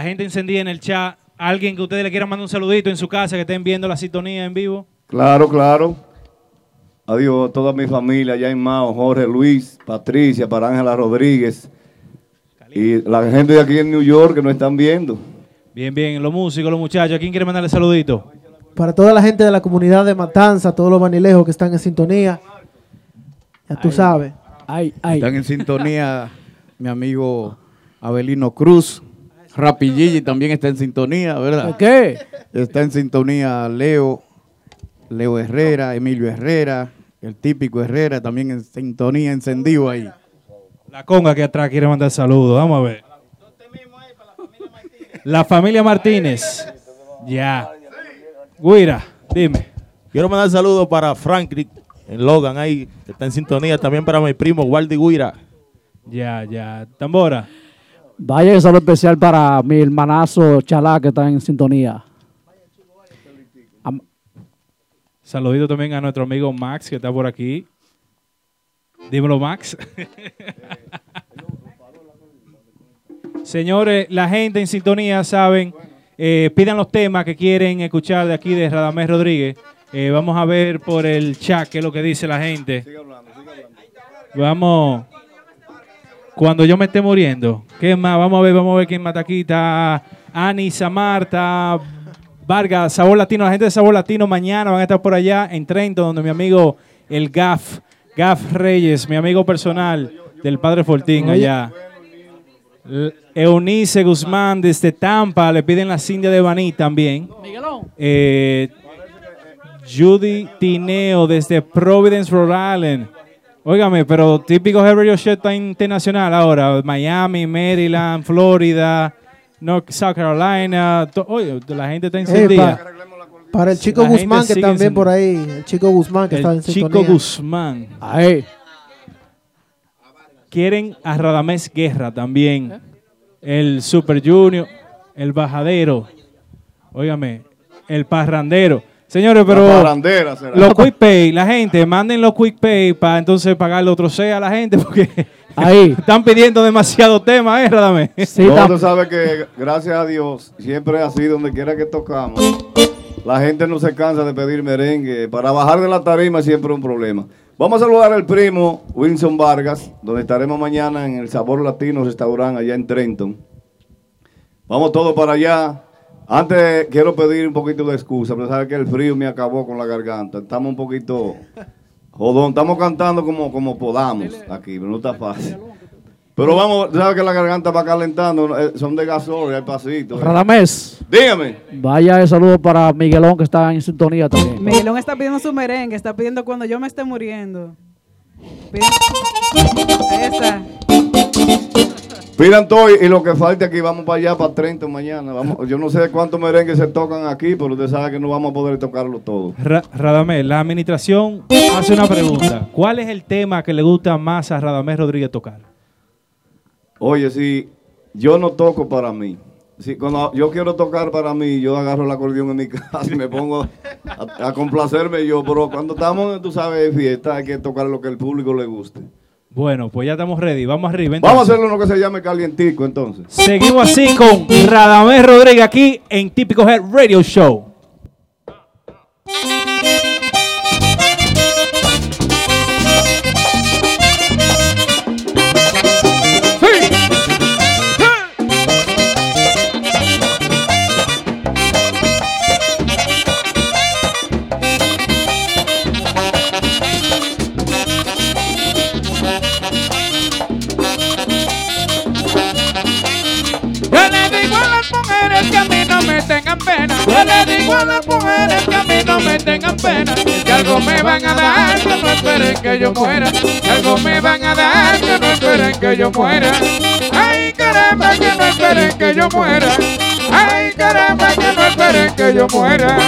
La gente encendida en el chat. Alguien que ustedes le quieran mandar un saludito en su casa, que estén viendo la sintonía en vivo. Claro, claro. Adiós a toda mi familia, allá en Mao, Jorge Luis, Patricia, para Ángela Rodríguez. Y la gente de aquí en New York que nos están viendo. Bien, bien. Los músicos, los muchachos. ¿A quién quiere mandarle saludito? Para toda la gente de la comunidad de Matanza, todos los vanilejos que están en sintonía. Ya tú sabes. Están en sintonía mi amigo Abelino Cruz. Rapilligi también está en sintonía, ¿verdad? ¿Qué? Está en sintonía Leo, Leo Herrera, Emilio Herrera, el típico Herrera también en sintonía encendido ahí. La conga que atrás quiere mandar saludos. Vamos a ver. La familia Martínez. Ya. Guira, dime. Quiero mandar saludos para Franklin en Logan ahí, que está en sintonía. También para mi primo Waldi Guira. Ya, ya. Tambora. Vaya un saludo especial para mi hermanazo Chalá que está en sintonía. Saludito también a nuestro amigo Max que está por aquí. Dímelo, Max. [laughs] Señores, la gente en sintonía saben, eh, pidan los temas que quieren escuchar de aquí de Radamés Rodríguez. Eh, vamos a ver por el chat qué es lo que dice la gente. Vamos. Cuando yo me esté muriendo. ¿Qué más? Vamos a ver, vamos a ver quién mata aquí. Está Ani, Samarta, Vargas, Sabor Latino. La gente de Sabor Latino mañana van a estar por allá en Trento, donde mi amigo el Gaf, Gaf Reyes, mi amigo personal del Padre Fortín allá. Eunice Guzmán desde Tampa, le piden la Cindia de Baní también. Eh, Judy Tineo desde Providence, Rhode Island. Óigame, pero típico Radio Show está internacional ahora. Miami, Maryland, Florida, North South Carolina. oye, la gente está encendida. pa- para el chico La Guzmán, que también por ahí, el chico Guzmán que está en El Chico sintonía. Guzmán. Ahí. Quieren a Radamés Guerra también. El Super Junior, el Bajadero. Óigame, el Parrandero. Señores, pero La parrandera será. los Quick Pay, la gente, manden los Quick Pay para entonces pagarle otro C a la gente porque Ahí. [laughs] están pidiendo demasiado tema, ¿eh, Radamés? no, tú sabes que gracias a Dios siempre es así, donde quiera que tocamos. La gente no se cansa de pedir merengue. Para bajar de la tarima siempre es un problema. Vamos a saludar al primo Wilson Vargas, donde estaremos mañana en el Sabor Latino Restaurante allá en Trenton. Vamos todos para allá. Antes quiero pedir un poquito de excusa, pero sabes que el frío me acabó con la garganta. Estamos un poquito jodón, estamos cantando como, como podamos aquí, pero no está fácil. Pero vamos, sabes que la garganta va calentando, eh, son de gasol, hay pasitos. Radamés. Dígame. Vaya el saludo para Miguelón que está en sintonía también. Miguelón está pidiendo su merengue, está pidiendo cuando yo me esté muriendo. Pide- Ahí está. Pidan todo y lo que falte aquí, vamos para allá, para Trenton mañana. Vamos, yo no sé cuántos merengues se tocan aquí, pero usted sabe que no vamos a poder tocarlo todo. Ra- Radamés, la administración hace una pregunta. ¿Cuál es el tema que le gusta más a Radamés Rodríguez tocar? Oye, si yo no toco para mí, si cuando yo quiero tocar para mí, yo agarro el acordeón en mi [laughs] casa y me pongo a, a complacerme yo, pero cuando estamos, tú sabes, en fiesta, hay que tocar lo que el público le guste. Bueno, pues ya estamos ready. Vamos arriba. Vamos a hacerlo lo que se llame calientico, entonces. Seguimos así con Radamés Rodríguez aquí en Típico Head Radio Show. Yo le digo a las mujeres que a mí no me tengan pena. Que algo me van a dar, que no esperen que yo muera. Que algo me van a dar, que no esperen que yo muera. Ay, caramba, que no esperen que yo muera. Ay, caramba, que no esperen que yo muera.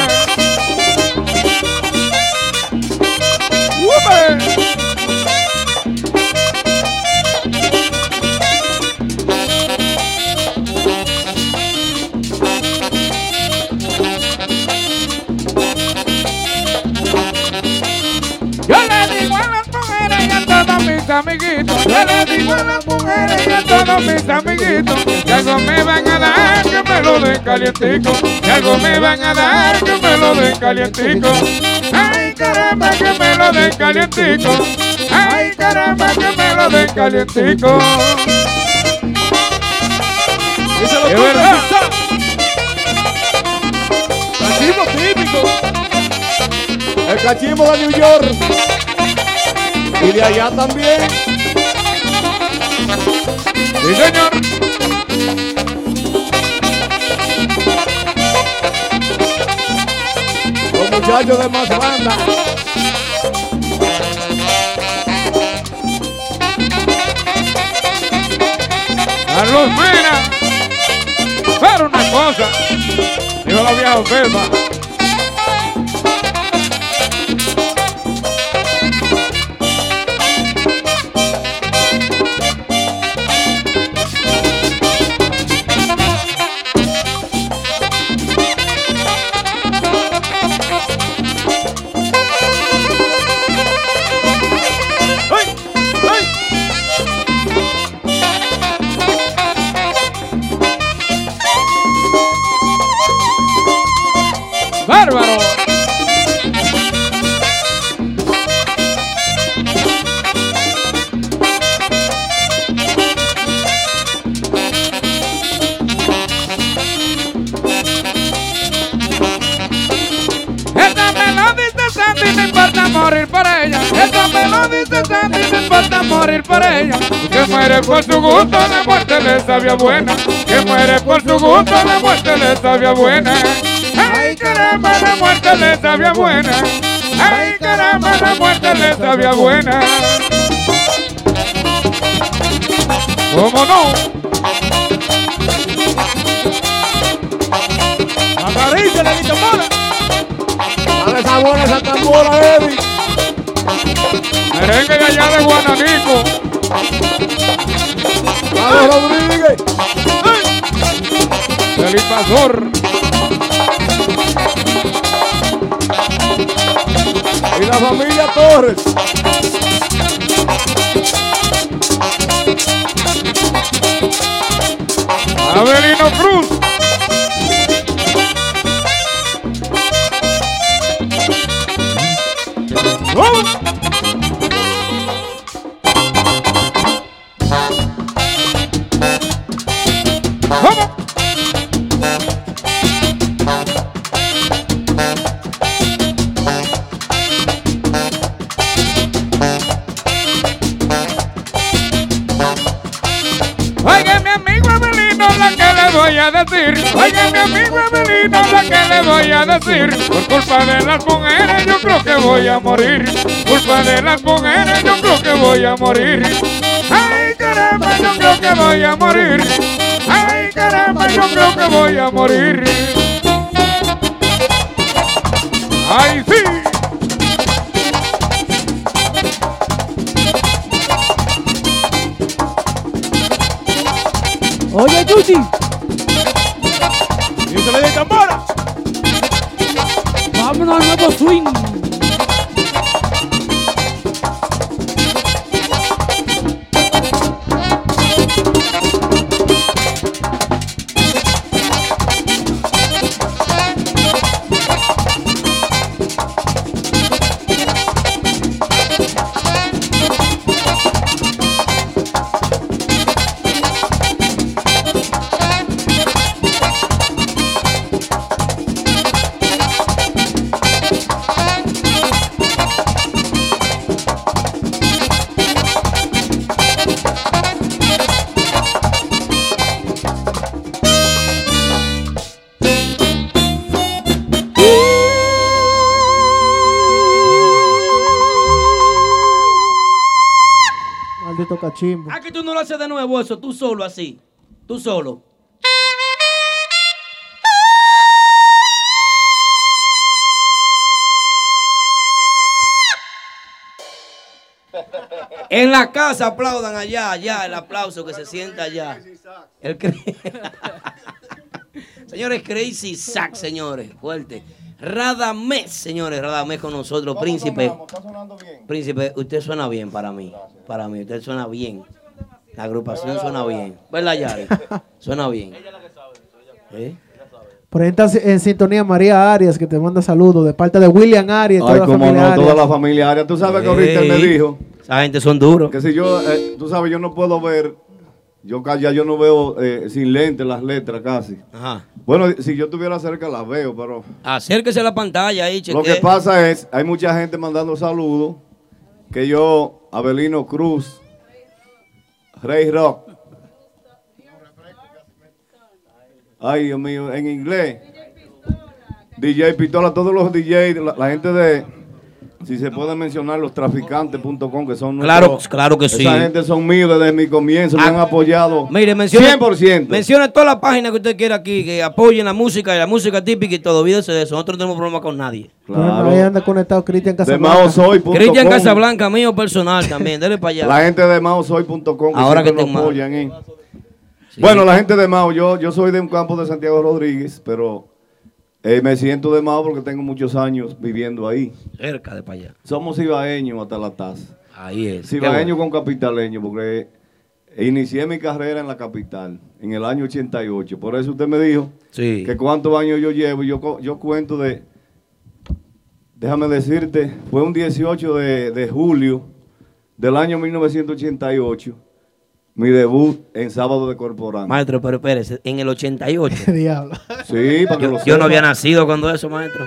Amiguitos, yo le digo a las mujeres y a todos mis amiguitos, que algo me van a dar, que me lo den calientico, que algo me van a dar, que me lo den calientico. Ay caramba, que me lo den calientico, ay caramba, que me lo den calientico. Es verdad. Cachimbo típico. El cachimbo de New York. Y de allá también. Sí, señor. Los muchachos de más banda. Carlos Mena. Pero una cosa. Dijo la vieja Felpa. Morir por ella. Que muere por su gusto, la muerte le sabía buena. Que muere por su gusto, la muerte le sabía buena. Ay, caramba, la muerte le sabía buena. Ay, caramba, la muerte le sabía buena. ¿Cómo no? Acaricia, Lenito Mora. Dale sabor a esa tambora, Eddie. Merengue de allá de Guananico. Carlos Rodríguez. El invasor. Y la familia Torres. Avelino Cruz. ¡Vamos! A decir. Oiga, mi amigo Avelino, la que le voy a decir. Por culpa de las mujeres, yo creo que voy a morir. Culpa de las mujeres, yo creo que voy a morir. Ay, caramba, yo creo que voy a morir. Ay, caramba, yo creo que voy a morir. Ay, sí. Oye, Chuchi. Vámonos al nuevo swing. Maldito cachimbo. ¿A que tú no lo haces de nuevo eso? Tú solo así. Tú solo. En la casa aplaudan allá, allá, el aplauso que se sienta allá. El [laughs] señores, Crazy Sack, señores, fuerte. Radamés, señores, Radamés con nosotros, príncipe. Príncipe, usted suena bien para mí. Para mí, usted suena bien. La agrupación suena bien. ¿Verdad, Yari? [laughs] Suena bien. ¿Eh? Por ahí está en sintonía María Arias, que te manda saludos de parte de William Arias. toda Ay, la como no, Arias. toda la familia Arias. Tú sabes que ahorita él me dijo Esa gente son duros. que si yo, eh, tú sabes, yo no puedo ver, yo ya yo no veo eh, sin lente las letras casi. Ajá. Bueno, si yo estuviera cerca las veo, pero Acérquese a la pantalla ahí, lo que pasa es, hay mucha gente mandando saludos que yo, Abelino Cruz, Rey Rock. Ay, Dios mío, en inglés. DJ Pistola, todos los DJ, la, la gente de, si se puede mencionar, los traficantes.com, que son Claro, nuestros- claro que sí. Esa gente son míos desde mi comienzo, me han apoyado. Mire, mencione, 100%. mencione todas las páginas que usted quiera aquí, que apoyen la música y la música típica y todo. Olvídese de eso. Nosotros no tenemos problema con nadie. Ahí anda conectado Cristian Casablanca. Cristian Casablanca, mío personal también. Dele para allá. La gente de maosoy.com Ahora que nos apoyan. ¿eh? Bueno, la gente de Mao, yo, yo soy de un campo de Santiago Rodríguez, pero eh, me siento de Mao porque tengo muchos años viviendo ahí. Cerca de para allá. Somos ibaeños hasta la taza. Ahí es. Cibaeño con capitaleño, porque inicié mi carrera en la capital en el año 88. Por eso usted me dijo Sí. que cuántos años yo llevo. Yo, yo cuento de, déjame decirte, fue un 18 de, de julio del año 1988, mi debut en Sábado de Corporán. Maestro, pero espérese, en el 88. [laughs] Diablo. Sí, para que yo, lo yo sepa. no había nacido cuando eso, maestro.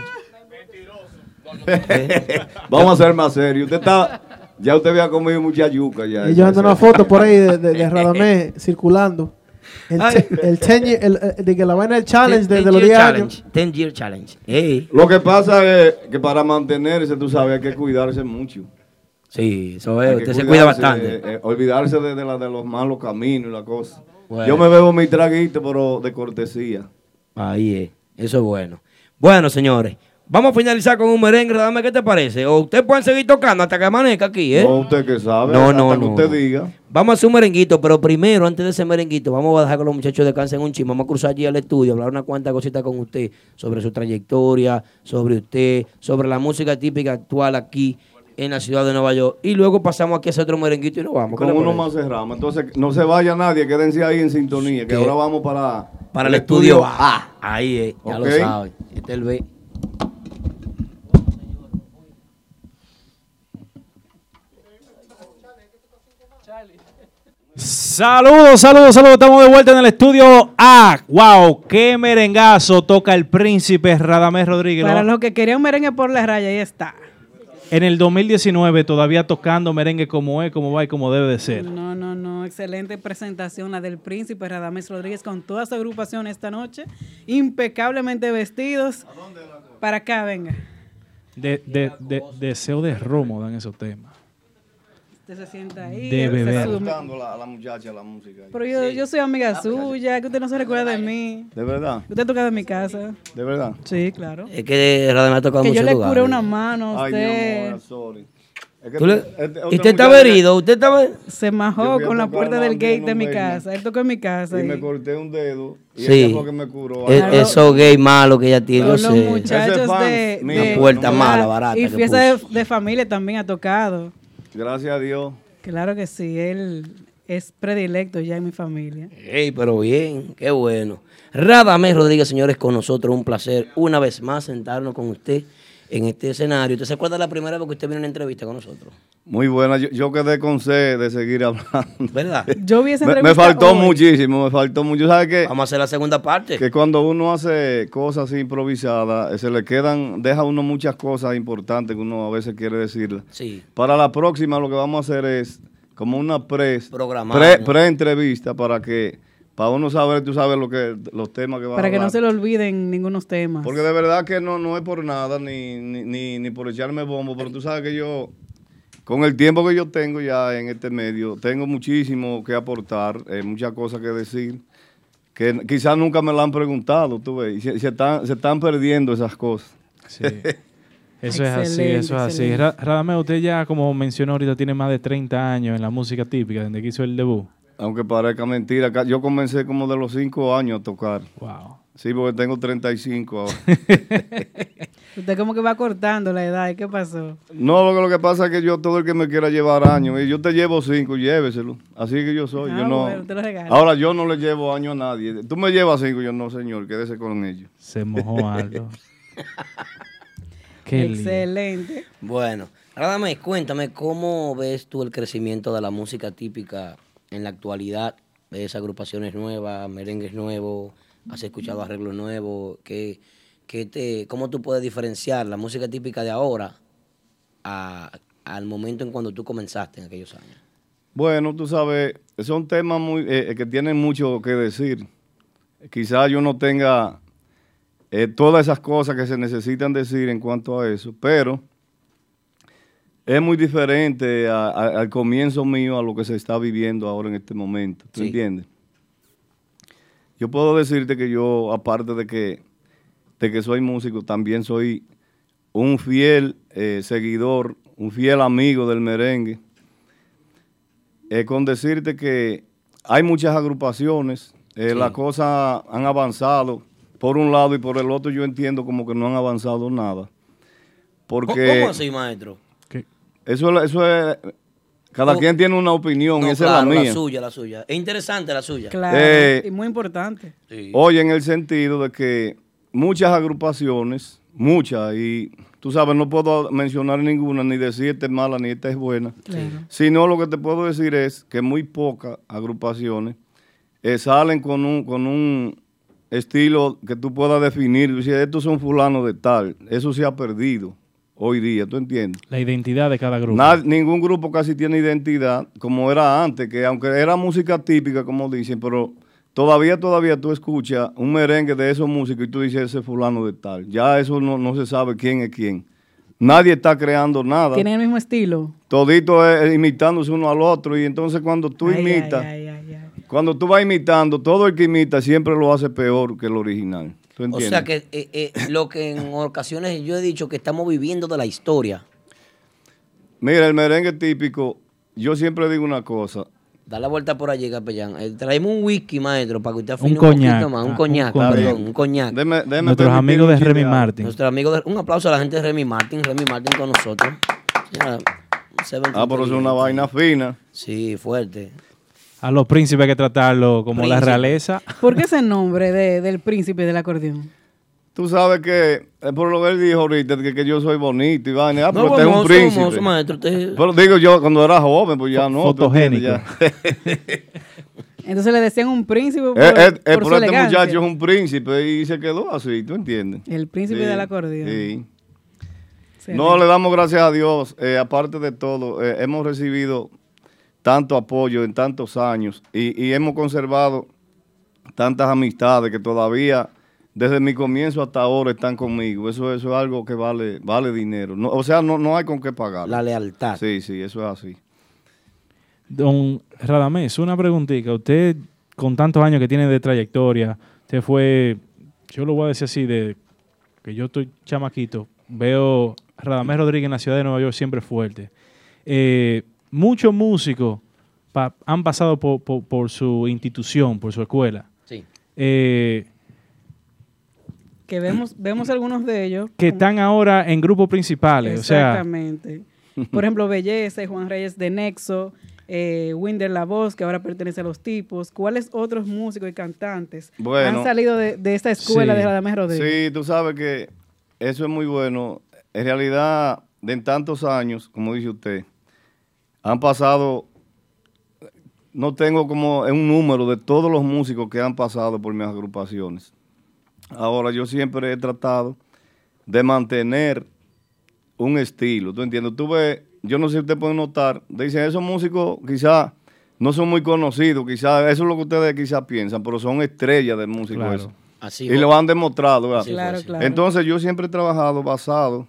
[laughs] Vamos a ser más serios. Usted está, ya usted había comido mucha yuca ya. Y yo ando una foto por ahí de, de, de Radamés [laughs] circulando. El, el, ten year- el- de que la vaina del challenge de, de los 10 años. 10 year challenge. Ey. Lo que pasa es que para mantenerse, tú sabes, hay que cuidarse mucho. Sí, eso es. Usted se cuida bastante. eh, eh, olvidarse de, de la- de los malos caminos y la cosa. Bueno. Yo me bebo mi traguito, pero de cortesía. Ahí es. Eso es bueno. Bueno, señores. Vamos a finalizar con un merengue, dame qué te parece. O ustedes pueden seguir tocando hasta que amanezca aquí, ¿eh? No, usted que sabe. No, hasta no, que no, usted no. diga. Vamos a hacer un merenguito, pero primero, antes de ese merenguito, vamos a dejar que los muchachos descansen un chisme. Vamos a cruzar allí al estudio, hablar una cuanta cosita con usted sobre su trayectoria, sobre usted, sobre la música típica actual aquí en la ciudad de Nueva York. Y luego pasamos aquí a hacer otro merenguito y nos vamos. ¿Qué Con uno más cerramos. Entonces, no se vaya nadie, quédense ahí en sintonía, que ¿Qué? ahora vamos para, Para el estudio A. Ahí es, ya lo saben. Este es el B. Saludos, saludos, saludos. Estamos de vuelta en el estudio A. ¡Wow! ¡Qué merengazo toca el príncipe Radamés Rodríguez! Para los que querían merengue por la raya, ahí está. En el 2019 todavía tocando merengue como es, como va y como debe de ser. No, no, no. Excelente presentación la del príncipe Radames Rodríguez con toda su agrupación esta noche. Impecablemente vestidos. Para acá, venga. De, de- de- deseo de romo dan esos temas. Usted se sienta ahí. De se beber. gustando la, la muchacha la música. ahí. Pero yo, yo soy amiga suya, que usted no se recuerda de mí. De verdad, Usted toca de mi casa. de verdad. Sí, claro. Es que Radamés ha tocado Que yo muchos le lugares. curé una mano a Ay, mi usted. amor, sorry. Es que Tú le- este- este- ¿Y otra usted estaba herido? ¿Usted estaba...? Se Yo majó fui a con la tocar puerta del gate en de mi casa. Él tocó en mi casa. Y me y- corté un dedo y Sí. ella fue que me curó. Es- Ay, esos gay malos que ella tiene, yo Con los sé. muchachos de, mío. de- Una puerta de- mala, barata Y que fiesta de, de familia también ha tocado. Gracias a Dios. Claro que sí, él es predilecto ya en mi familia. Ey, pero bien, qué bueno. Radamés Rodríguez, señores, con nosotros, un placer una vez más sentarnos con usted en este escenario. ¿Usted se acuerda la primera vez que usted vino a una entrevista con nosotros? Muy buena. Yo, yo quedé con sed de seguir hablando. ¿Verdad? [laughs] Yo vi esa Me, me entrevista faltó hoy. muchísimo, me faltó mucho. ¿Sabes qué? Vamos a hacer la segunda parte. Que cuando uno hace cosas así improvisadas, eh, se le quedan, deja uno muchas cosas importantes que uno a veces quiere decirlas. Sí. Para la próxima lo que vamos a hacer es como una pre, pre, ¿no? pre-entrevista para que, para uno saber, tú sabes lo que, los temas que va a Para que no se le olviden ningunos temas. Porque de verdad que no, no es por nada, ni, ni, ni, ni por echarme bombo, pero tú sabes que yo, con el tiempo que yo tengo ya en este medio, tengo muchísimo que aportar, eh, muchas cosas que decir, que quizás nunca me la han preguntado, tú ves, y se, se están, se están perdiendo esas cosas. Sí. Eso es así, Excelente, eso es así. Radamés, usted ya, como mencionó ahorita, tiene más de 30 años en la música típica, desde que hizo el debut. Aunque parezca mentira, yo comencé como de los 5 años a tocar. Wow. Sí, porque tengo 35 ahora. [laughs] Usted como que va cortando la edad. ¿y ¿Qué pasó? No, lo que, lo que pasa es que yo todo el que me quiera llevar años, y yo te llevo cinco, lléveselo. Así que yo soy. Ah, yo no, bueno, te lo regalo. ahora yo no le llevo años a nadie. Tú me llevas cinco, yo no, señor, quédese con ellos. Se mojó algo. Qué lindo. Excelente. Bueno, Radamés, cuéntame, ¿cómo ves tú el crecimiento de la música típica en la actualidad? ¿Ves agrupaciones nuevas, merengues nuevos? ¿Has escuchado arreglos nuevos? ¿Qué, qué te, ¿Cómo tú puedes diferenciar la música típica de ahora a al momento en cuando tú comenzaste en aquellos años? Bueno, tú sabes, son temas muy, eh, eh, que tienen mucho que decir. Quizás yo no tenga eh, todas esas cosas que se necesitan decir en cuanto a eso, pero es muy diferente a- a- al comienzo mío a lo que se está viviendo ahora en este momento. ¿Tú Sí. entiendes? Yo puedo decirte que yo, aparte de que, de que soy músico, también soy un fiel eh, seguidor, un fiel amigo del merengue. Eh, con decirte que hay muchas agrupaciones, eh, Sí. las cosas han avanzado por un lado y por el otro yo entiendo como que no han avanzado nada. Porque ¿Cómo así, maestro? Eso, es- eso es, cada quien tiene una opinión, No, esa claro, es la mía. suya, la suya. Es interesante la suya. Claro, Eh, y muy importante. Oye, en el sentido de que muchas agrupaciones, muchas, y tú sabes, no puedo mencionar ninguna, ni decir esta es mala, ni esta es buena, Claro. sino lo que te puedo decir es que muy pocas agrupaciones eh, salen con un, con un estilo que tú puedas definir, si estos son fulanos de tal, eso se ha perdido hoy día, ¿tú entiendes? La identidad de cada grupo. Nad- ningún grupo casi tiene identidad como era antes, que aunque era música típica, como dicen, pero todavía, todavía tú escuchas un merengue de esos músicos y tú dices ese fulano de tal. Ya eso no, no se sabe quién es quién. Nadie está creando nada. Tienen el mismo estilo. Todito es imitándose uno al otro y entonces cuando tú Ay, ay, imitas, ay, ay, ay. cuando tú vas imitando, todo el que imita siempre lo hace peor que el original. ¿Tú O sea que eh, eh, lo que en ocasiones yo he dicho que estamos viviendo de la historia. Mira, el merengue típico, yo siempre digo una cosa, Da la vuelta por allí, capellán. Eh, traemos un whisky, maestro, para que usted afine Un un, coñac. poquito más. Un Ah, coñac, un coñac. perdón, un coñac. Deme- deme Nuestros amigos de Remy. Martin. Nuestro amigo, de- un aplauso a la gente de Remy Martin. Remy Martin con nosotros. Ven Ah, pero es una vaina fina. Sí, fuerte. A los príncipes hay que tratarlo como la realeza. [laughs] ¿Por qué ese nombre de- del príncipe del acordeón? Tú sabes que, eh, por lo que él dijo ahorita, que, que yo soy bonito y vaina. Ah, No, pero usted es un príncipe. hermoso, maestro, usted- Pero digo yo, cuando era joven, pues ya no. fotogénico. ya. [laughs] Entonces le decían un príncipe por, Eh, eh, eh, por pero su este elegancia. muchacho es un príncipe y se quedó así, ¿tú entiendes? El príncipe Sí, del acordeón. Sí. No, le damos gracias a Dios. eh, aparte de todo, eh, hemos recibido tanto apoyo en tantos años y, y hemos conservado tantas amistades que todavía, desde mi comienzo hasta ahora, están conmigo. Eso, eso es algo que vale, vale dinero. No, o sea, no, no hay con qué pagar. La lealtad. Sí, sí, eso es así. Don Radamés, una preguntita. Usted, con tantos años que tiene de trayectoria, usted fue, yo lo voy a decir así, de que yo estoy chamaquito, veo Radamés Rodríguez en la ciudad de Nueva York siempre fuerte. Eh, muchos músicos pa- han pasado por, por- por su institución, por su escuela. Sí. Eh, Que vemos, vemos algunos de ellos. que están ahora en grupos principales. O sea, Exactamente. Por [laughs] ejemplo, Belleza y Juan Reyes de Nexo, eh, Winder La Voz, que ahora pertenece a los tipos. ¿Cuáles otros músicos y cantantes Bueno. han salido de, de esta escuela Sí. de Radamés Rodríguez? Sí, tú sabes que eso es muy bueno. En realidad, de en tantos años, como dice usted, han pasado, no tengo como un número de todos los músicos que han pasado por mis agrupaciones. Ahora, yo siempre he tratado de mantener un estilo, ¿tú entiendes? Tú ves, yo no sé si usted puede notar, dicen, esos músicos quizás no son muy conocidos, quizás, eso es lo que ustedes quizás piensan, pero son estrellas del músico Claro. eso. Así y fue. lo han demostrado, ¿verdad? Claro, claro. Entonces yo siempre he trabajado basado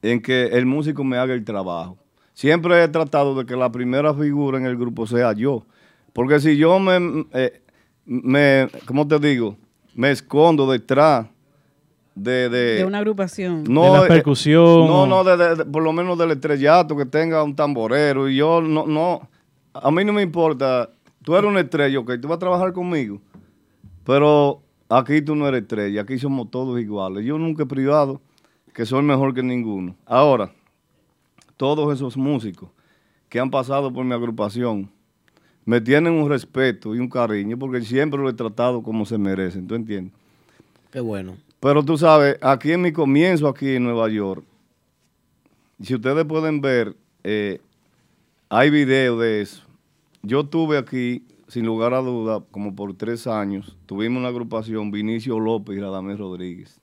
en que el músico me haga el trabajo. Siempre he tratado de que la primera figura en el grupo sea yo. Porque si yo me, eh, me ¿cómo te digo? Me escondo detrás de... de, De una agrupación. De la eh, percusión. No, no, de- de- de- por lo menos del estrellato, que tenga un tamborero. Y yo no, no, a mí no me importa. Tú eres una estrella, ok, tú vas a trabajar conmigo. Pero aquí tú no eres estrella, aquí somos todos iguales. Yo nunca he privado que soy mejor que ninguno. Ahora, todos esos músicos que han pasado por mi agrupación me tienen un respeto y un cariño porque siempre lo he tratado como se merecen, ¿tú entiendes? Qué bueno. Pero tú sabes, aquí en mi comienzo, aquí en Nueva York, si ustedes pueden ver, eh, hay videos de eso. Yo tuve aquí, sin lugar a duda, como por tres años, tuvimos una agrupación, Vinicio López y Radamés Rodríguez.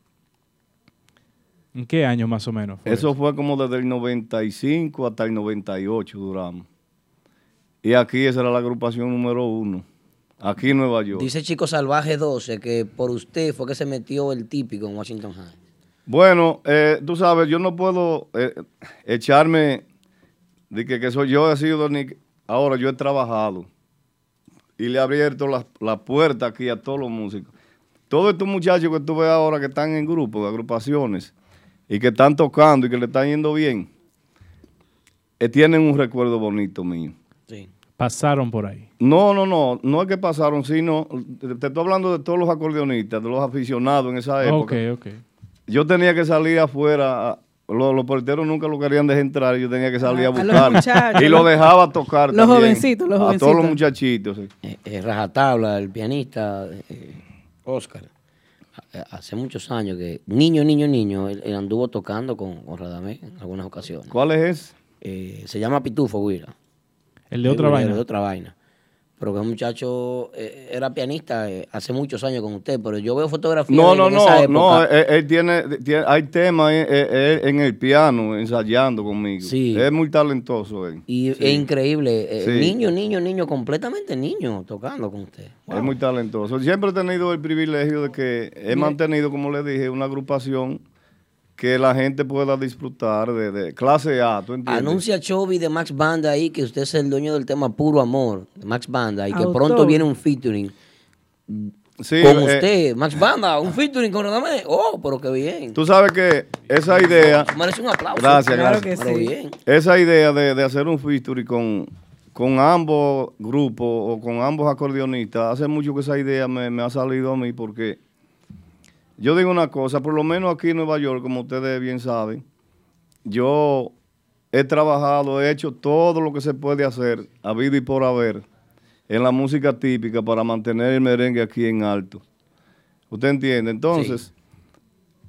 ¿En qué año más o menos? fue Eso fue como desde el 95 hasta el 98 duramos. Y aquí esa era la agrupación número uno. Aquí en Nueva York. Dice Chico Salvaje 12 que por usted fue que se metió el típico en Washington High. Bueno, eh, tú sabes, yo no puedo eh, echarme de que, que soy yo, he sido ni ahora yo he trabajado y le he abierto la, la puerta aquí a todos los músicos. Todos estos muchachos que tú ves ahora que están en grupos, agrupaciones y que están tocando y que le están yendo bien, eh, tienen un recuerdo bonito mío. Pasaron por ahí. No, no, no, no es que pasaron, sino, te estoy hablando de todos los acordeonistas, de los aficionados en esa época. Ok, ok. Yo tenía que salir afuera, a- los, los porteros nunca lo querían dejar entrar, yo tenía que salir a A los buscar. y lo dejaba tocar los también, jovencitos, los A todos jovencitos. los muchachitos. sí. Eh, eh, Rajatabla, el pianista eh, Oscar, hace muchos años que niño, niño, niño, él, él anduvo tocando con, con Radamés en algunas ocasiones. ¿Cuál es Eh, se llama Pitufo, Guira. El de otra Guira, vaina. De otra vaina. Pero que un muchacho eh, era pianista eh, hace muchos años con usted, pero yo veo fotografías No, no, en no, esa no, época. él, él tiene, tiene- hay temas en, el piano ensayando conmigo. Sí. Es muy talentoso él. y Sí. es increíble. eh, Sí. Niño, niño, niño, completamente niño tocando con usted. Es muy talentoso. Siempre he tenido el privilegio de que he mantenido, como le dije, una agrupación que la gente pueda disfrutar de, de clase A, ¿tú entiendes? Anuncia Chovy de Max Banda ahí que usted es el dueño del tema Puro Amor de Max Banda y que Autor. pronto viene un featuring Sí, con eh, usted, Max Banda, un featuring con Radamés. Oh, pero qué bien. Tú sabes que esa idea... Merece un aplauso. Gracias, Claro gracias. que sí. bien. Esa idea de, de hacer un featuring con, con ambos grupos o con ambos acordeonistas, hace mucho que esa idea me, me ha salido a mí porque yo digo una cosa, por lo menos aquí en Nueva York, como ustedes bien saben, yo he trabajado, he hecho todo lo que se puede hacer, habido y por haber, en la música típica para mantener el merengue aquí en alto. ¿Usted entiende? Entonces,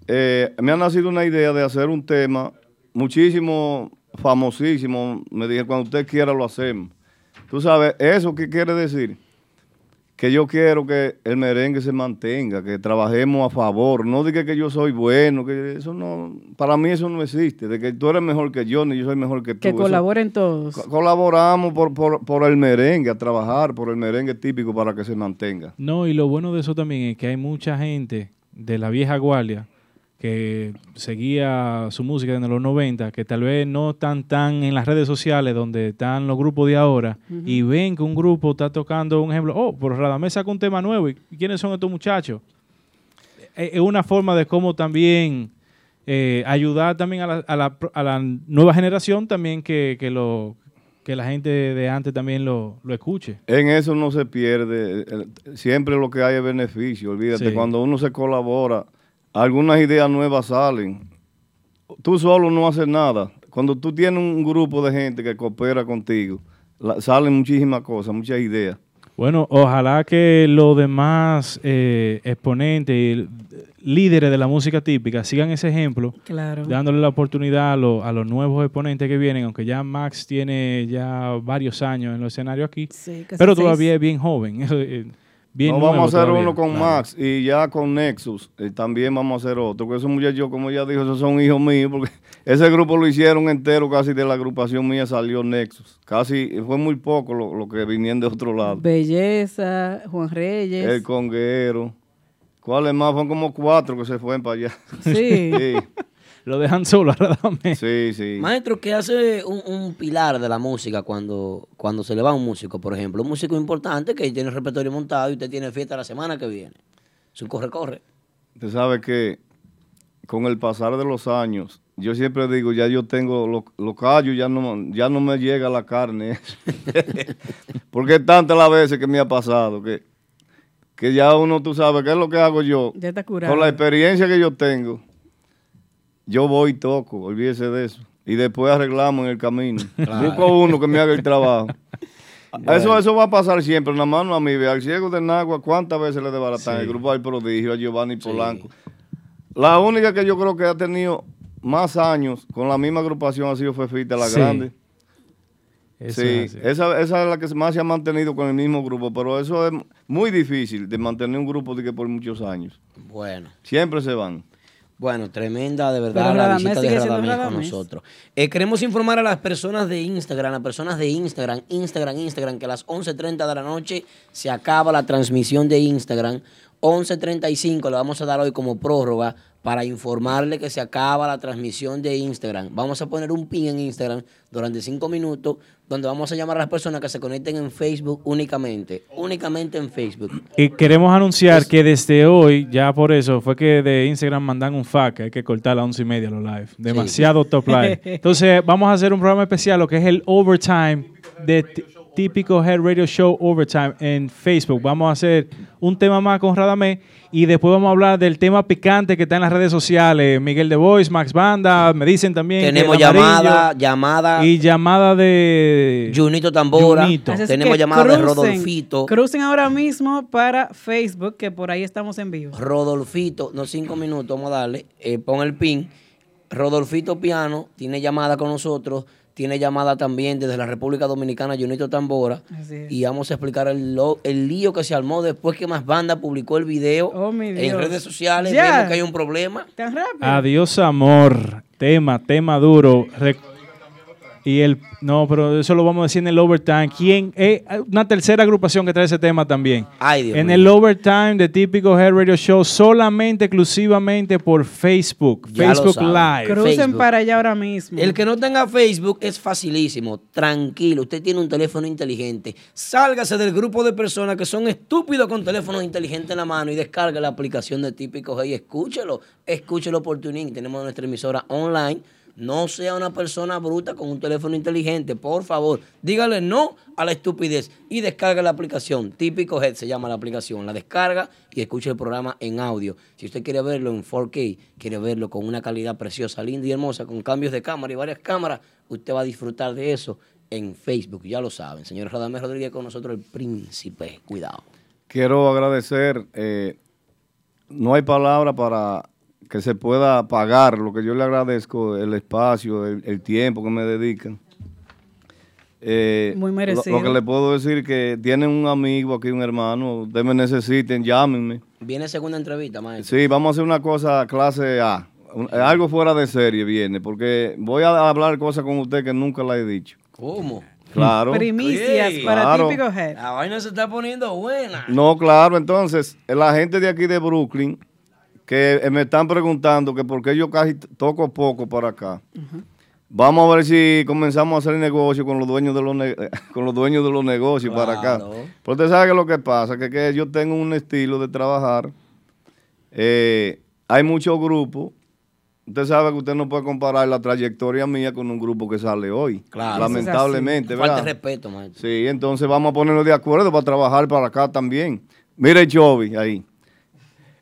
eh, me ha nacido una idea de hacer un tema muchísimo, famosísimo. Me dije, cuando usted quiera lo hacemos. Tú sabes, ¿eso qué quiere decir? Que yo quiero que el merengue se mantenga, que trabajemos a favor. No diga que yo soy bueno, que eso no, para mí eso no existe. De que tú eres mejor que yo, ni yo soy mejor que tú. Que Eso- colaboren todos. co- colaboramos por, por, por el merengue, a trabajar por el merengue típico para que se mantenga. No, y lo bueno de eso también es que hay mucha gente de la vieja guardia que seguía su música en los 90, que tal vez no están tan en las redes sociales donde están los grupos de ahora, y ven que un grupo está tocando, un ejemplo, oh, pero Radamés sacó un tema nuevo, ¿y quiénes son estos muchachos? Es es una forma de cómo también eh, ayudar también a la, a la- a la nueva generación también que, que lo que la gente de antes también lo, lo escuche. En eso no se pierde, siempre lo que hay es beneficio, olvídate, Sí. cuando uno se colabora, algunas ideas nuevas salen. Tú solo no haces nada. Cuando tú tienes un grupo de gente que coopera contigo, la- salen muchísimas cosas, muchas ideas. Bueno, ojalá que los demás eh, exponentes y líderes de la música típica sigan ese ejemplo, Claro. dándole la oportunidad a, lo- a los nuevos exponentes que vienen, aunque ya Max tiene ya varios años en los escenarios aquí, pero seis. todavía es bien joven, [laughs] eh, bien no, nuevo vamos a hacer todavía. uno con Claro. Max y ya con Nexus eh, también vamos a hacer otro. Porque esos muchachos, como ella dijo, esos son hijos míos, porque [laughs] ese grupo lo hicieron entero, casi de la agrupación mía salió Nexus. Casi fue muy poco lo, lo que vinieron de otro lado. Belleza, Juan Reyes. El conguero. ¿Cuáles más? Fueron como cuatro que se fueron para allá. Sí. [laughs] Lo dejan solo [laughs] a Radamés. Sí, sí. Maestro, ¿qué hace un, un pilar de la música cuando, cuando se le va un músico, por ejemplo? Un músico importante que tiene el repertorio montado y usted tiene fiesta la semana que viene. Es un corre-corre. Usted sabe que con el pasar de los años, yo siempre digo, ya yo tengo los los callos, ya no, ya no me llega la carne. [laughs] Porque es tantas las veces que me ha pasado que, que ya uno, tú sabes, ¿qué es lo que hago yo? Ya está curado. Con la experiencia que yo tengo, yo voy y toco, olvídese de eso. Y después arreglamos en el camino. [laughs] Claro. Busco uno que me haga el trabajo. [laughs] Bueno. Eso, eso va a pasar siempre, nada más no a mí. ve, Al ciego de Nagua, ¿cuántas veces le desbaratan? Sí. El grupo del prodigio, a Giovanni Polanco. La única que yo creo que ha tenido más años con la misma agrupación ha sido Fefita la Sí. Grande. Eso sí, es esa, esa es la que más se ha mantenido con el mismo grupo, pero eso es muy difícil de mantener un grupo de que por muchos años. Bueno. Siempre se van. Bueno, tremenda de Pero verdad la Radamés visita de Radamés con nosotros. Eh, queremos informar a las personas de Instagram, a las personas de Instagram, Instagram, Instagram, que a las 11.30 de la noche se acaba la transmisión de Instagram. 11.35 le vamos a dar hoy como prórroga para informarle que se acaba la transmisión de Instagram. Vamos a poner un pin en Instagram durante cinco minutos donde vamos a llamar a las personas que se conecten en Facebook únicamente. Únicamente en Facebook. Y queremos anunciar que desde hoy, ya por eso, fue que de Instagram mandan un fact, que hay que cortar a las once y media los live. Demasiado top live. [laughs] Entonces, vamos a hacer un programa especial, lo que es el Overtime de Típico Head Radio Show Overtime en Facebook. Vamos a hacer un tema más con Radamé y después vamos a hablar del tema picante que está en las redes sociales. Miguel de Voice, Max Banda, me dicen también. Tenemos llamada, llamada. Y llamada de... Junito Tambora. Junito. Tenemos que llamada de Rodolfito. Crucen ahora mismo para Facebook, que por ahí estamos en vivo. Rodolfito, no cinco minutos, vamos a darle, eh, pon el pin. Rodolfito Piano tiene llamada con nosotros, tiene llamada también desde la República Dominicana, Junito Tambora. Así es. Y vamos a explicar el, lo- el lío que se armó después que Más Banda publicó el video Oh, en redes sociales. Ya. Vemos que hay un problema. Tan rápido. Adiós amor, tema, tema duro. Re- y el no, pero eso lo vamos a decir en el overtime. ¿Quién? Eh, una tercera agrupación que trae ese tema también. Ay, Dios en el overtime de típico Head Radio Show, solamente exclusivamente por Facebook, Ya Facebook. Live. Crucen Facebook. para allá ahora mismo. El que no tenga Facebook es facilísimo. Tranquilo, usted tiene un teléfono inteligente. Sálgase del grupo de personas que son estúpidos con teléfonos inteligentes en la mano y descargue la aplicación de Típico G y escúchelo. Escúchelo por tuning. Tenemos nuestra emisora online. No sea una persona bruta con un teléfono inteligente, por favor. Dígale no a la estupidez y descarga la aplicación. Típico Head se llama la aplicación. La descarga y escucha el programa en audio. Si usted quiere verlo en 4K, quiere verlo con una calidad preciosa, linda y hermosa, con cambios de cámara y varias cámaras, usted va a disfrutar de eso en Facebook. Ya lo saben. Señor Radamés Rodríguez con nosotros, el príncipe. Cuidado. Quiero agradecer, eh, no hay palabra para que se pueda pagar lo que yo le agradezco, el espacio, el, el tiempo que me dedican. Eh, Muy lo- merecido. Lo, que le puedo decir que tienen un amigo aquí, un hermano, ustedes me necesiten, llámenme. Viene segunda entrevista, maestro. Sí, vamos a hacer una cosa clase A. Un- algo fuera de serie viene, porque voy a hablar cosas con usted que nunca la he dicho. ¿Cómo? Claro. Primicias para claro. Típico Head. La vaina se está poniendo buena. No, claro, entonces, la gente de aquí de Brooklyn, que eh, me están preguntando que por qué yo casi toco poco para acá. Vamos a ver si comenzamos a hacer negocio con los dueños de los, ne- [laughs] con los, dueños de los negocios para acá. Pero usted sabe que lo que pasa, que, que yo tengo un estilo de trabajar. eh, hay muchos grupos. Usted sabe que usted no puede comparar la trayectoria mía con un grupo que sale hoy. Claro. Lamentablemente, Falta ¿verdad? de respeto, maestro. Sí, entonces vamos a ponernos de acuerdo para trabajar para acá también. Mire el Chovi ahí.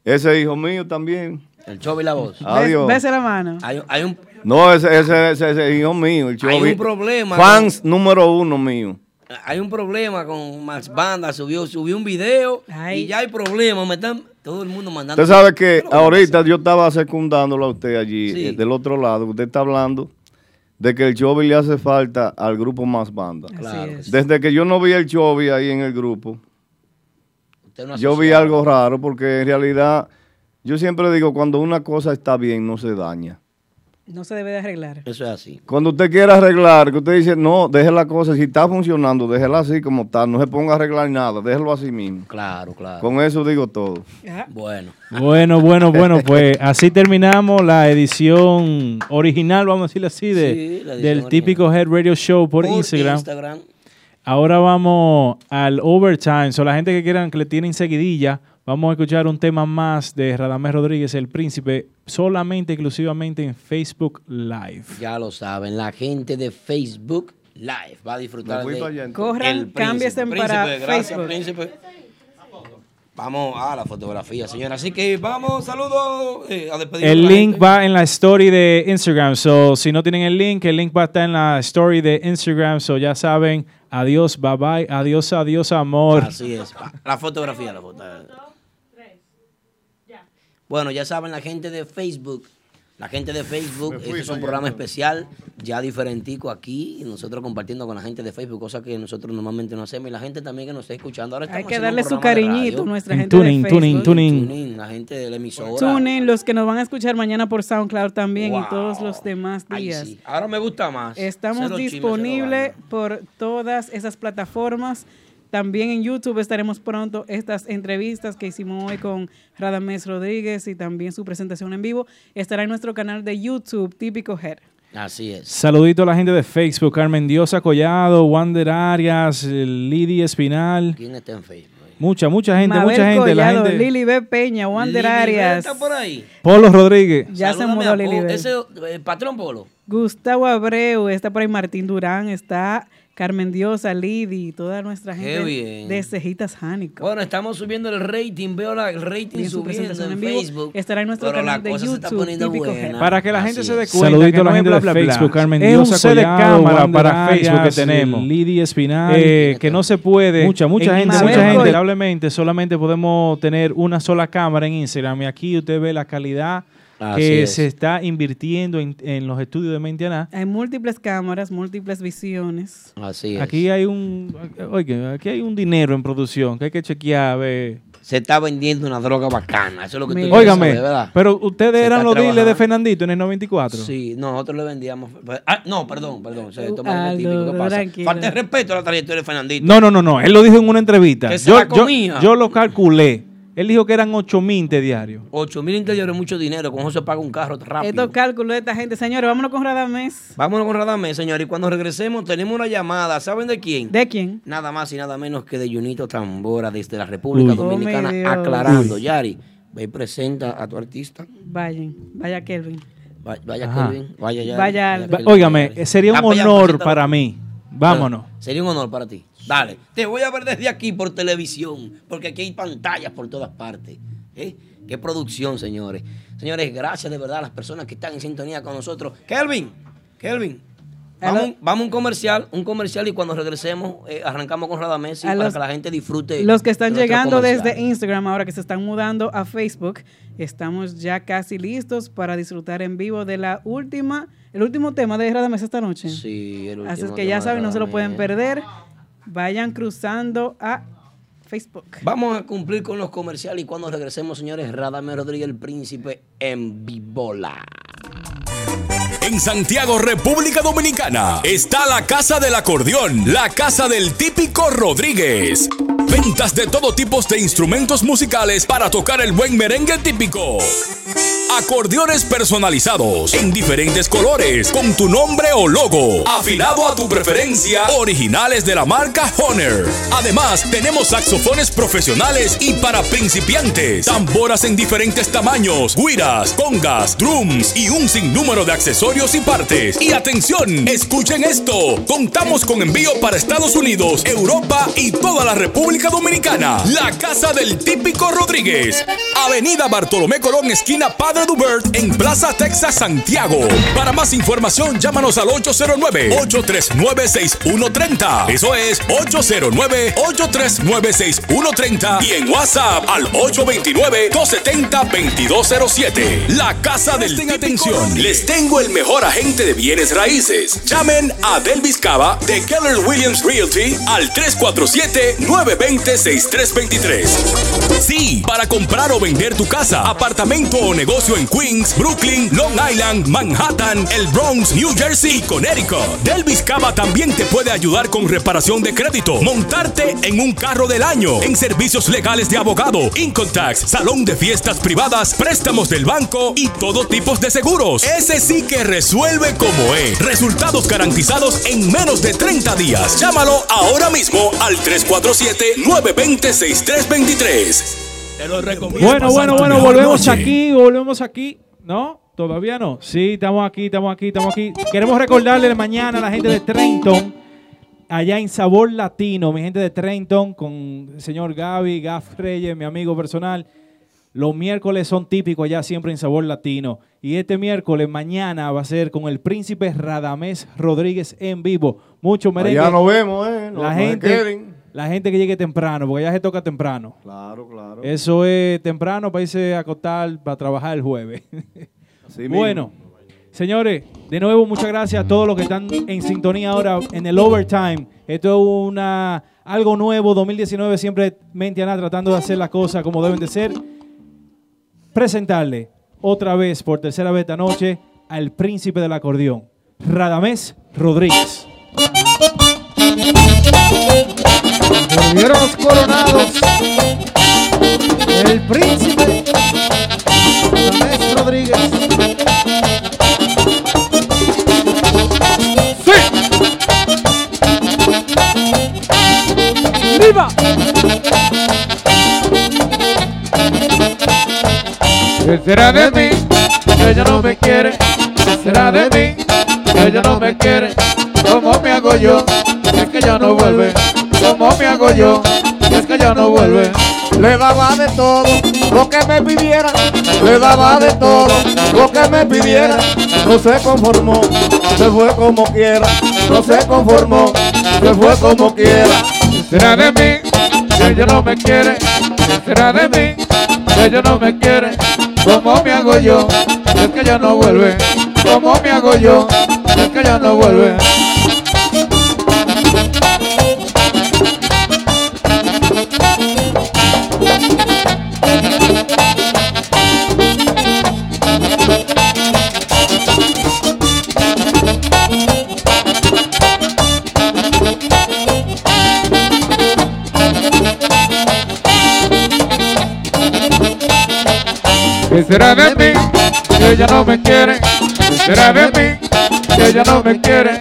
Ese hijo mío también. El Chovi la voz. Adiós. Bese la mano. Hay, hay un, No, ese, ese, ese, ese hijo mío, el Chovi. Hay un problema Fans número uno mío. hay un problema con Max Banda. Subió, subió un video y ya hay problemas. Me están todo el mundo mandando. Usted sabe que ahorita yo estaba secundándolo a usted allí, Sí. eh, del otro lado. Usted está hablando de que el Chovi le hace falta al grupo Más Banda. Claro. es. Desde que yo no vi el Chovi ahí en el grupo, Usted no yo vi algo raro porque en realidad yo siempre digo cuando una cosa está bien no se daña. No se debe de arreglar. Eso es así. Cuando usted quiera arreglar, que usted dice, no, deje la cosa, si está funcionando, déjela así como está, no se ponga a arreglar nada, déjelo así mismo. Claro, claro. Con eso digo todo. Bueno. Bueno, bueno, bueno, pues así terminamos la edición original, vamos a decirlo así, de, Sí, del típico Head Radio Show por, Por Instagram. Instagram. Ahora vamos al overtime. So, la gente que quieran que le tienen seguidilla, vamos a escuchar un tema más de Radamés Rodríguez, el príncipe, solamente, exclusivamente en Facebook Live. Ya lo saben, la gente de Facebook Live va a disfrutar de. Corran, El Príncipe. cámbiense Príncipe, para gracias, Facebook. Príncipe. Vamos a la fotografía, señora. Así que vamos, saludos eh, a despedir. El link va en la story de Instagram. So, si no tienen el link, el link va a estar en la story de Instagram. So, ya saben, adiós, bye bye, adiós, adiós, amor. Así es. La fotografía, la foto. Bueno, ya saben, la gente de Facebook La gente de Facebook, este es un programa especial, ya diferentico aquí, y nosotros compartiendo con la gente de Facebook, cosa que nosotros normalmente no hacemos, y la gente también que nos está escuchando. Ahora Hay estamos que darle su de cariñito a nuestra gente de Tuning, Facebook. tuning, tuning. Tuning, la gente de la emisora. Tuning, los que nos van a escuchar mañana por SoundCloud también Wow. y todos los demás Ay, días. sí. Ahora me gusta más. Estamos disponibles por todas esas plataformas. También en YouTube estaremos pronto estas entrevistas que hicimos hoy con Radamés Rodríguez y también su presentación en vivo. Estará en nuestro canal de YouTube, Típico Head. Así es. Saludito a la gente de Facebook, Carmen Diosa Collado, Wander Arias, Lidia Espinal. ¿Quién está en Facebook? Mucha, mucha gente, Mabel mucha gente. la Collado, gente. Lili B. Peña, Wander Arias. está por ahí. Polo Rodríguez. Ya se mudó Lili B. Ese eh, patrón Polo. Gustavo Abreu, está por ahí Martín Durán, está Carmen Diosa, Lidi, toda nuestra Qué gente bien. de Cejitas Jánico. Bueno, estamos subiendo el rating, veo la- el rating Bien, su subiendo presentación en en vivo Facebook. estará en nuestro canal de cosa se está YouTube, poniendo típico buena. Para que la gente Así se dé cuenta. Saludito que a la no es gente bla, de bla, bla. Facebook, Carmen Es Diosa un set de cámara para Facebook que tenemos. Lidia Espinal. Eh, que no se puede. Mucha, mucha En gente, mucha gente. Lamentablemente, solamente podemos tener una sola cámara en Instagram. Y aquí usted ve la calidad Así que es. se está invirtiendo en, en los estudios de Mentianá. Hay múltiples cámaras, múltiples visiones. Así Aquí hay un, oye, aquí hay un dinero en producción que hay que chequear, a ver. Se está vendiendo una droga bacana. Eso es lo que tú quieres Óigame, ¿verdad? pero ustedes eran los dealers de. Fernandito en el 94. Sí, nosotros le vendíamos. Ah, no, perdón, perdón. Se toma el Aldo, típico. ¿Qué pasa? tranquilo. Falta de respeto a la trayectoria de Fernandito. No, no, no, no. Él lo dijo en una entrevista. Que se yo, la yo- yo lo calculé. Él dijo que eran 8 mil diarios. 8 mil interiores es mucho dinero. Con eso se paga un carro rápido. Estos cálculos de esta gente. Señores, vámonos con Radamés. Vámonos con Radamés, señor. Y cuando regresemos, tenemos una llamada. ¿Saben de quién? ¿De quién? Nada más y nada menos que de Junito Tambora, desde la República Uy. Dominicana, Oh, aclarando. Uy. Yari, ve y presenta a tu artista. Vayan, vaya Kelvin. Va- Vaya, Ajá. Kelvin. Vaya, Yari. Vaya. Va- Óigame, sería un honor para mí. Vámonos. Sería un honor para ti. Dale. Te voy a ver desde aquí por televisión, porque aquí hay pantallas por todas partes. ¿Eh? Qué producción, señores. Señores, gracias de verdad a las personas que están en sintonía con nosotros. Kelvin, Kelvin. Vamos, vamos a un comercial, un comercial y cuando regresemos eh, arrancamos con Radamés para los- que la gente disfrute. Los que están llegando comercial. desde Instagram, ahora que se están mudando a Facebook, estamos ya casi listos para disfrutar en vivo de la última, el último tema de Radamés esta noche. Sí, el Así es último que tema ya de saben, no se lo pueden perder. Vayan cruzando a Facebook. Vamos a cumplir con los comerciales y cuando regresemos, señores, Radamés Rodríguez, el príncipe en Vibola. En Santiago, República Dominicana, está la Casa del Acordeón, la Casa del Típico Rodríguez. Ventas de todo tipo de instrumentos musicales para tocar el buen merengue típico. Acordeones personalizados en diferentes colores con tu nombre o logo, afinado a tu preferencia, originales de la marca Honor. Además, tenemos saxofones profesionales y para principiantes, tamboras en diferentes tamaños, guiras, congas, drums y un sinnúmero de accesorios y partes. Y atención, escuchen esto, contamos con envío para Estados Unidos, Europa y toda la República Dominicana. La Casa del Típico Rodríguez, Avenida Bartolomé Colón, esquina Padre Dubert, en Plaza Texas, Santiago. Para más información, llámanos al 809-839-6130. Eso es 809-839-6130. Y en WhatsApp al 829-270-2207. La Casa del Típico Atención, les tengo el mejor agente de bienes raíces. Llamen a Delvis Cava de Keller Williams Realty al 347-920-6323. Sí, para comprar o vender tu casa, apartamento o negocio en Queens, Brooklyn, Long Island, Manhattan, el Bronx, New Jersey y Connecticut. Delvis Cava también te puede ayudar con reparación de crédito, montarte en un carro del año, en servicios legales de abogado, income tax, salón de fiestas privadas, préstamos del banco y todo tipo de seguros. Ese sí que resuelve como es. Resultados garantizados en menos de 30 días. Llámalo ahora mismo al 347-920-6323. Te lo recomiendo. Bueno, bueno, bueno, volvemos noche. aquí, volvemos aquí. ¿No? ¿Todavía no? Sí, estamos aquí, estamos aquí, estamos aquí. Queremos recordarle mañana a la gente de Trenton, allá en Sabor Latino, mi gente de Trenton, con el señor Gaby, Gaf Reyes, mi amigo personal. Los miércoles son típicos allá siempre en Sabor Latino. Y este miércoles, mañana, va a ser con el príncipe Radamés Rodríguez en vivo. Mucho merengue. Allá nos vemos, ¿eh? La, gente, queden. La gente que llegue temprano, porque allá se toca temprano. Claro, claro. Eso es temprano para irse a acostar, para trabajar el jueves. [laughs] mismo. bueno, señores, de nuevo muchas gracias a todos los que están en sintonía ahora en el overtime. Esto es una algo nuevo, 2019 siempre mente Ana tratando de hacer las cosas como deben de ser. Presentarle otra vez por tercera vez esta noche al príncipe del acordeón, Radamés Rodríguez. Volvieron los coronados. El príncipe Ramés Rodríguez. ¡Viva! ¿Qué será de mí? Que ella no me quiere. ¿Qué será de mí? Ella no me quiere. ¿Cómo me hago yo? Es que ya no vuelve. ¿Cómo me hago yo? Es que ya no vuelve. Le daba de todo lo que me pidiera, le daba de todo lo que me pidiera. No se conformó, se fue como quiera, no se conformó, se fue como quiera. ¿Qué será de mí? Que ella no me quiere. ¿Qué será de mí? Que ella no me quiere. ¿Cómo me hago yo? Es que ya no vuelve. ¿Cómo me hago yo? Es que ya no vuelve. ¿Qué será de mí? Que ella no me quiere. ¿Qué será de mí? Que ella no me quiere.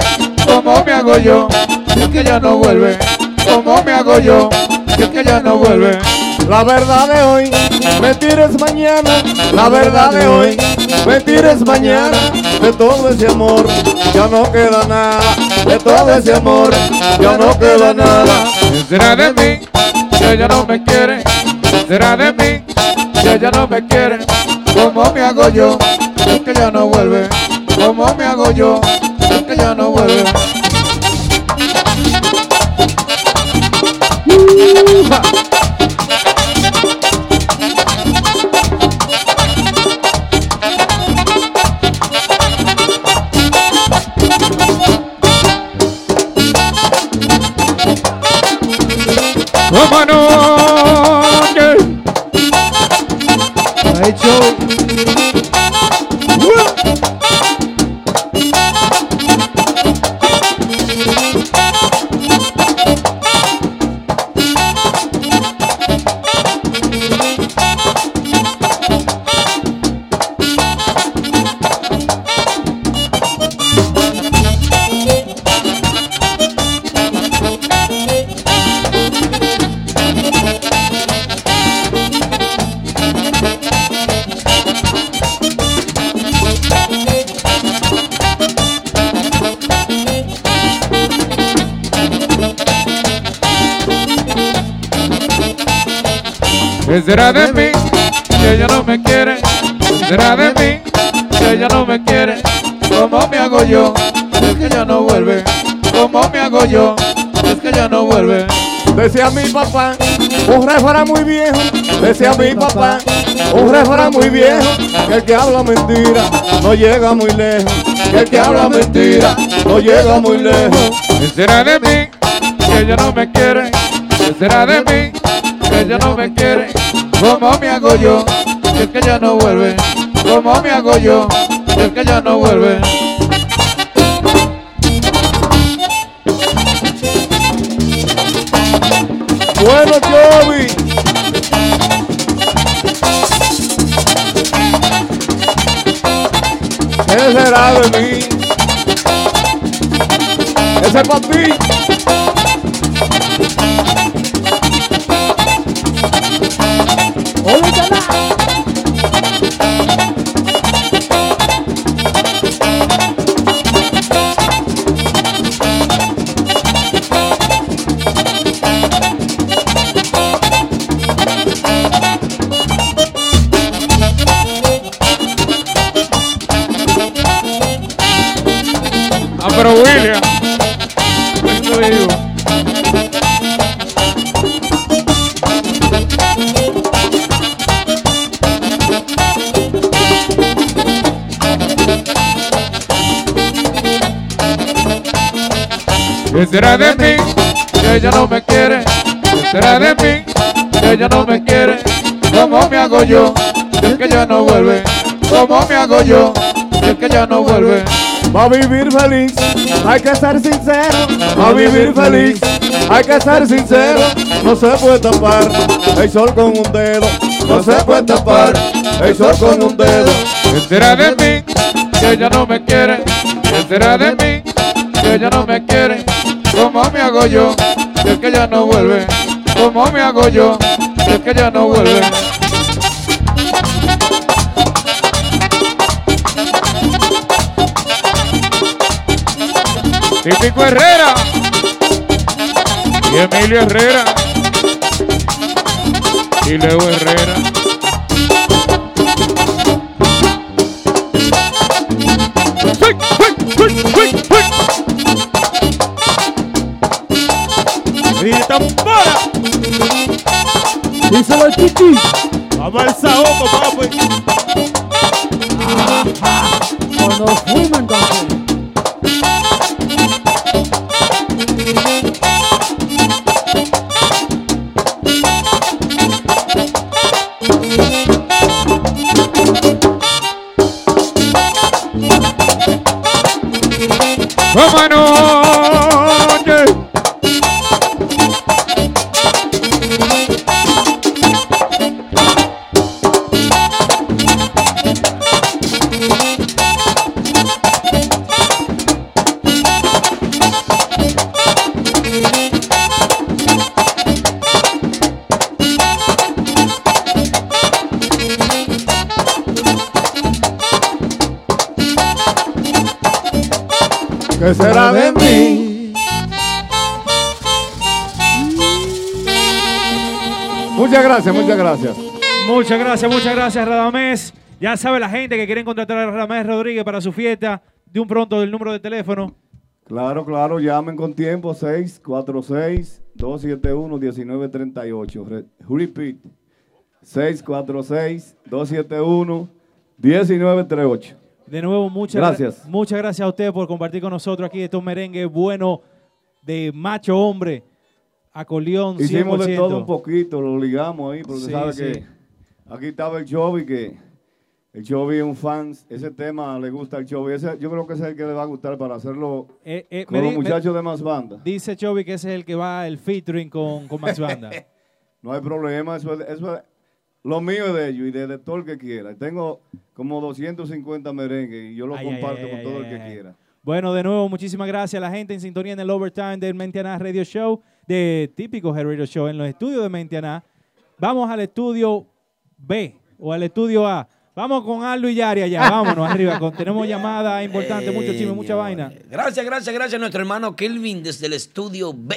¿Cómo me hago yo? Es que ya no vuelve. ¿Cómo me hago yo? Es que ya no vuelve. La verdad de hoy, mentir es mañana. La verdad de hoy, mentir es mañana. De todo ese amor, ya no queda nada. De todo ese amor, ya no queda nada. ¿Qué será de mí? Que ella no me quiere. ¿Qué será de mí? Que ella no me quiere. ¿Cómo me hago yo? Que ya no vuelve. ¿Cómo me hago yo? Que ya no vuelve. ¿Cómo no? Que- Ha hecho ¿Qué será de mí? Que ella no me quiere. ¿Qué será de mí? Que ella no me quiere. ¿Cómo me hago yo? Es que ya no vuelve. ¿Cómo me hago yo? Es que ya no vuelve. Decía mi papá, un refrán muy viejo. Decía mi papá, un refrán muy viejo. Que el que habla mentira no llega muy lejos. Que el que habla mentira no llega muy lejos. ¿Qué será de mí? Que ella no me quiere. ¿Qué será de mí? Ella no me quiere. ¿Cómo me hago yo? Es que ya no vuelve. ¿Cómo me hago yo? Es que ya no vuelve. Bueno, Joey. ¿Qué será de mí? Ese es para ti. ¿Qué será de mí? Que ella no me quiere. ¿Qué será de mí? Ella no me quiere. ¿Cómo me hago yo? Si es que ya no vuelve. ¿Cómo me hago yo? Si es que ya no vuelve. Va a vivir feliz, hay que ser sincero. Va a vivir feliz, hay que ser sincero. No se puede tapar el sol con un dedo. No se puede tapar el sol con un dedo. ¿Qué será de mí? Que ella no me quiere. ¿Qué será de mí? Que ella no me quiere. ¿Cómo me hago yo? Si es que ya no vuelve. ¿Cómo me hago yo? Si es que ya no vuelve. Típico Herrera y Emilio Herrera y Leo Herrera. Isso é Lotiti. Avança, opa, papo. ¿Qué será de mí? Muchas gracias, muchas gracias. Muchas gracias, muchas gracias, Radamés. Ya sabe la gente que quieren contratar a Radamés Rodríguez para su fiesta. De un pronto el número de teléfono. Claro, claro, llamen con tiempo 646-271-1938. Re- Repeat. 646-271-1938. De nuevo, muchas Gracias. gra- Muchas gracias a usted por compartir con nosotros aquí estos merengues buenos de macho hombre. 100%. Hicimos de todo un poquito, lo ligamos ahí, porque Sí, sabe sí. que aquí estaba el Chovy, que el Chovy es un fan, ese tema le gusta al Chovy, ese, yo creo que ese es el que le va a gustar para hacerlo Eh, eh, con me los me- muchachos de más banda. Dice Chovy que ese es el que va el featuring con, con Max Banda. [laughs] No hay problema, eso es, eso es- lo mío es de ellos y de, de todo el que quiera. Tengo como 250 merengues y yo lo Ay, comparto ay, con ay, todo ay, el que ay. quiera. Bueno, de nuevo, muchísimas gracias a la gente en sintonía en el Overtime del Mentiana Radio Show, de Típico Head Radio Show en los estudios de Mentiana. Vamos al estudio B o al estudio A. Vamos con Aldo y Yari allá, vámonos arriba. Con, [laughs] tenemos llamadas importantes, mucho chisme, mucha vaina. Gracias, gracias, gracias a nuestro hermano Kelvin desde el estudio B.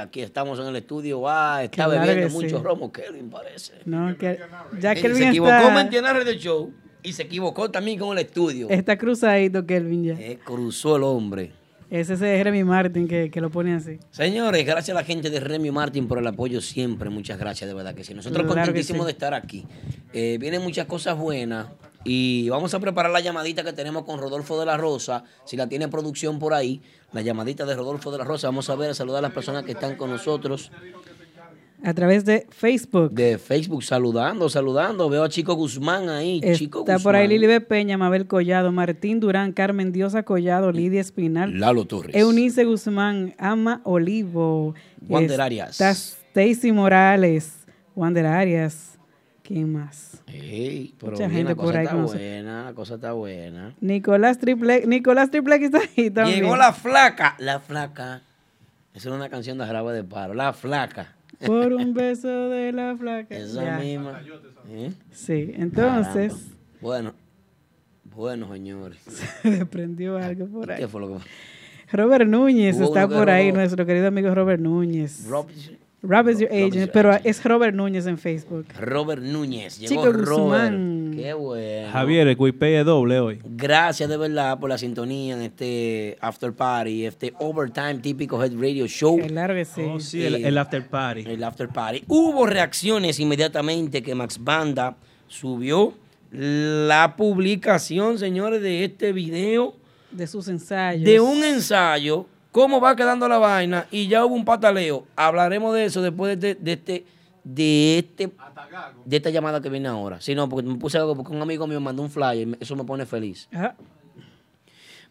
Aquí estamos en el estudio A. Está Claro bebiendo mucho sí. romo, Kelvin, parece. No, que ya Eh, Kelvin se equivocó está, Mentiana Radio Show y se equivocó también con el estudio. está cruzadito, Kelvin ya. Eh, cruzó el hombre. Ese es Jeremy Martin que, que lo pone así. Señores, gracias a la gente de Remio Martin por el apoyo siempre. Muchas gracias, de verdad que sí. Nosotros Claro contentísimos sí. de estar aquí. Eh, vienen muchas cosas buenas y vamos a preparar la llamadita que tenemos con Rodolfo de la Rosa. Si la tiene producción por ahí, la llamadita de Rodolfo de la Rosa. Vamos a ver, a saludar a las personas que están con nosotros A través de Facebook. de Facebook. Saludando, saludando. Veo a Chico Guzmán ahí. Chico Está por ahí Guzmán. Lili Peña, Mabel Collado, Martín Durán, Carmen Diosa Collado, Lidia Espinal. Lalo Torres. Eunice Guzmán, Ama Olivo. Wander está Arias. Stacy Morales, Wander Arias. ¿Quién más? Ey, pero Mucha bien, gente la por cosa ahí está buena, la cosa está buena. Nicolás Triple, Nicolás Triple está ahí también. Llegó la flaca. La flaca. Esa era una canción de Jarabe de Paro. La flaca. Por un [laughs] beso de la flaca. Esa Ya. misma. ¿Eh? Sí, entonces Caramba. Bueno. Bueno, señores. [laughs] se prendió algo por ahí. ¿Qué fue lo que Robert Núñez Hubo está por ahí, nuestro querido amigo Robert Núñez. Rob- Rob is your agent, pero es Robert Núñez en Facebook. Robert Núñez. Llegó Chico Robert. Guzmán. Qué bueno. Javier, el doble hoy. Gracias de verdad por la sintonía en este after party, este overtime típico Head Radio Show. Claro que sí. Oh, sí, el, el after party. El after party. Hubo reacciones inmediatamente que Max Banda subió la publicación, señores, de este video De sus ensayos. de un ensayo cómo va quedando la vaina y ya hubo un pataleo. Hablaremos de eso después de, de este de este de esta llamada que viene ahora. Sí, no, porque me puse algo porque un amigo mío mandó un flyer, y eso me pone feliz. Ajá.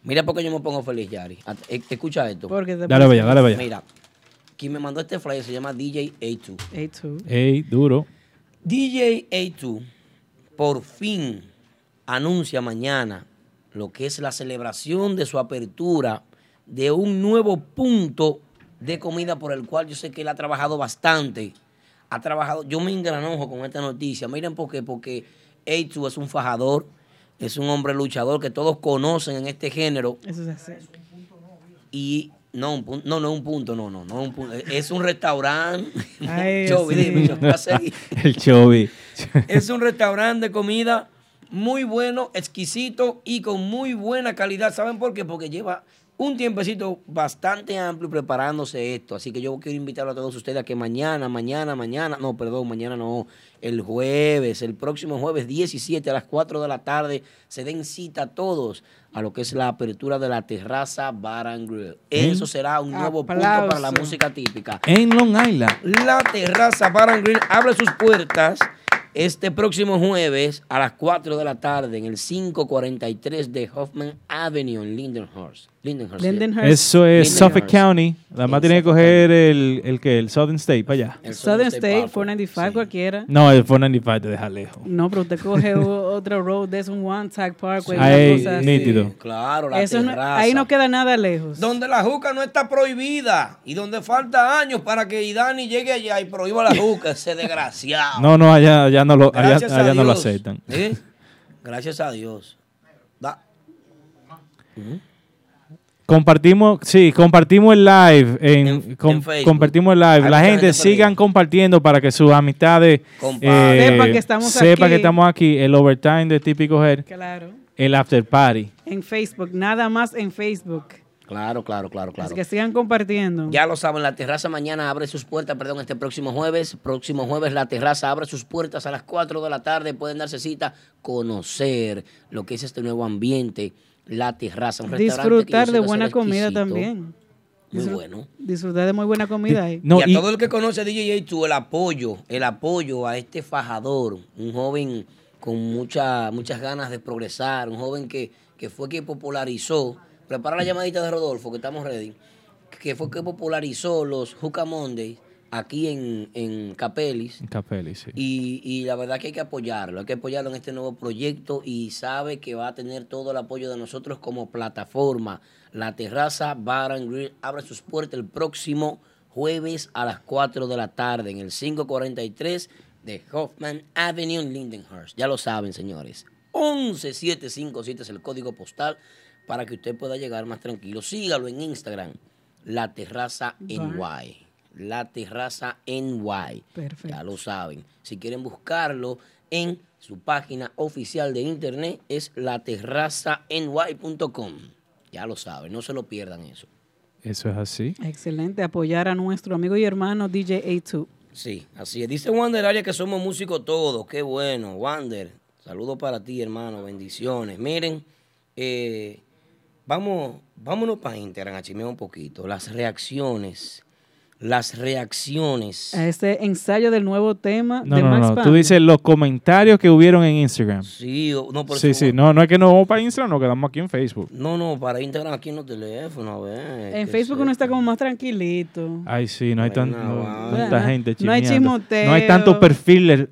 Mira por qué yo me pongo feliz, Yari. E- Escucha esto. Porque Dale allá, dale allá. Mira, quien me mandó este flyer se llama DJ A2. A2. Ey, duro. DJ A2 por fin anuncia mañana lo que es la celebración de su apertura de un nuevo punto de comida por el cual yo sé que él ha trabajado bastante. Ha trabajado, yo me engranojo con esta noticia. Miren por qué, porque A2 es un fajador, es un hombre luchador que todos conocen en este género Eso es así. y no, un pun- no, no es un punto, no, no, no es un punto. Es un restaurante. [laughs] Ay, [laughs] Chovy, sí. dime. [laughs] El Chovy. Es un restaurante de comida muy bueno, exquisito y con muy buena calidad. ¿Saben por qué? Porque lleva un tiempecito bastante amplio preparándose esto. Así que yo quiero invitarlo a todos ustedes a que mañana, mañana, mañana, no, perdón, mañana no, el jueves, el próximo jueves 17 a las 4 de la tarde, se den cita a todos a lo que es la apertura de la terraza Bar and Grill. Eso será un nuevo punto para la música típica. En Long Island. La terraza Bar and Grill abre sus puertas este próximo jueves a las 4 de la tarde en el 543 de Hoffman Avenue en Lindenhurst. Lindenhurst. Lindenhurst. Eso es Lindenhurst. Suffolk County. Nada más tiene que coger el, el que, el Southern State para allá. El Southern State State, Park. 495, cualquiera. No, el 495 te deja lejos. No, pero usted coge otro road, es un One Tag Parkway. Ahí, cosa así. nítido. Claro, la Eso no- ahí no queda nada lejos. Donde la juca no está prohibida y donde falta años para que Idani llegue allá y prohíba la juca, ese desgraciado. No, no, allá, allá no lo, allá, no lo aceptan. ¿Eh? Gracias a Dios. Da- Compartimos, sí, compartimos el live en, com- en Facebook. compartimos el live. Hay La gente gente sigan compartiendo para que sus amistades eh, Sepan que estamos sepan aquí. que estamos aquí. El overtime de Típico Head, Claro. el after party. En Facebook, nada más en Facebook. Claro, claro, claro, claro. Así que sigan compartiendo. Ya lo saben, la terraza mañana abre sus puertas, perdón, este próximo jueves. Próximo jueves la terraza abre sus puertas a las 4 de la tarde. Pueden darse cita, conocer lo que es este nuevo ambiente, la terraza. Un Disfrutar de buena comida también. Muy Disfrut- bueno. Disfrutar de muy buena comida ahí. No, y a y- todo el que conoce a DJ A2, el apoyo, el apoyo a este fajador, un joven con mucha, muchas ganas de progresar, un joven que, que fue que popularizó, prepara la llamadita de Rodolfo, que estamos ready, que fue que popularizó los Juca Mondays aquí en, en Capelis. Capelli, sí. Y, y la verdad que hay que apoyarlo, hay que apoyarlo en este nuevo proyecto y sabe que va a tener todo el apoyo de nosotros como plataforma. La terraza Bar and Grill abre sus puertas el próximo jueves a las 4 de la tarde en el 543 de Hoffman Avenue en Lindenhurst. Ya lo saben, señores. 11757 es el código postal para que usted pueda llegar más tranquilo. Sígalo en Instagram, La Terraza NY. La Terraza NY. Perfecto. Ya lo saben. Si quieren buscarlo en su página oficial de internet es laterrazany.com. Ya lo saben, no se lo pierdan eso. Eso es así. Excelente. Apoyar a nuestro amigo y hermano DJ A2. Sí, así es. Dice Wander Arias que somos músicos todos. Qué bueno. Wander, saludos para ti, hermano. Bendiciones. Miren, eh, vamos, vámonos para Instagram a chismear un poquito. Las reacciones. Las reacciones. A este ensayo del nuevo tema No, de no, Max no. Tú Band. dices los comentarios que hubieron en Instagram. Sí, o- no, por Sí, eso- sí. No, no es que nos vamos para Instagram, nos quedamos aquí en Facebook. No, no, para Instagram aquí en los teléfonos, a ver. En Facebook uno está como más tranquilito. Ay, sí, no hay tan- tanta gente No hay chismoteo. No hay tantos perfiles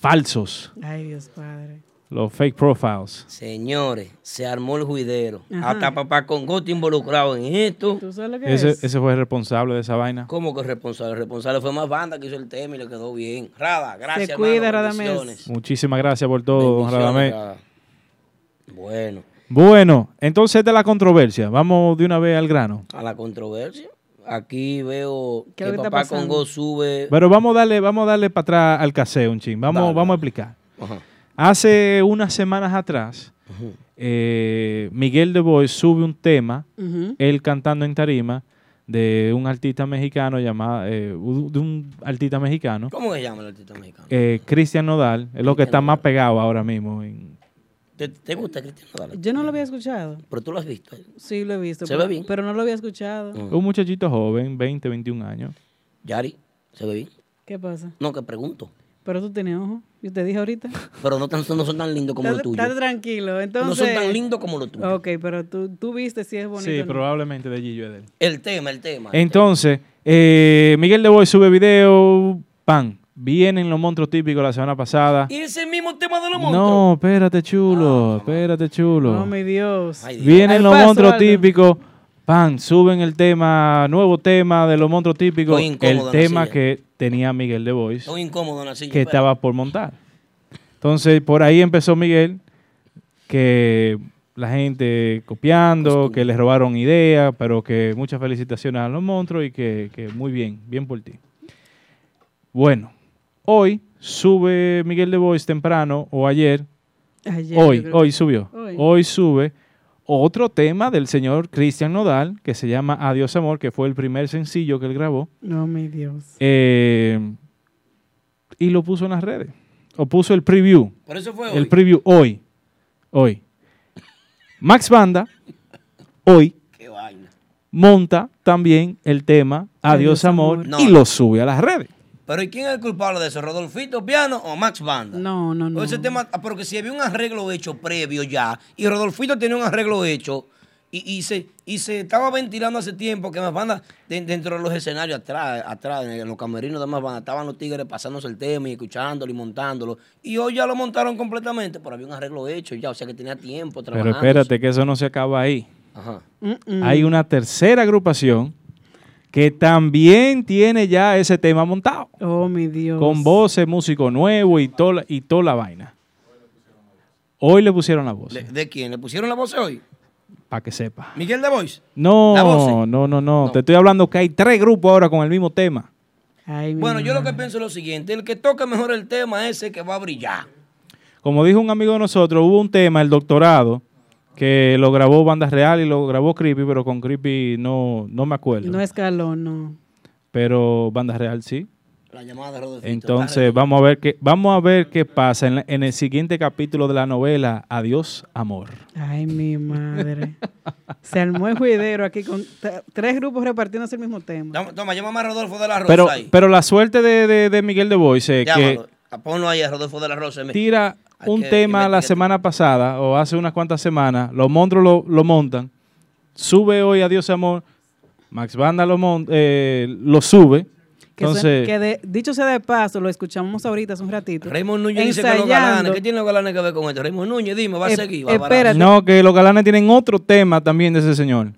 falsos. Ay, Dios Padre. Los fake profiles. Señores, se armó el juidero. Ajá. Hasta papá con Gotti involucrado en esto. ¿Tú sabes lo que Ese, es? ese fue el responsable de esa vaina. ¿Cómo que responsable? El responsable fue más banda que hizo el tema y le quedó bien. Rada, gracias. Se cuida, Radamés. Muchísimas gracias por todo, don Radamés. Rada. Bueno, Bueno, entonces de la controversia. Vamos de una vez al grano. a la controversia. Aquí veo ¿Qué que está papá pasando? Congo sube. Pero vamos a darle, vamos a darle para atrás al caseo un ching. Vamos, Dale, vamos a explicar. Ajá. Hace unas semanas atrás, eh, Miguel de Boy sube un tema, Ujú. él cantando en tarima, de un artista mexicano llamado, eh, de un artista mexicano, ¿Cómo se llama el artista mexicano? eh, Cristian Nodal, es lo que está más pegado ahora mismo en, ¿Te, te gusta Cristian Nodal? Yo no lo había escuchado. Pero tú lo has visto. Sí, lo he visto. ¿Se pero, ve bien? Pero no lo había escuchado. Un muchachito joven, 20, 21 años. Yari, ¿se ve bien? ¿Qué pasa? No, que pregunto. Pero tú tienes ojo. Yo te dije ahorita. [laughs] Pero no, tan- no son tan lindos como los tuyos. estate tranquilo. No Entonces, son tan lindos como los tuyos. Ok, pero tú, tú viste si es bonito. Sí, o no. probablemente de Gillo Edel. El tema, el tema. Entonces, eh, Miguel de Boy sube video, pan. Vienen los monstruos típicos la semana pasada. ¿Y ese mismo tema de los monstruos? No, espérate, chulo, espérate, chulo. Oh, mi Dios. Vienen Al los paso, monstruos Aldo. típicos, pan, suben el tema, nuevo tema de los monstruos típicos, el tema silla. que tenía Miguel de Bois, Estoy incómodo en la silla. que espera. estaba por montar. Entonces, por ahí empezó Miguel, que la gente copiando, que les robaron ideas, pero que muchas felicitaciones a los monstruos y que, que muy bien, bien por ti. Bueno, hoy sube Miguel de Bois temprano, o ayer, Ayer, hoy, hoy subió, hoy. hoy sube otro tema del señor Cristian Nodal, que se llama Adiós Amor, que fue el primer sencillo que él grabó. No, mi Dios. Eh, y lo puso en las redes. O puso el preview. Por eso fue El hoy. preview hoy. Hoy. Max Banda, hoy, Qué vaina. monta también el tema Adiós, Adiós, Amor, Amor. No, y lo sube a las redes. Pero ¿y quién es el culpable de eso? ¿Rodolfito Piano o Max Banda? No, no, no. Ese tema, ah, pero que si había un arreglo hecho previo ya, y Rodolfito tenía un arreglo hecho, y, y se, y se estaba ventilando hace tiempo que Max Banda, de- dentro de los escenarios atrás, atrás, en los camerinos de Max Banda, estaban los tigres pasándose el tema y escuchándolo y montándolo. Y hoy ya lo montaron completamente, pero había un arreglo hecho ya, o sea que tenía tiempo Pero trabajando. espérate que eso no se acaba ahí. Ajá. Hay una tercera agrupación que también tiene ya ese tema montado. Oh, mi Dios. Con voces, músico nuevo y toda, y toda la vaina. Hoy le pusieron la voz, ¿De, de quién? ¿Le pusieron la voz hoy? para que sepa. ¿Miguel de Voice? ¿La No, voz? no, no, no, Te estoy hablando que hay tres grupos ahora con el mismo tema. Bueno, yo lo que pienso es lo siguiente, el que toque mejor el tema es ese que va a brillar. Como dijo un amigo de nosotros, hubo un tema, el doctorado, que lo grabó Banda Real y lo grabó Creepy, pero con Creepy no, no me acuerdo. No escaló, no. Pero Banda Real sí. La llamada de Rodolfito. Entonces vamos a ver qué, vamos a ver qué pasa en, la- en el siguiente capítulo de la novela Adiós, amor. Ay, mi madre. Se armó el juidero aquí con tres grupos repartiéndose el mismo tema. Toma, toma, llámame a Rodolfo de la Rosa Pero, ahí. pero la suerte de, de- de Miguel de Boise es que Llámalo. Ah, Ponlo ahí a Rodolfo de la Rosa. Tira un que tema la semana pasada o hace unas cuantas semanas, los monstruos lo, lo montan, sube hoy Adiós Amor, Max Banda lo, mon- eh, lo sube, Que, entonces que de- dicho sea de paso, lo escuchamos ahorita hace un ratito. Raymond Núñez dice que los galanes. ¿Qué tienen los galanes que ver con esto? Raymond Núñez, dime, va a Eh, seguir. Va espérate. no, que los galanes tienen otro tema también de ese señor.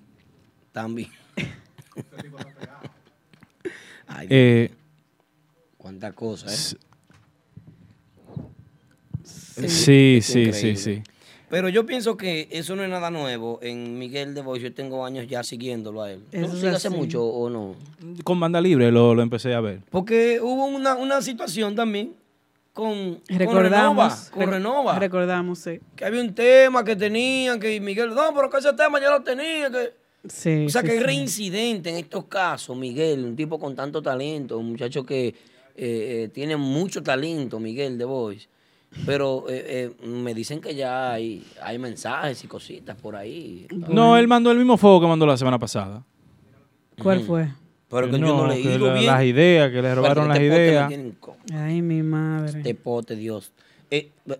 También. [laughs] Ay, Eh, cuántas cosas, ¿eh? Sí, es sí, sí, sí. Pero yo pienso que eso no es nada nuevo. En Miguel de Bois, yo tengo años ya siguiéndolo a él. ¿Tú Eso lo es sigues hace mucho o no? Con Banda Libre lo, lo empecé a ver. Porque hubo una, una situación también con, con Renova. Recordamos. Con Renova. Recordamos, sí. que había un tema que tenían, que Miguel, no, pero que ese tema ya lo tenía. Que... Sí, o sea, sí, que es sí. reincidente en estos casos, Miguel, un tipo con tanto talento, un muchacho que eh, eh, tiene mucho talento, Miguel de Bois. Pero eh, eh, me dicen que ya hay, hay mensajes y cositas por ahí. No, él mandó el mismo fuego que mandó la semana pasada. ¿Cuál fue? Pero que Que yo no no, leí que la- bien. las ideas, que le robaron las este me ideas. Ay, mi madre. Este pote, Dios. Eh, eh, eh,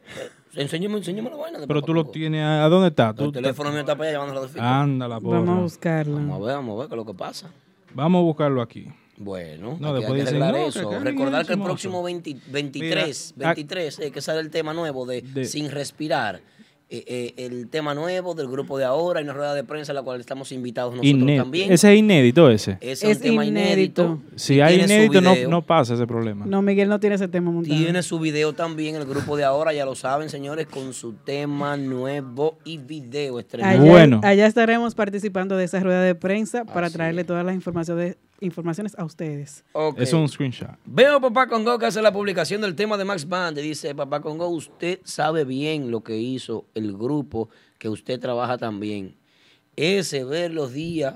enséñame, enséñame la vaina de Pero tú lo tienes, ¿a dónde está? El Tú- teléfono mío está para allá llevando los Anda la porra. Vamos a buscarla. Vamos a ver, vamos a ver qué es lo que pasa. Vamos a buscarlo aquí. Bueno, No, hay que- después hay que dicen, arreglar no, eso. que Recordar que el próximo 20 23, Mira, 23, eh, que sale el tema nuevo de, Sin Respirar. Eh, eh, el tema nuevo del grupo de ahora, hay una rueda de prensa a la cual estamos invitados nosotros Iné- también. Ese es inédito ese. Ese es Es un tema inédito. inédito. Si hay inédito no, pasa ese problema. No, Miguel no tiene ese tema montado. Tiene su video también, el grupo de ahora, ya lo saben, señores, con su tema nuevo y video estrenado. Allá, allá estaremos participando de esa rueda de prensa para traerle todas las informaciones, informaciones a ustedes. Ok. Es un screenshot. Veo Papá Congo que hace la publicación del tema de Max Band. y Dice, Papá Congo, usted sabe bien lo que hizo el grupo que usted trabaja también. Ese ver los días.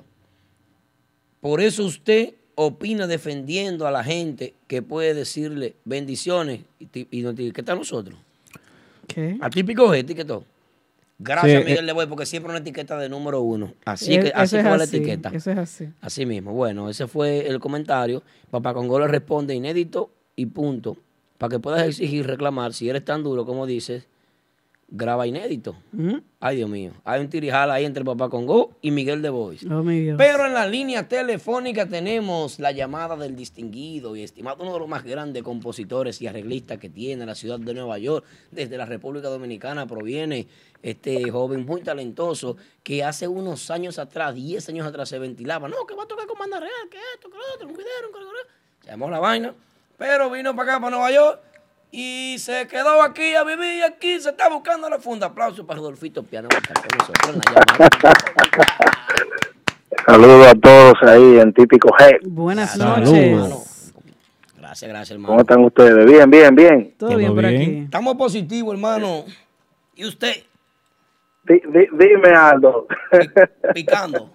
Por eso usted opina defendiendo a la gente que puede decirle bendiciones. Y, y no te- ¿Qué tal nosotros? ¿Qué? Atípico gente que todo. Gracias, Sí, Miguel eh, Le Boy, porque siempre una etiqueta de número uno. Así Eh, que así es fue la etiqueta. Eso es así. Así mismo. Bueno, ese fue el comentario. Papá Congo le responde inédito y punto. Para que puedas exigir, reclamar, si eres tan duro como dices, graba inédito. Ay, Dios mío. Hay un tirijala ahí entre Papá Congo y Miguel de Bois. Oh. Pero en la línea telefónica tenemos la llamada del distinguido y estimado, uno de los más grandes compositores y arreglistas que tiene la ciudad de Nueva York. Desde la República Dominicana proviene este joven muy talentoso que hace unos años atrás, 10 años atrás, se ventilaba. No, que va a tocar con banda real, que esto, que lo otro, un cuidero, un cuidero. Se llamó la vaina. Pero vino para acá, para Nueva York. Y se quedó aquí a vivir aquí, se está buscando la funda. Aplauso para Rodolfito Piano. Saludos a todos ahí en Típico G. Buenas Saludos. noches. Gracias, gracias, hermano. ¿Cómo están ustedes? Bien, bien, bien. Todo bien por aquí. Estamos positivos, hermano. ¿Y usted? Di- di- dime, Aldo. Picando.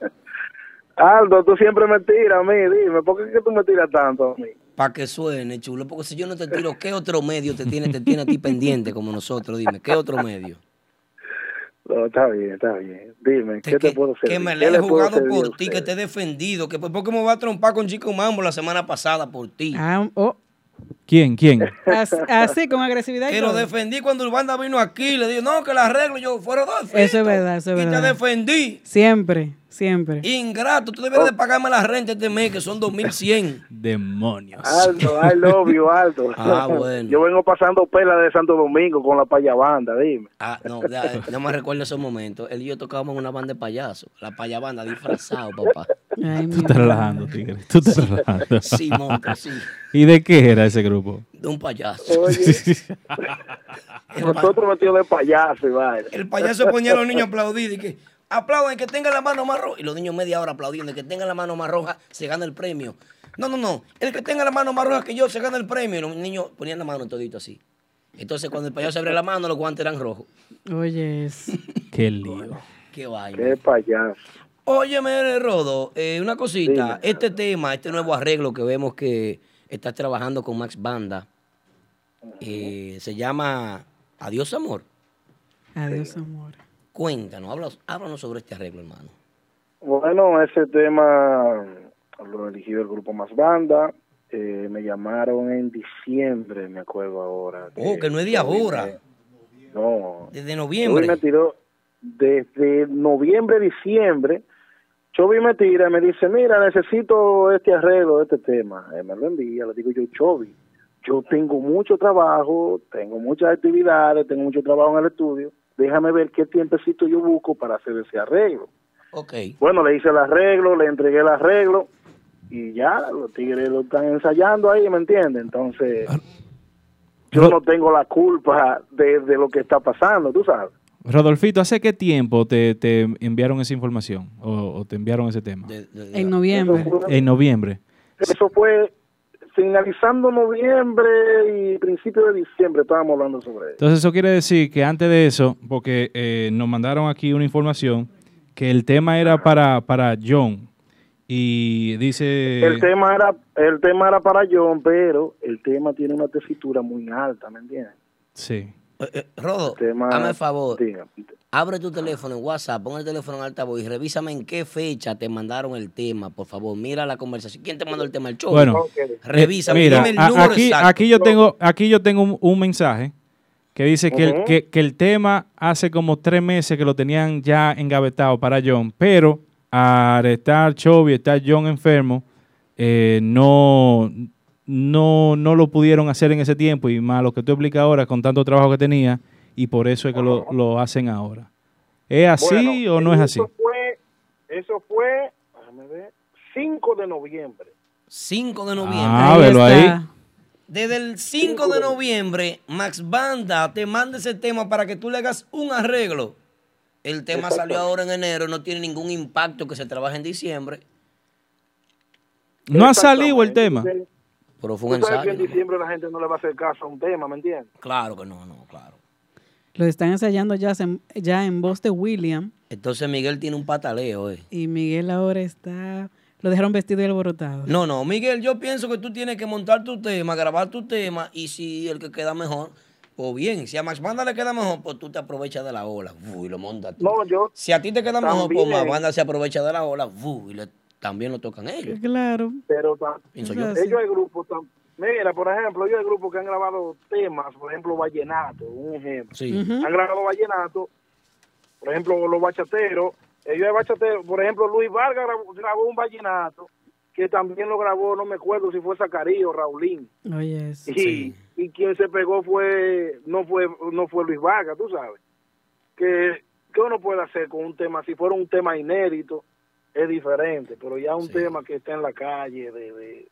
[laughs] Aldo, tú siempre me tiras a mí. Dime, ¿por qué es que tú me tiras tanto a mí? Para que suene, chulo. Porque si yo no te tiro, ¿qué otro medio te tiene, te tiene a ti pendiente como nosotros? Dime, ¿qué otro medio? No, está bien, está bien. Dime, ¿qué te puedo hacer? Que me le he jugado por ti, que te he defendido. Que por qué me va a trompar con Chico Mambo la semana pasada por ti. Ah, oh, ¿Quién? ¿Quién? [laughs] así, así, con agresividad Que lo defendí cuando Urbanda vino aquí. Le digo, no, que la arreglo. Yo, fueron dos. Eso es verdad, eso es Y te verdad. defendí. Siempre, siempre. Ingrato, tú deberías de pagarme la renta este mes, que son 2100. [laughs] Demonios. Aldo, I love you, Aldo. [laughs] Ah, bueno. Yo vengo pasando pela de Santo Domingo con la payabanda, dime. Ah, no, ya, no me [laughs] recuerdo esos momentos. Él y yo tocábamos en una banda de payasos. La payabanda disfrazado, papá. Tú estás relajando, tigre. Tú estás relajando. Sí, monstruo, sí. ¿Y de qué era ese grupo? De un payaso. Oye. Nosotros metidos de payaso y vaina. El payaso ponía a los niños a aplaudir y que aplaudan que tengan la mano más roja. Y los niños media hora aplaudiendo. El que tenga la mano más roja se gana el premio. No, no, no. El que tenga la mano más roja que yo se gana el premio. Y los niños ponían la mano todito así. Entonces cuando el payaso abre la mano, los guantes eran rojos. Oye, [laughs] Qué lío. Qué vaina. Qué payaso. Óyeme, Rodo, eh, una cosita. Este tema, este nuevo arreglo que vemos que estás trabajando con Max Banda, eh, se llama Adiós Amor. Adiós, amor. Cuéntanos, háblanos, háblanos sobre este arreglo, hermano. Bueno, ese tema lo eligió el grupo Más Banda. Eh, me llamaron en diciembre, me acuerdo ahora. Oh, que no es de ahora. No. Desde Chovy noviembre. me tiró desde noviembre, diciembre. Chovy me tira me dice, mira, necesito este arreglo de este tema. Eh, me lo envía, le digo yo, Chovy, yo tengo mucho trabajo, tengo muchas actividades, tengo mucho trabajo en el estudio. Déjame ver qué tiempecito yo busco para hacer ese arreglo. Ok. Bueno, le hice el arreglo, le entregué el arreglo y ya, los tigres lo están ensayando ahí, ¿me entiendes? Entonces, yo no tengo la culpa de, de lo que está pasando, tú sabes. Rodolfito, ¿hace qué tiempo te, te enviaron esa información o, o te enviaron ese tema? En noviembre. En noviembre. Eso fue finalizando noviembre y principio de diciembre, estábamos hablando sobre eso. Entonces eso quiere decir que antes de eso, porque eh, nos mandaron aquí una información, que el tema era para, para John. Y dice... El tema era el tema era para John, pero el tema tiene una tesitura muy alta, ¿me entiendes? Sí. Eh, Rodo, Tema- hazme el favor. Abre tu teléfono en WhatsApp, pon el teléfono en altavoz y revísame en qué fecha te mandaron el tema, por favor. Mira la conversación. ¿Quién te mandó el tema? El show. Bueno, revísame. mira, dime el número aquí, exacto. aquí yo tengo, aquí yo tengo un, un mensaje que dice que, el, que el tema hace como tres meses que lo tenían ya engavetado para John, pero al estar Chovy, estar John enfermo, eh, no, no, no lo pudieron hacer en ese tiempo y más lo que tú explicas ahora con tanto trabajo que tenía y por eso es que lo, lo hacen ahora. ¿Es así Bueno, o no es así? Eso fue, eso fue, déjame ver, 5 de noviembre. 5 de noviembre. Ah, velo ahí. Desde el 5 de noviembre, Max Banda te manda ese tema para que tú le hagas un arreglo. El tema salió ahora en enero, no tiene ningún impacto que se trabaje en diciembre. No ha salido el tema. Pero fue un Tú sabes que en ensayo. diciembre la gente no le va a hacer caso a un tema, ¿me entiendes? Claro que no, no, claro. Lo están ensayando ya, en- ya en voz de William Entonces Miguel tiene un pataleo, eh. y Miguel ahora está... Lo dejaron vestido y alborotado. No, no, Miguel, yo pienso que tú tienes que montar tu tema, grabar tu tema y si el que queda mejor, pues bien. Si a Max Banda le queda mejor, pues tú te aprovechas de la ola fu, y lo montas tú. No, yo. Si a ti te queda mejor, pues. Max Banda se aprovecha de la ola fu, y le- también lo tocan ellos. Claro. Pero Pienso yo. ellos hay grupos, tam- mira, por ejemplo, ellos hay grupos que han grabado temas, por ejemplo, Vallenato, un ejemplo. Sí. Han grabado Vallenato, por ejemplo, los bachateros, ellos hay bachateros, por ejemplo, Luis Vargas grabó, grabó un Vallenato que también lo grabó, no me acuerdo si fue Zacarío o Raulín. Oye, eso. Y, y quien se pegó fue no fue no fue Luis Vargas, tú sabes. Que, que uno puede hacer con un tema, si fuera un tema inédito, es diferente, pero ya un tema que está en la calle, de, de ¿me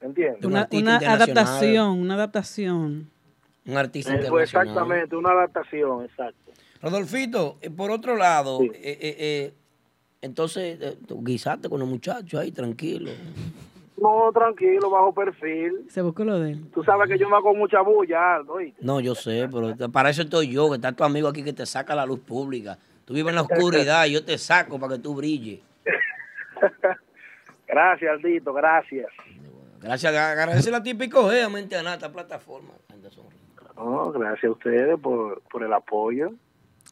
entiendes? Una, una adaptación, una adaptación. Un artista Eh, pues internacional. exactamente, una adaptación, exacto. Rodolfito, eh, por otro lado, eh, eh, eh, entonces, eh, tú guisaste con los muchachos ahí, tranquilo. No, tranquilo, bajo perfil. Se buscó lo de él. Tú sabes que yo me hago mucha bulla, Aldo, ¿oíste? No, yo sé, pero para eso estoy yo, que está tu amigo aquí que te saca la luz pública. Tú vives en la oscuridad y yo te saco para que tú brilles. [laughs] Gracias, Aldito, gracias. Gracias, agradecer a típico mente a nada, esta plataforma. No, gracias a ustedes por, por el apoyo.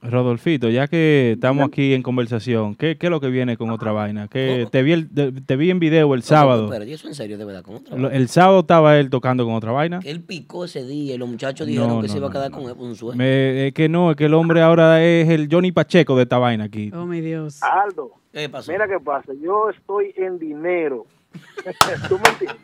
Rodolfito, ya que estamos aquí en conversación, ¿qué, qué es lo que viene con otra vaina? Que te vi el- te, vi en video el sábado. Pero eso en serio, de verdad, con otra Lo- El sábado estaba él tocando con otra vaina. Él picó ese día y los muchachos dijeron No, que no, se iba a no, quedar con él por un sueño. Me- es que no, es que el hombre ahora es el Johnny Pacheco de esta vaina aquí. Oh, mi Dios. Aldo, ¿Qué pasó? mira qué pasa, yo estoy en dinero. [laughs] ¿Tú me entiendes?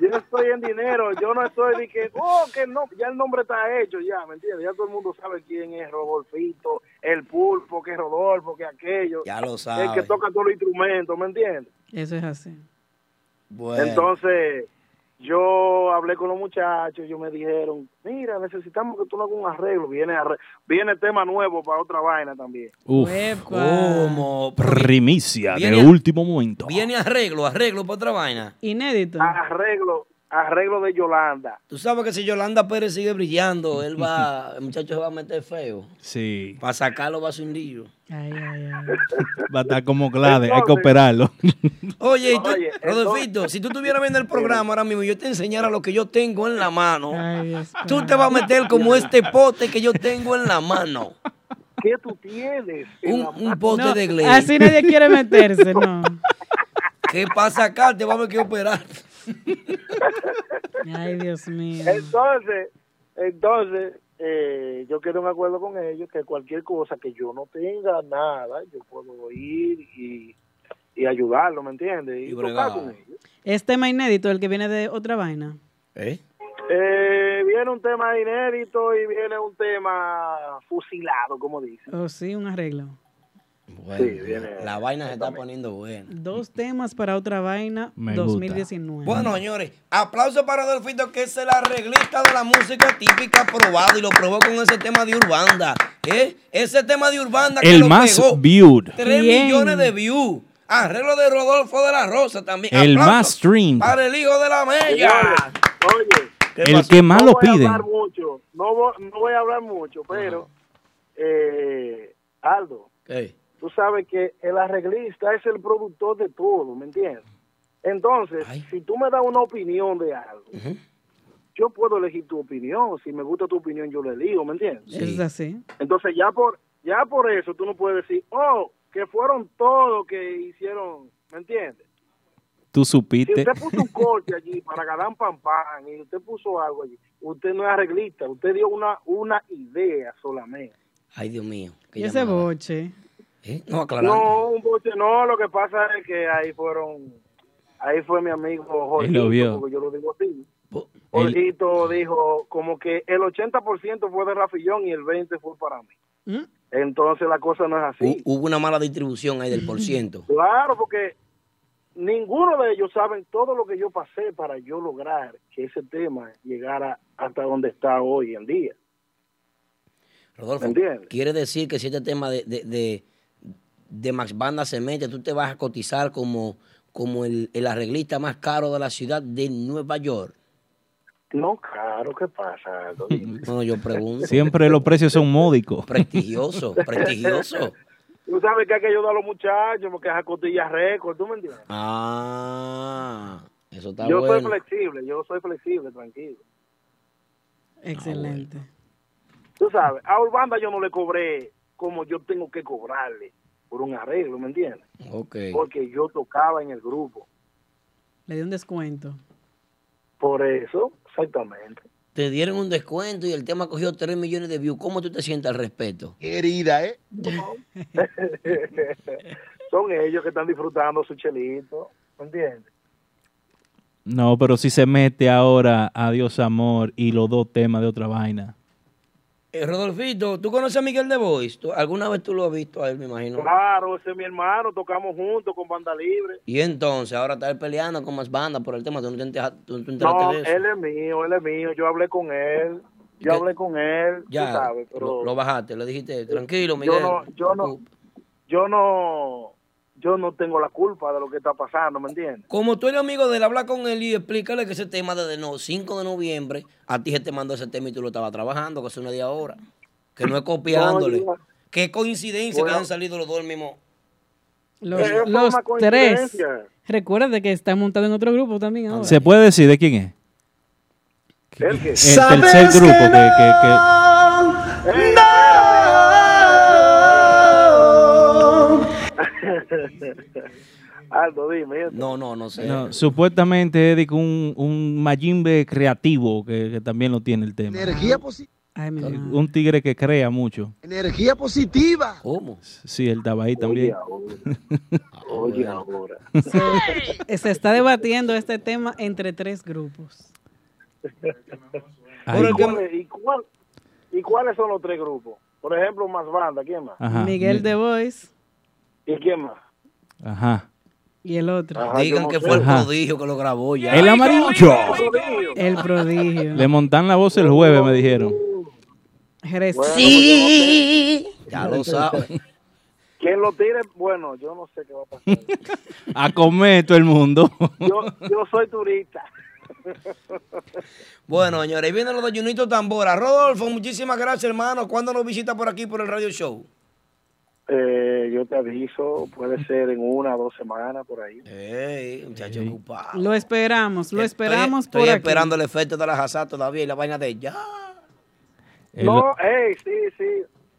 Yo estoy en dinero, yo no estoy de que, oh, que no, ya el nombre está hecho, ya, ¿me entiendes? Ya todo el mundo sabe quién es Rodolfito, el pulpo, que es Rodolfo, que aquello. Ya lo El que sabe. toca todos los instrumentos, ¿me entiendes? Eso es así. Bueno. Entonces, yo hablé con los muchachos, ellos me dijeron, mira, necesitamos que tú no hagas un arreglo, viene arre- viene tema nuevo para otra vaina también. Uf, ¿Cómo? primicia Viene de último momento. Viene arreglo, arreglo para otra vaina. Inédito. Arreglo, arreglo de Yolanda. Tú sabes que si Yolanda Pérez sigue brillando, él va, [laughs] el muchacho se va a meter feo. Sí, Para sacarlo va a ser un lío. Ay, ay, ay. va a estar como Glade, hay que operarlo. [laughs] Oye, tú- Oye, Rodolfito, si tú estuvieras viendo el programa ahora mismo y yo te enseñara lo que yo tengo en la mano, tú te vas a meter como este pote que yo tengo en la mano. ¿Qué tú tienes? Un, un pote No, de Glade. así nadie quiere meterse, no. [laughs] Que para sacarte vamos a que operar. [laughs] Ay, Dios mío. Entonces, entonces, eh, yo quiero un acuerdo con ellos que cualquier cosa que yo no tenga nada, yo puedo ir y, y ayudarlo, ¿me entiendes? Y, tocar bregar. con ellos. Es tema inédito el que viene de otra vaina. ¿Eh? Eh, viene un tema inédito y viene un tema fusilado, como dicen. Oh, sí, un arreglo. Bueno, la vaina se está poniendo buena. Dos temas para otra vaina Me 2019. Bueno, señores, aplauso para Adolfito, que es el arreglista de la música típica probado y lo probó con ese tema de Urbanda. ¿eh? Ese tema de Urbanda que El lo más pegó. viewed. 3 Bien. millones de views. Arreglo de Rodolfo de la Rosa también. El Aplauso más streamed. Para el hijo de la mella. Oye, El que más no lo mucho, no, voy, no voy a hablar mucho, pero eh, Aldo. Tú sabes que el arreglista es el productor de todo, ¿me entiendes? Entonces, si tú me das una opinión de algo, yo puedo elegir tu opinión. Si me gusta tu opinión, yo lo elijo, ¿me entiendes? Es así. Entonces, ya por ya por eso tú no puedes decir, oh, que fueron todos que hicieron, ¿me entiendes? Tú Si supiste. usted puso un corte allí para ganar un pan pan y usted puso algo allí, usted no es arreglista, usted dio una, una idea solamente. Ay, Dios mío. Y ese boche. ¿Eh? No, aclarando. No, un boche no, lo que pasa es que ahí fueron, ahí fue mi amigo Jorge, lo vio. porque yo lo digo así. Él- Jorgito dijo como que el 80% fue de Rafillón y el 20% fue para mí. ¿Mm? Entonces la cosa no es así. Hu- Hubo una mala distribución ahí del por ciento. [laughs] Claro, porque ninguno de ellos saben todo lo que yo pasé para yo lograr que ese tema llegara hasta donde está hoy en día. Rodolfo, ¿Me entiendes? quiere decir que si este tema de, de, de, de Max Banda se mete, tú te vas a cotizar como, como el, el arreglista más caro de la ciudad de Nueva York. No, claro, ¿qué pasa? [laughs] No, yo pregunto. Siempre los precios son módicos. Prestigioso, [laughs] prestigioso. Tú sabes que hay que ayudar a los muchachos porque es a costillas récord, ¿tú me entiendes? Ah, eso está yo bueno. soy flexible, yo soy flexible, tranquilo. Excelente. Tú sabes, a Urbanda yo no le cobré como yo tengo que cobrarle por un arreglo, ¿me entiendes? Porque yo tocaba en el grupo. Le di un descuento. Por eso, exactamente. Te dieron un descuento y el tema cogió 3 millones de views. ¿Cómo tú te sientes al respecto? Herida, ¿eh? [laughs] Son ellos que están disfrutando su chelito, ¿me entiendes? No, pero si se mete ahora Adiós Amor y los dos temas de otra vaina. Eh, Rodolfito, ¿tú conoces a Miguel de Bois? ¿Tú- ¿Alguna vez tú lo has visto a él, me imagino? Claro, ese es mi hermano, tocamos juntos con banda libre. Y entonces, ahora está él peleando con más bandas por el tema. ¿Tú no te enteraste, tú no te enteraste No, de eso? él es mío, él es mío. Yo hablé con él, yo ¿Qué? hablé con él, Ya, tú sabes, pero lo, lo bajaste, le dijiste, tranquilo, Miguel. yo no, yo no, yo no, yo no tengo la culpa de lo que está pasando, ¿me entiendes? Como tú eres amigo de él, habla con él y explícale que ese tema desde no, 5 de noviembre, a ti se te mandó ese tema y tú lo estabas trabajando, que es una de ahora. Que no es copiándole. No, yo- Qué coincidencia Bueno. que han salido los dos el mismo. Los, los tres. Recuerda que está montado en otro grupo también ahora. ¿Se puede decir de quién es? ¿El? El tercer grupo que, que, que- Aldo, dime. No, no, no sé. no, supuestamente que un, un Mayimbe creativo que, que también lo tiene el tema. Energía, posi- Un tigre que crea mucho. energía positiva. ¿Cómo? Sí, él estaba ahí también. Oye, ahora. Se, se está debatiendo este tema entre tres grupos. Ay. ¿Y, cuáles- y cuál- y cuáles son los tres grupos? Por ejemplo, más banda, ¿quién más? Ajá. Miguel Mi- de Bois ¿Y quién más? Ajá. Y el otro. Ajá, Digan que fue el prodigio que lo grabó ya. El amarillo. El prodigio. Le montan la voz el jueves, me dijeron. Jerez. Sí. Ya lo sabes. Quien lo tire, bueno, yo no sé qué va a pasar. [laughs] A comer todo el mundo. Yo, yo soy turista. [laughs] Bueno, señores, ahí viene lo de Junito Tambora. Rodolfo, muchísimas gracias, hermano. ¿Cuándo nos visita por aquí por el radio show? Eh, yo te aviso, puede ser en una o dos semanas por ahí. Ey, muchacho ocupado. Lo esperamos, lo esperamos estoy, por estoy aquí. esperando el efecto de la jazá todavía y la vaina de ya. El- No, hey, sí, sí,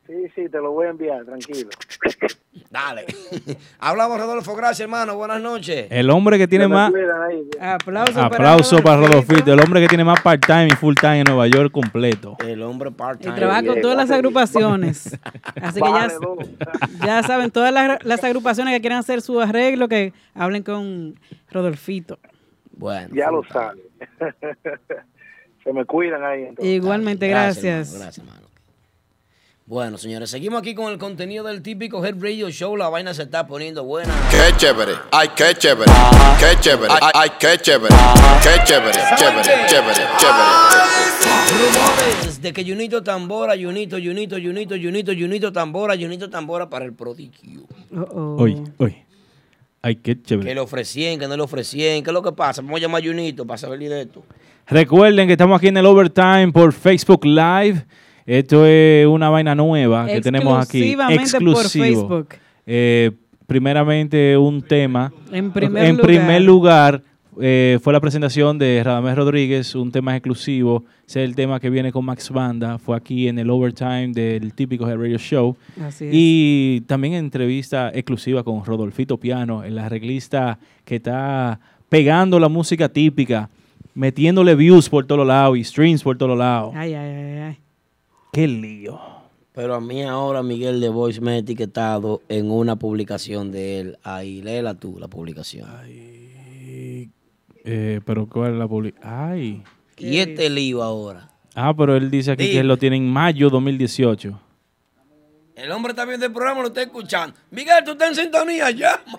sí, sí, te lo voy a enviar, tranquilo. [laughs] Dale. [laughs] Hablamos, Rodolfo. Gracias, hermano. Buenas noches. El hombre que tiene más... ahí. Aplauso, Aplauso para Rodolfito, el hombre que tiene más part-time y full-time en Nueva York completo. El hombre Y part-time. trabaja con todas las agrupaciones. [laughs] Así que ya, ya saben, todas las, las agrupaciones que quieran hacer su arreglo, que hablen con Rodolfito. Bueno. Ya lo saben. Se me cuidan ahí. entonces. Igualmente, gracias. hermano, gracias, hermano. Bueno, señores, seguimos aquí con el contenido del típico Head Radio Show. La vaina se está poniendo buena. Qué chévere, ay, qué chévere, qué chévere, ay, ay, qué chévere, qué chévere, chévere, chévere, chévere. Rumores de que Junito Tambora, Junito, Junito, Junito, Junito, Junito Tambora, Junito Tambora para el prodigio. Oye, oye. Ay, qué Que chévere. le ofrecían, que no le ofrecían. ¿Qué es lo que pasa? Vamos a llamar a Junito para saber de esto. Recuerden que estamos aquí en el Overtime por Facebook Live. Esto es una vaina nueva que tenemos aquí. Exclusivamente por Facebook. Eh, primeramente un tema. En primer en lugar. primer lugar eh, fue la presentación de Radamés Rodríguez, un tema exclusivo. Ese es el tema que viene con Max Banda. Fue aquí en el Overtime del típico Head Radio Show. Así es. Y también entrevista exclusiva con Rodolfito Piano, el arreglista que está pegando la música típica, metiéndole views por todos lados y streams por todos lados. Ay, ay, ay, ay. Qué lío. Pero a mí ahora Miguel de Voice me ha etiquetado en una publicación de él. Ahí, léela tú la publicación. Eh, pero ¿cuál es la publicación? Ay. Y este lío ahora. Ah, pero él dice aquí que Dime. lo tiene en mayo 2018. El hombre está viendo el programa, lo está escuchando. Miguel, tú estás en sintonía, llama.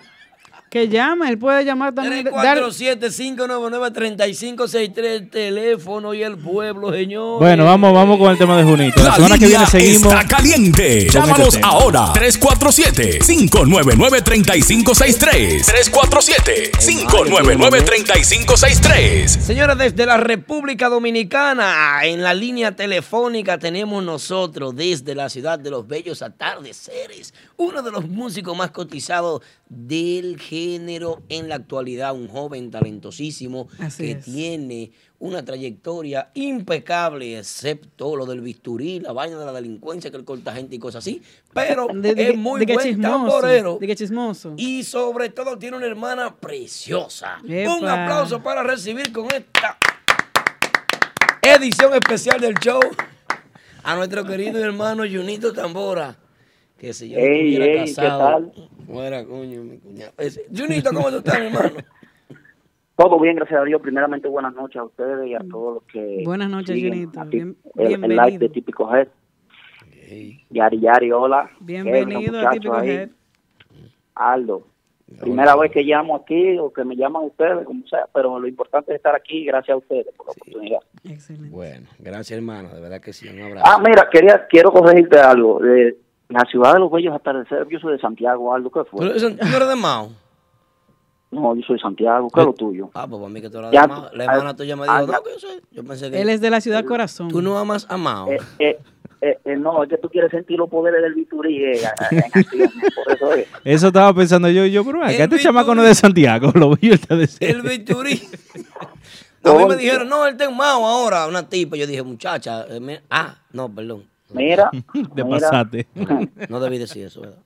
Que llame, él puede llamar también. dar- 347-599-3563, teléfono y el pueblo, señor. Bueno, vamos, vamos con el tema de Junito. La, La semana que viene seguimos. está caliente. con Llámanos este ahora. 347-599-3563. 347-599-3563. Señores, desde la República Dominicana, en la línea telefónica tenemos nosotros desde la ciudad de los bellos atardeceres, uno de los músicos más cotizados del género en la actualidad, un joven talentosísimo Así que es. tiene una trayectoria impecable, excepto lo del bisturí, la vaina de la delincuencia, que él corta gente y cosas así, pero [laughs] De- de- es muy de que buen chismoso, tamborero. de que chismoso. Y sobre todo tiene una hermana preciosa. Epa. Un aplauso para recibir con esta edición especial del show a nuestro querido hermano Junito Tambora. Que si yo Ey, estuviera ey, ¿qué casado. tal? Fuera, coño, mi cuñado. Ese- Junito, ¿cómo tú estás, mi hermano? [laughs] Todo bien, gracias a Dios. Primeramente, buenas noches a ustedes y a todos los que. Buenas noches, Junito. aquí Bien- el, el bienvenido. live de Típico Head. Yari, Yari, hola. Bienvenido a Típico ahí. Head. Aldo. Primera vez que llamo aquí o que me llaman ustedes, como sea, pero lo importante es estar aquí. Gracias a ustedes por la oportunidad. Bueno, gracias, hermano. De verdad que sí, un abrazo. Ah, mira, quería, quiero corregirte algo. De la ciudad de los bellos atardeceres, yo soy de Santiago, Aldo, ¿qué fue? ¿Tú eres, tú eres de Mao? No, yo soy de Santiago, ¿qué es lo tuyo? Ah, pues para mí que tú eras Ya, de Mao. La hermana ah, tuya me dijo, ah, no, que yo soy. Yo pensé que. Él es de la ciudad corazón. Tú no amas a Mao. Eh, eh, eh, eh, no, es que tú quieres sentir los poderes del Viturí eh, en acción, por eso es. Eso estaba pensando yo, yo, pero acá este chamaco no es de Santiago, lo vi el de El bisturí. [laughs] A mí me dijeron, no, él está en Mao ahora, una tipa. Yo dije, muchacha, eh, me- ah, no, perdón. Mira, [laughs] Te pasaste. [laughs] No debí decir eso, ¿verdad?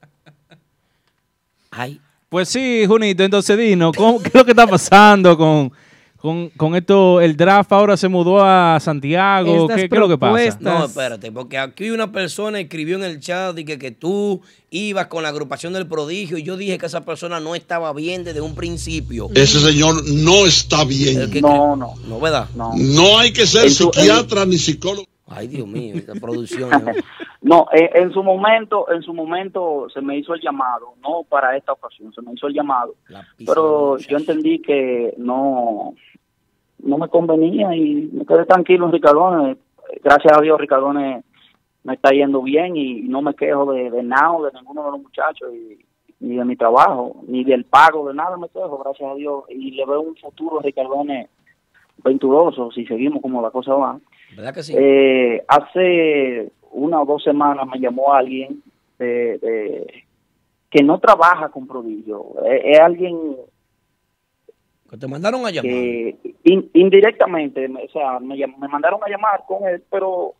Ay. Pues sí, Junito, entonces ¿cómo- ¿qué es lo que está pasando con, con, con esto? ¿El draft ahora se mudó a Santiago? ¿Qué, qué es lo que pasa? No, espérate, porque aquí una persona escribió en el chat y que, que tú ibas con la agrupación del prodigio y yo dije que esa persona no estaba bien desde un principio. Ese señor no está bien. No, no. No, ¿verdad? No. No hay que ser su- psiquiatra ni psicólogo. Ay, Dios mío, esta [laughs] producción. No, eh, en su momento, en su momento se me hizo el llamado, no para esta ocasión, se me hizo el llamado, pero yo entendí que no, no me convenía y me quedé tranquilo en Ricardones. Gracias a Dios, Ricardones me está yendo bien y no me quejo de, de nada, de ninguno de los muchachos y ni de mi trabajo, ni del pago, de nada me quejo, gracias a Dios. Y le veo un futuro a Ricardones venturoso si seguimos como la cosa va. ¿Verdad que sí? Eh, hace una o dos semanas me llamó alguien de, de- que no trabaja con prodigio. Eh, es alguien Que te mandaron a llamar. que in- indirectamente, me- o sea, me, me mandaron a llamar con él, pero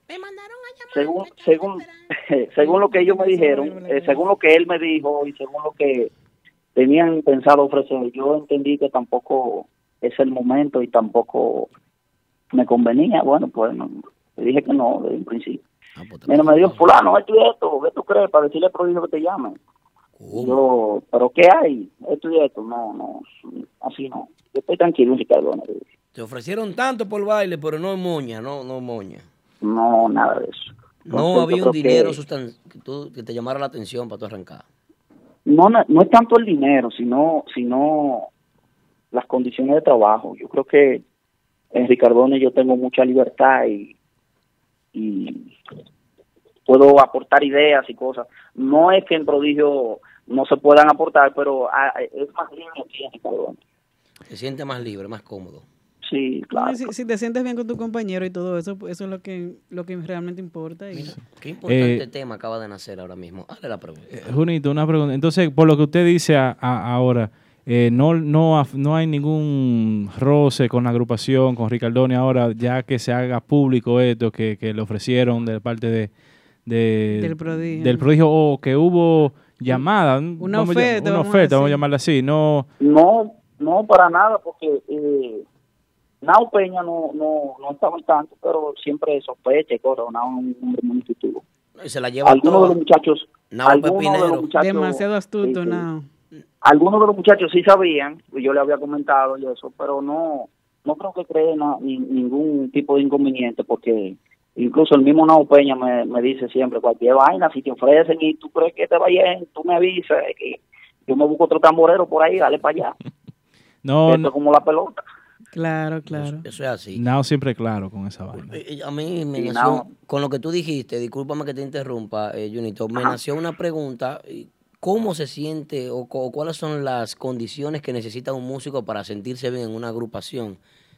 según según [laughs] según lo que ellos me dijeron, eh, según lo que él me dijo y según lo que tenían pensado ofrecer, yo entendí que tampoco es el momento y tampoco me convenía. Bueno, pues no, le dije que no desde un principio. Mira, me dijo, fulano, esto y esto, ¿qué tú crees? Para decirle al prodigio que te llame. Yo, ¿pero qué hay? Esto y esto. No, no, así no. Yo estoy tranquilo, Ricardo. no, Te ofrecieron tanto por baile, pero no moña, no, no moña. No, nada de eso. No Entonces, había un que- dinero sustan- que, tú- que te llamara la atención para tu arrancar. no, no, no es tanto el dinero, sino, sino las condiciones de trabajo. Yo creo que en Ricardone yo tengo mucha libertad y, y puedo aportar ideas y cosas. No es que en Prodigio no se puedan aportar, pero ah, es más libre aquí en Ricardone. Te sientes más libre, más cómodo. Sí, y Si, si te sientes bien con tu compañero y todo eso, eso es lo que, lo que realmente importa. y- Qué importante Eh, tema acaba de nacer ahora mismo. Hazle la pregunta. Junito, una pregunta. Entonces, por lo que usted dice a- a- ahora, eh, no, no, no hay ningún roce con la agrupación, con Ricardoni ahora, ya que se haga público esto que, que le ofrecieron de parte de, de- Del prodigio. del prodigio, o que hubo llamada, Una vamos a llam- oferta, una vamos a oferta, vamos a llamarla así, no, No, no para nada, porque eh, Nao Peña no, no, no estaba al tanto, pero siempre sospecha y cosas. Nao es un hombre muy intuitivo. Y se la lleva Algunos toda. de los muchachos, Nao algunos de Pepinero. los muchachos, Demasiado astuto, sí, sí. No. algunos de los muchachos sí sabían, y yo le había comentado y eso, pero no, no creo que creen ni- ningún tipo de inconveniente, porque incluso el mismo Nao Peña me, me dice siempre, cualquier vaina, si te ofrecen y tú crees que te va bien, tú me avisas, que yo me busco otro tamborero por ahí, dale para allá. [laughs] no, Esto no, es como la pelota. Claro, claro. Eso es así. Nao siempre claro con esa vaina. A mí me Sí, nació, Nao. con lo que tú dijiste, discúlpame que te interrumpa, eh, Junito, me Ajá. nació una pregunta. Eh, ¿Cómo se siente o, o cuáles son las condiciones que necesita un músico para sentirse bien en una agrupación?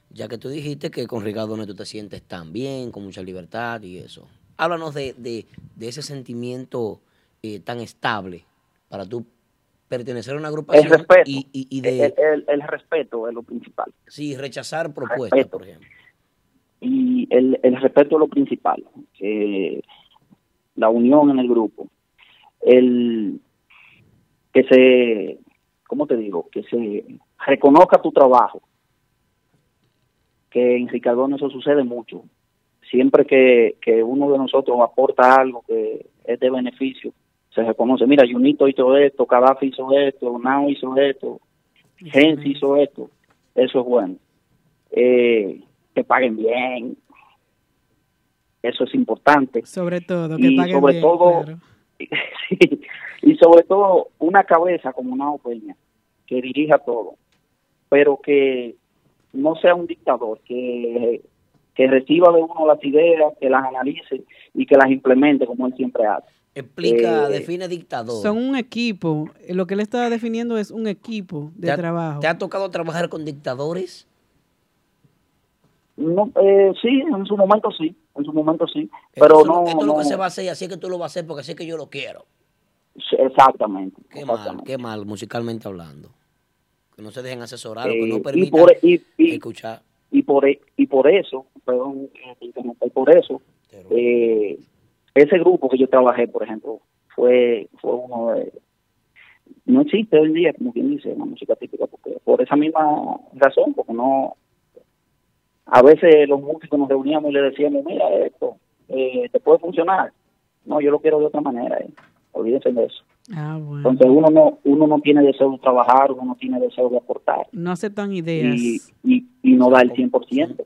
Ya que tú dijiste que con Ricardo no tú te sientes tan bien, con mucha libertad y eso. Háblanos de, de- de ese sentimiento eh, tan estable para tú pertenecer a una agrupación El respeto. y, y- y de el, el- el respeto es lo principal. sí, rechazar propuestas, Respeto. por ejemplo. y el, el respeto es lo principal, que la unión en el grupo, el que se, ¿cómo te digo? Que se reconozca tu trabajo, que en Ricardón eso sucede mucho. Siempre que, que uno de nosotros aporta algo que es de beneficio, se reconoce, mira, Junito hizo esto, Cadafi hizo esto, Nao hizo esto, Gens hizo esto, eso es bueno. Eh, que paguen bien, eso es importante. Sobre todo, que y paguen sobre bien, todo, claro. [laughs] sí, y sobre todo una cabeza como Nao Peña, que dirija todo, pero que no sea un dictador, que, que reciba de uno las ideas, que las analice y que las implemente como él siempre hace. Explica, Eh, define dictador. Son un equipo. Eh, Lo que él está definiendo es un equipo de ¿Te ha- trabajo. ¿Te ha tocado trabajar con dictadores? No, eh, sí, en su momento sí, en su momento sí, pero Esto- no, Esto es lo que se va a hacer y así es que tú lo vas a hacer porque así es que yo lo quiero. exactamente. Qué mal, qué mal, musicalmente hablando. Que no se dejen asesorar o Eh, que no y permitan por- y- y- escuchar. y por e- y por eso perdón eh, y por eso eh, ese grupo que yo trabajé por ejemplo fue fue uno de no existe hoy en día como quien dice la música típica porque por esa misma razón porque no a veces los músicos nos reuníamos y le decíamos mira esto eh, te puede funcionar no yo lo quiero de otra manera eh. olvídense de eso Ah, bueno. entonces uno no uno no tiene deseo de trabajar uno no tiene deseo de aportar No aceptan ideas. y, y, y no da el 100%.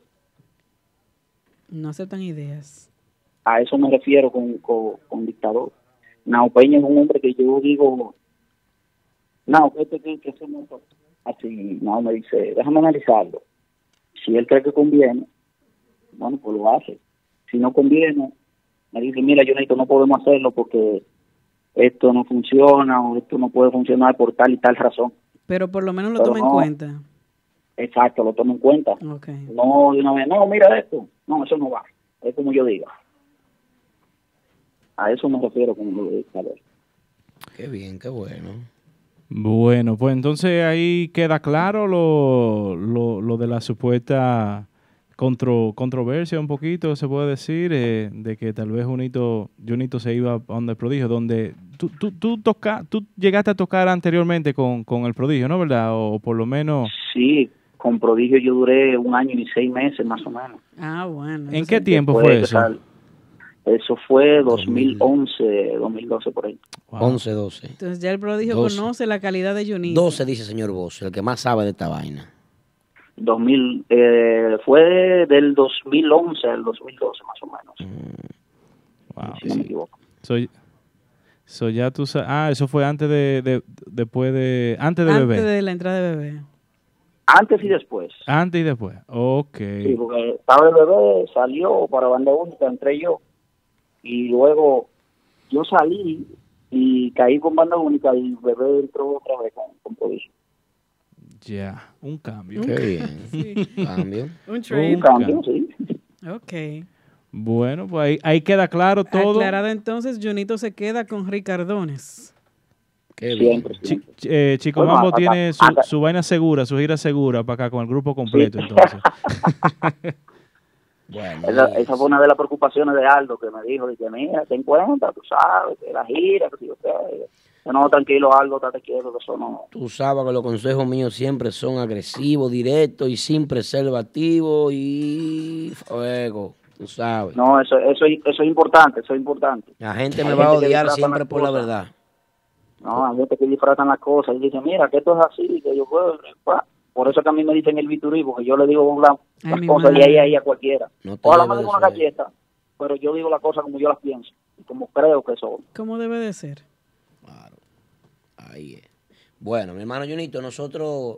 No aceptan ideas. A eso me refiero con, con, con dictador. Nao Peña es un hombre que yo digo, Nao, ¿qué te qué, qué hacemos? Así, Nao me dice, déjame analizarlo. Si él cree que conviene, bueno, pues lo hace. Si no conviene, me dice, mira, Jonito, no podemos hacerlo porque esto no funciona o esto no puede funcionar por tal y tal razón. Pero por lo menos lo Pero toma en cuenta. Exacto, lo tomo en cuenta. No, de una vez, no, mira esto. No, eso no va. Es como yo diga. A eso me refiero con lo de. Qué bien, qué bueno. Bueno, pues entonces ahí queda claro lo, lo, lo de la supuesta contro, controversia un poquito, se puede decir, eh, de que tal vez Junito, Junito se iba a donde el prodigio, donde tú, tú, tú, toca, tú llegaste a tocar anteriormente con, con el prodigio, ¿no? ¿Verdad? O por lo menos... Sí, con Prodigio yo duré un año y seis meses más o menos. Ah, bueno. ¿En qué tiempo fue eso? Eso fue 2011, 2012 por ahí. 11, 12. Entonces ya el prodigio 12. conoce la calidad de Junito. 12 dice señor Bosch, el que más sabe de esta vaina. 2000, eh, fue del 2011 al 2012 más o menos. Wow. Si no me equivoco. Soy, so ya tú Ah, eso fue antes de, de- después de... Antes de Antes bebé. de la entrada de bebé. Antes y después. Antes y después. Ok. Sí, porque estaba el bebé, salió para banda única, entré yo. Y luego yo salí y caí con banda única y el bebé entró otra vez con, con Prodigio. Ya, un cambio. Qué bien. [laughs] Sí. Cambio. Un trade. Un cambio, sí. Ok. Bueno, pues ahí, ahí queda claro todo. Aclarado entonces, Junito se queda con Ricardones. Qué bien. Eh, Chico Bueno, Mambo acá- tiene su, acá- su vaina segura, su gira segura para acá con el grupo completo, entonces. [laughs] Bueno, Esa, fue una de las preocupaciones de Aldo que me dijo, dice, mira, ten cuenta, tú sabes, que la gira, que si. Yo, no, tranquilo, Aldo, estate quieto, que eso no... Tú sabes que los consejos míos siempre son agresivos, directos y sin preservativo y fuego. Tú sabes. No, eso, eso, eso es importante, eso es importante. La gente Hay me va a gente que odiar siempre por la verdad. No, hay gente que disfrazan las cosas y dicen, mira, que esto es así, que yo puedo... pa. Por eso que a mí me dicen el biturí, porque yo le digo la- Ay, las cosas de madre. ahí a ahí a cualquiera. No Ojalá me diga de una galleta, pero yo digo las cosas como yo las pienso, y como creo que son. ¿Cómo debe de ser? Ahí es. Bueno, mi hermano Junito, nosotros,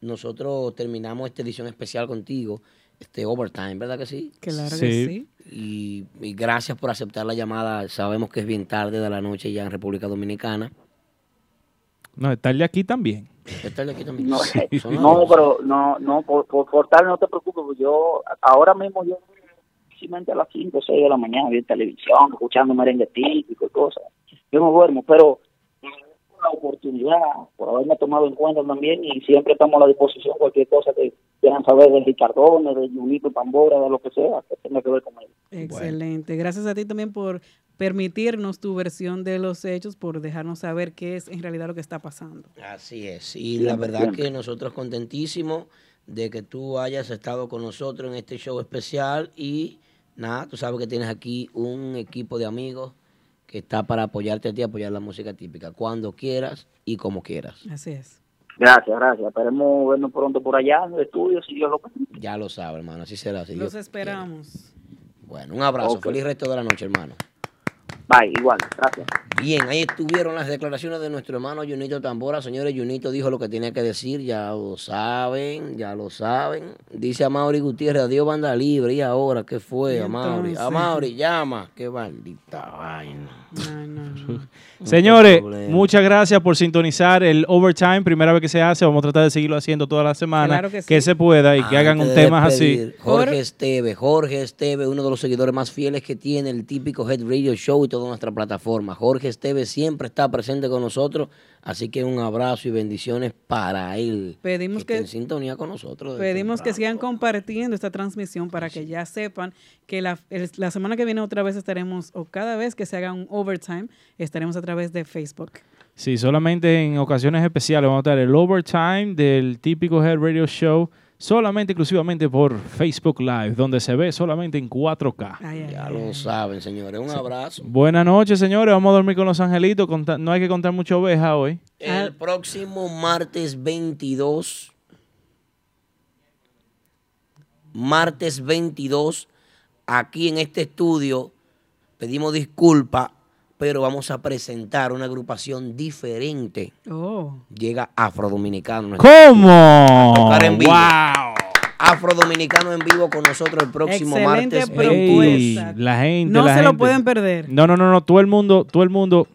nosotros terminamos esta edición especial contigo, este overtime, ¿verdad que sí? Claro Sí. que sí. Y, y gracias por aceptar la llamada. Sabemos que es bien tarde de la noche ya en República Dominicana. No, estarle aquí también. ¿Es tarde aquí también? [laughs] No, pero no, no, por, por, por tal no te preocupes, porque yo ahora mismo yo simplemente a las 5 o 6 de la mañana viendo televisión, escuchando merengue típico y cosas. Yo no duermo, pero la oportunidad, por haberme tomado en cuenta también y siempre estamos a la disposición cualquier cosa que quieran saber de Ricardone, de Junito Tambora, de lo que sea, que tenga que ver con él. Excelente. Gracias a ti también por permitirnos tu versión de los hechos, por dejarnos saber qué es en realidad lo que está pasando. Así es. Y la verdad que nosotros contentísimos de que tú hayas estado con nosotros en este show especial y nada, tú sabes que tienes aquí un equipo de amigos que está para apoyarte a ti, apoyar la música típica, cuando quieras y como quieras. Así es. Gracias, gracias. Esperemos vernos pronto por allá en el estudio, si Dios lo permite. Ya lo sabes, hermano, así será. si Los Dios esperamos. Bueno, un abrazo, feliz resto de la noche, hermano. Bye, igual, gracias. Bien, ahí estuvieron las declaraciones de nuestro hermano Junito Tambora. Señores, Junito dijo lo que tenía que decir, ya lo saben, ya lo saben. Dice a Mauri Gutiérrez, adiós banda libre. ¿Y ahora qué fue, a Mauri? A entonces? Mauri, llama. Qué maldita vaina. [laughs] Señores, muchas gracias por sintonizar el Overtime. Primera vez que se hace, vamos a tratar de seguirlo haciendo toda la semana. Claro que sí. se pueda y que hagan un tema así. Jorge Esteve, Jorge Esteve, uno de los seguidores más fieles que tiene el típico Head Radio Show y toda nuestra plataforma. Jorge Esteve siempre está presente con nosotros, así que un abrazo y bendiciones para él. Pedimos que- en sintonía con nosotros. Pedimos que sigan compartiendo esta transmisión para que ya sepan que la, el- la semana que viene otra vez estaremos, o cada vez que se haga un overtime, estaremos a través de Facebook. Sí, solamente en ocasiones especiales vamos a estar el Overtime del típico Head Radio Show. Solamente, exclusivamente por Facebook Live, donde se ve solamente en 4K. Ya lo saben, señores. Un abrazo. Buenas noches, señores. Vamos a dormir con los angelitos. Conta- no hay que contar mucha oveja hoy. El próximo martes 22, martes 22, aquí en este estudio, pedimos disculpas, pero vamos a presentar una agrupación diferente. Oh. Llega Afrodominicano. ¿Cómo? A tocar en vivo. ¡Wow! Afrodominicano en vivo con nosotros el próximo Excelente martes Ey, 22. la gente, No la se lo pueden perder. No, no, no, no. Todo el mundo, todo el mundo,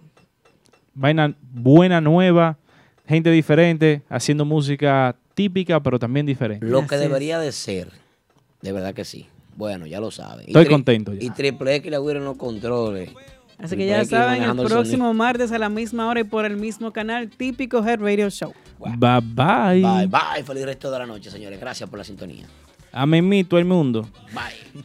vaina buena, nueva, gente diferente, haciendo música típica, pero también diferente. Lo que debería de ser. De verdad que sí. Bueno, ya lo saben. Estoy contento ya. Y Triple X y la Guira en los controles. Así que ya saben, el próximo martes a la misma hora y por el mismo canal, típico Head Radio Show. Bye bye. Bye, bye. Feliz resto de la noche, señores. Gracias por la sintonía. Amén, mí, todo el mundo. Bye.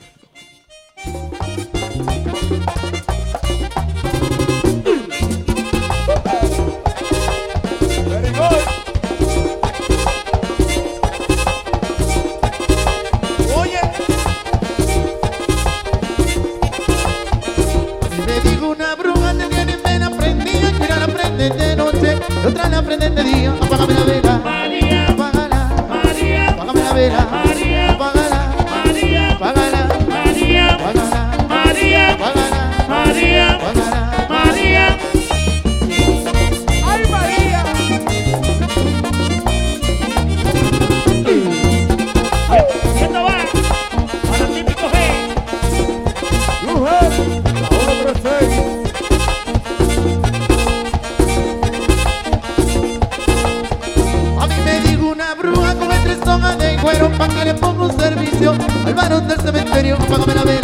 Otra la prenden de día. Apágame la vela. Hojas de cuero Pa' que le ponga un servicio. Al varón del cementerio Págame la vela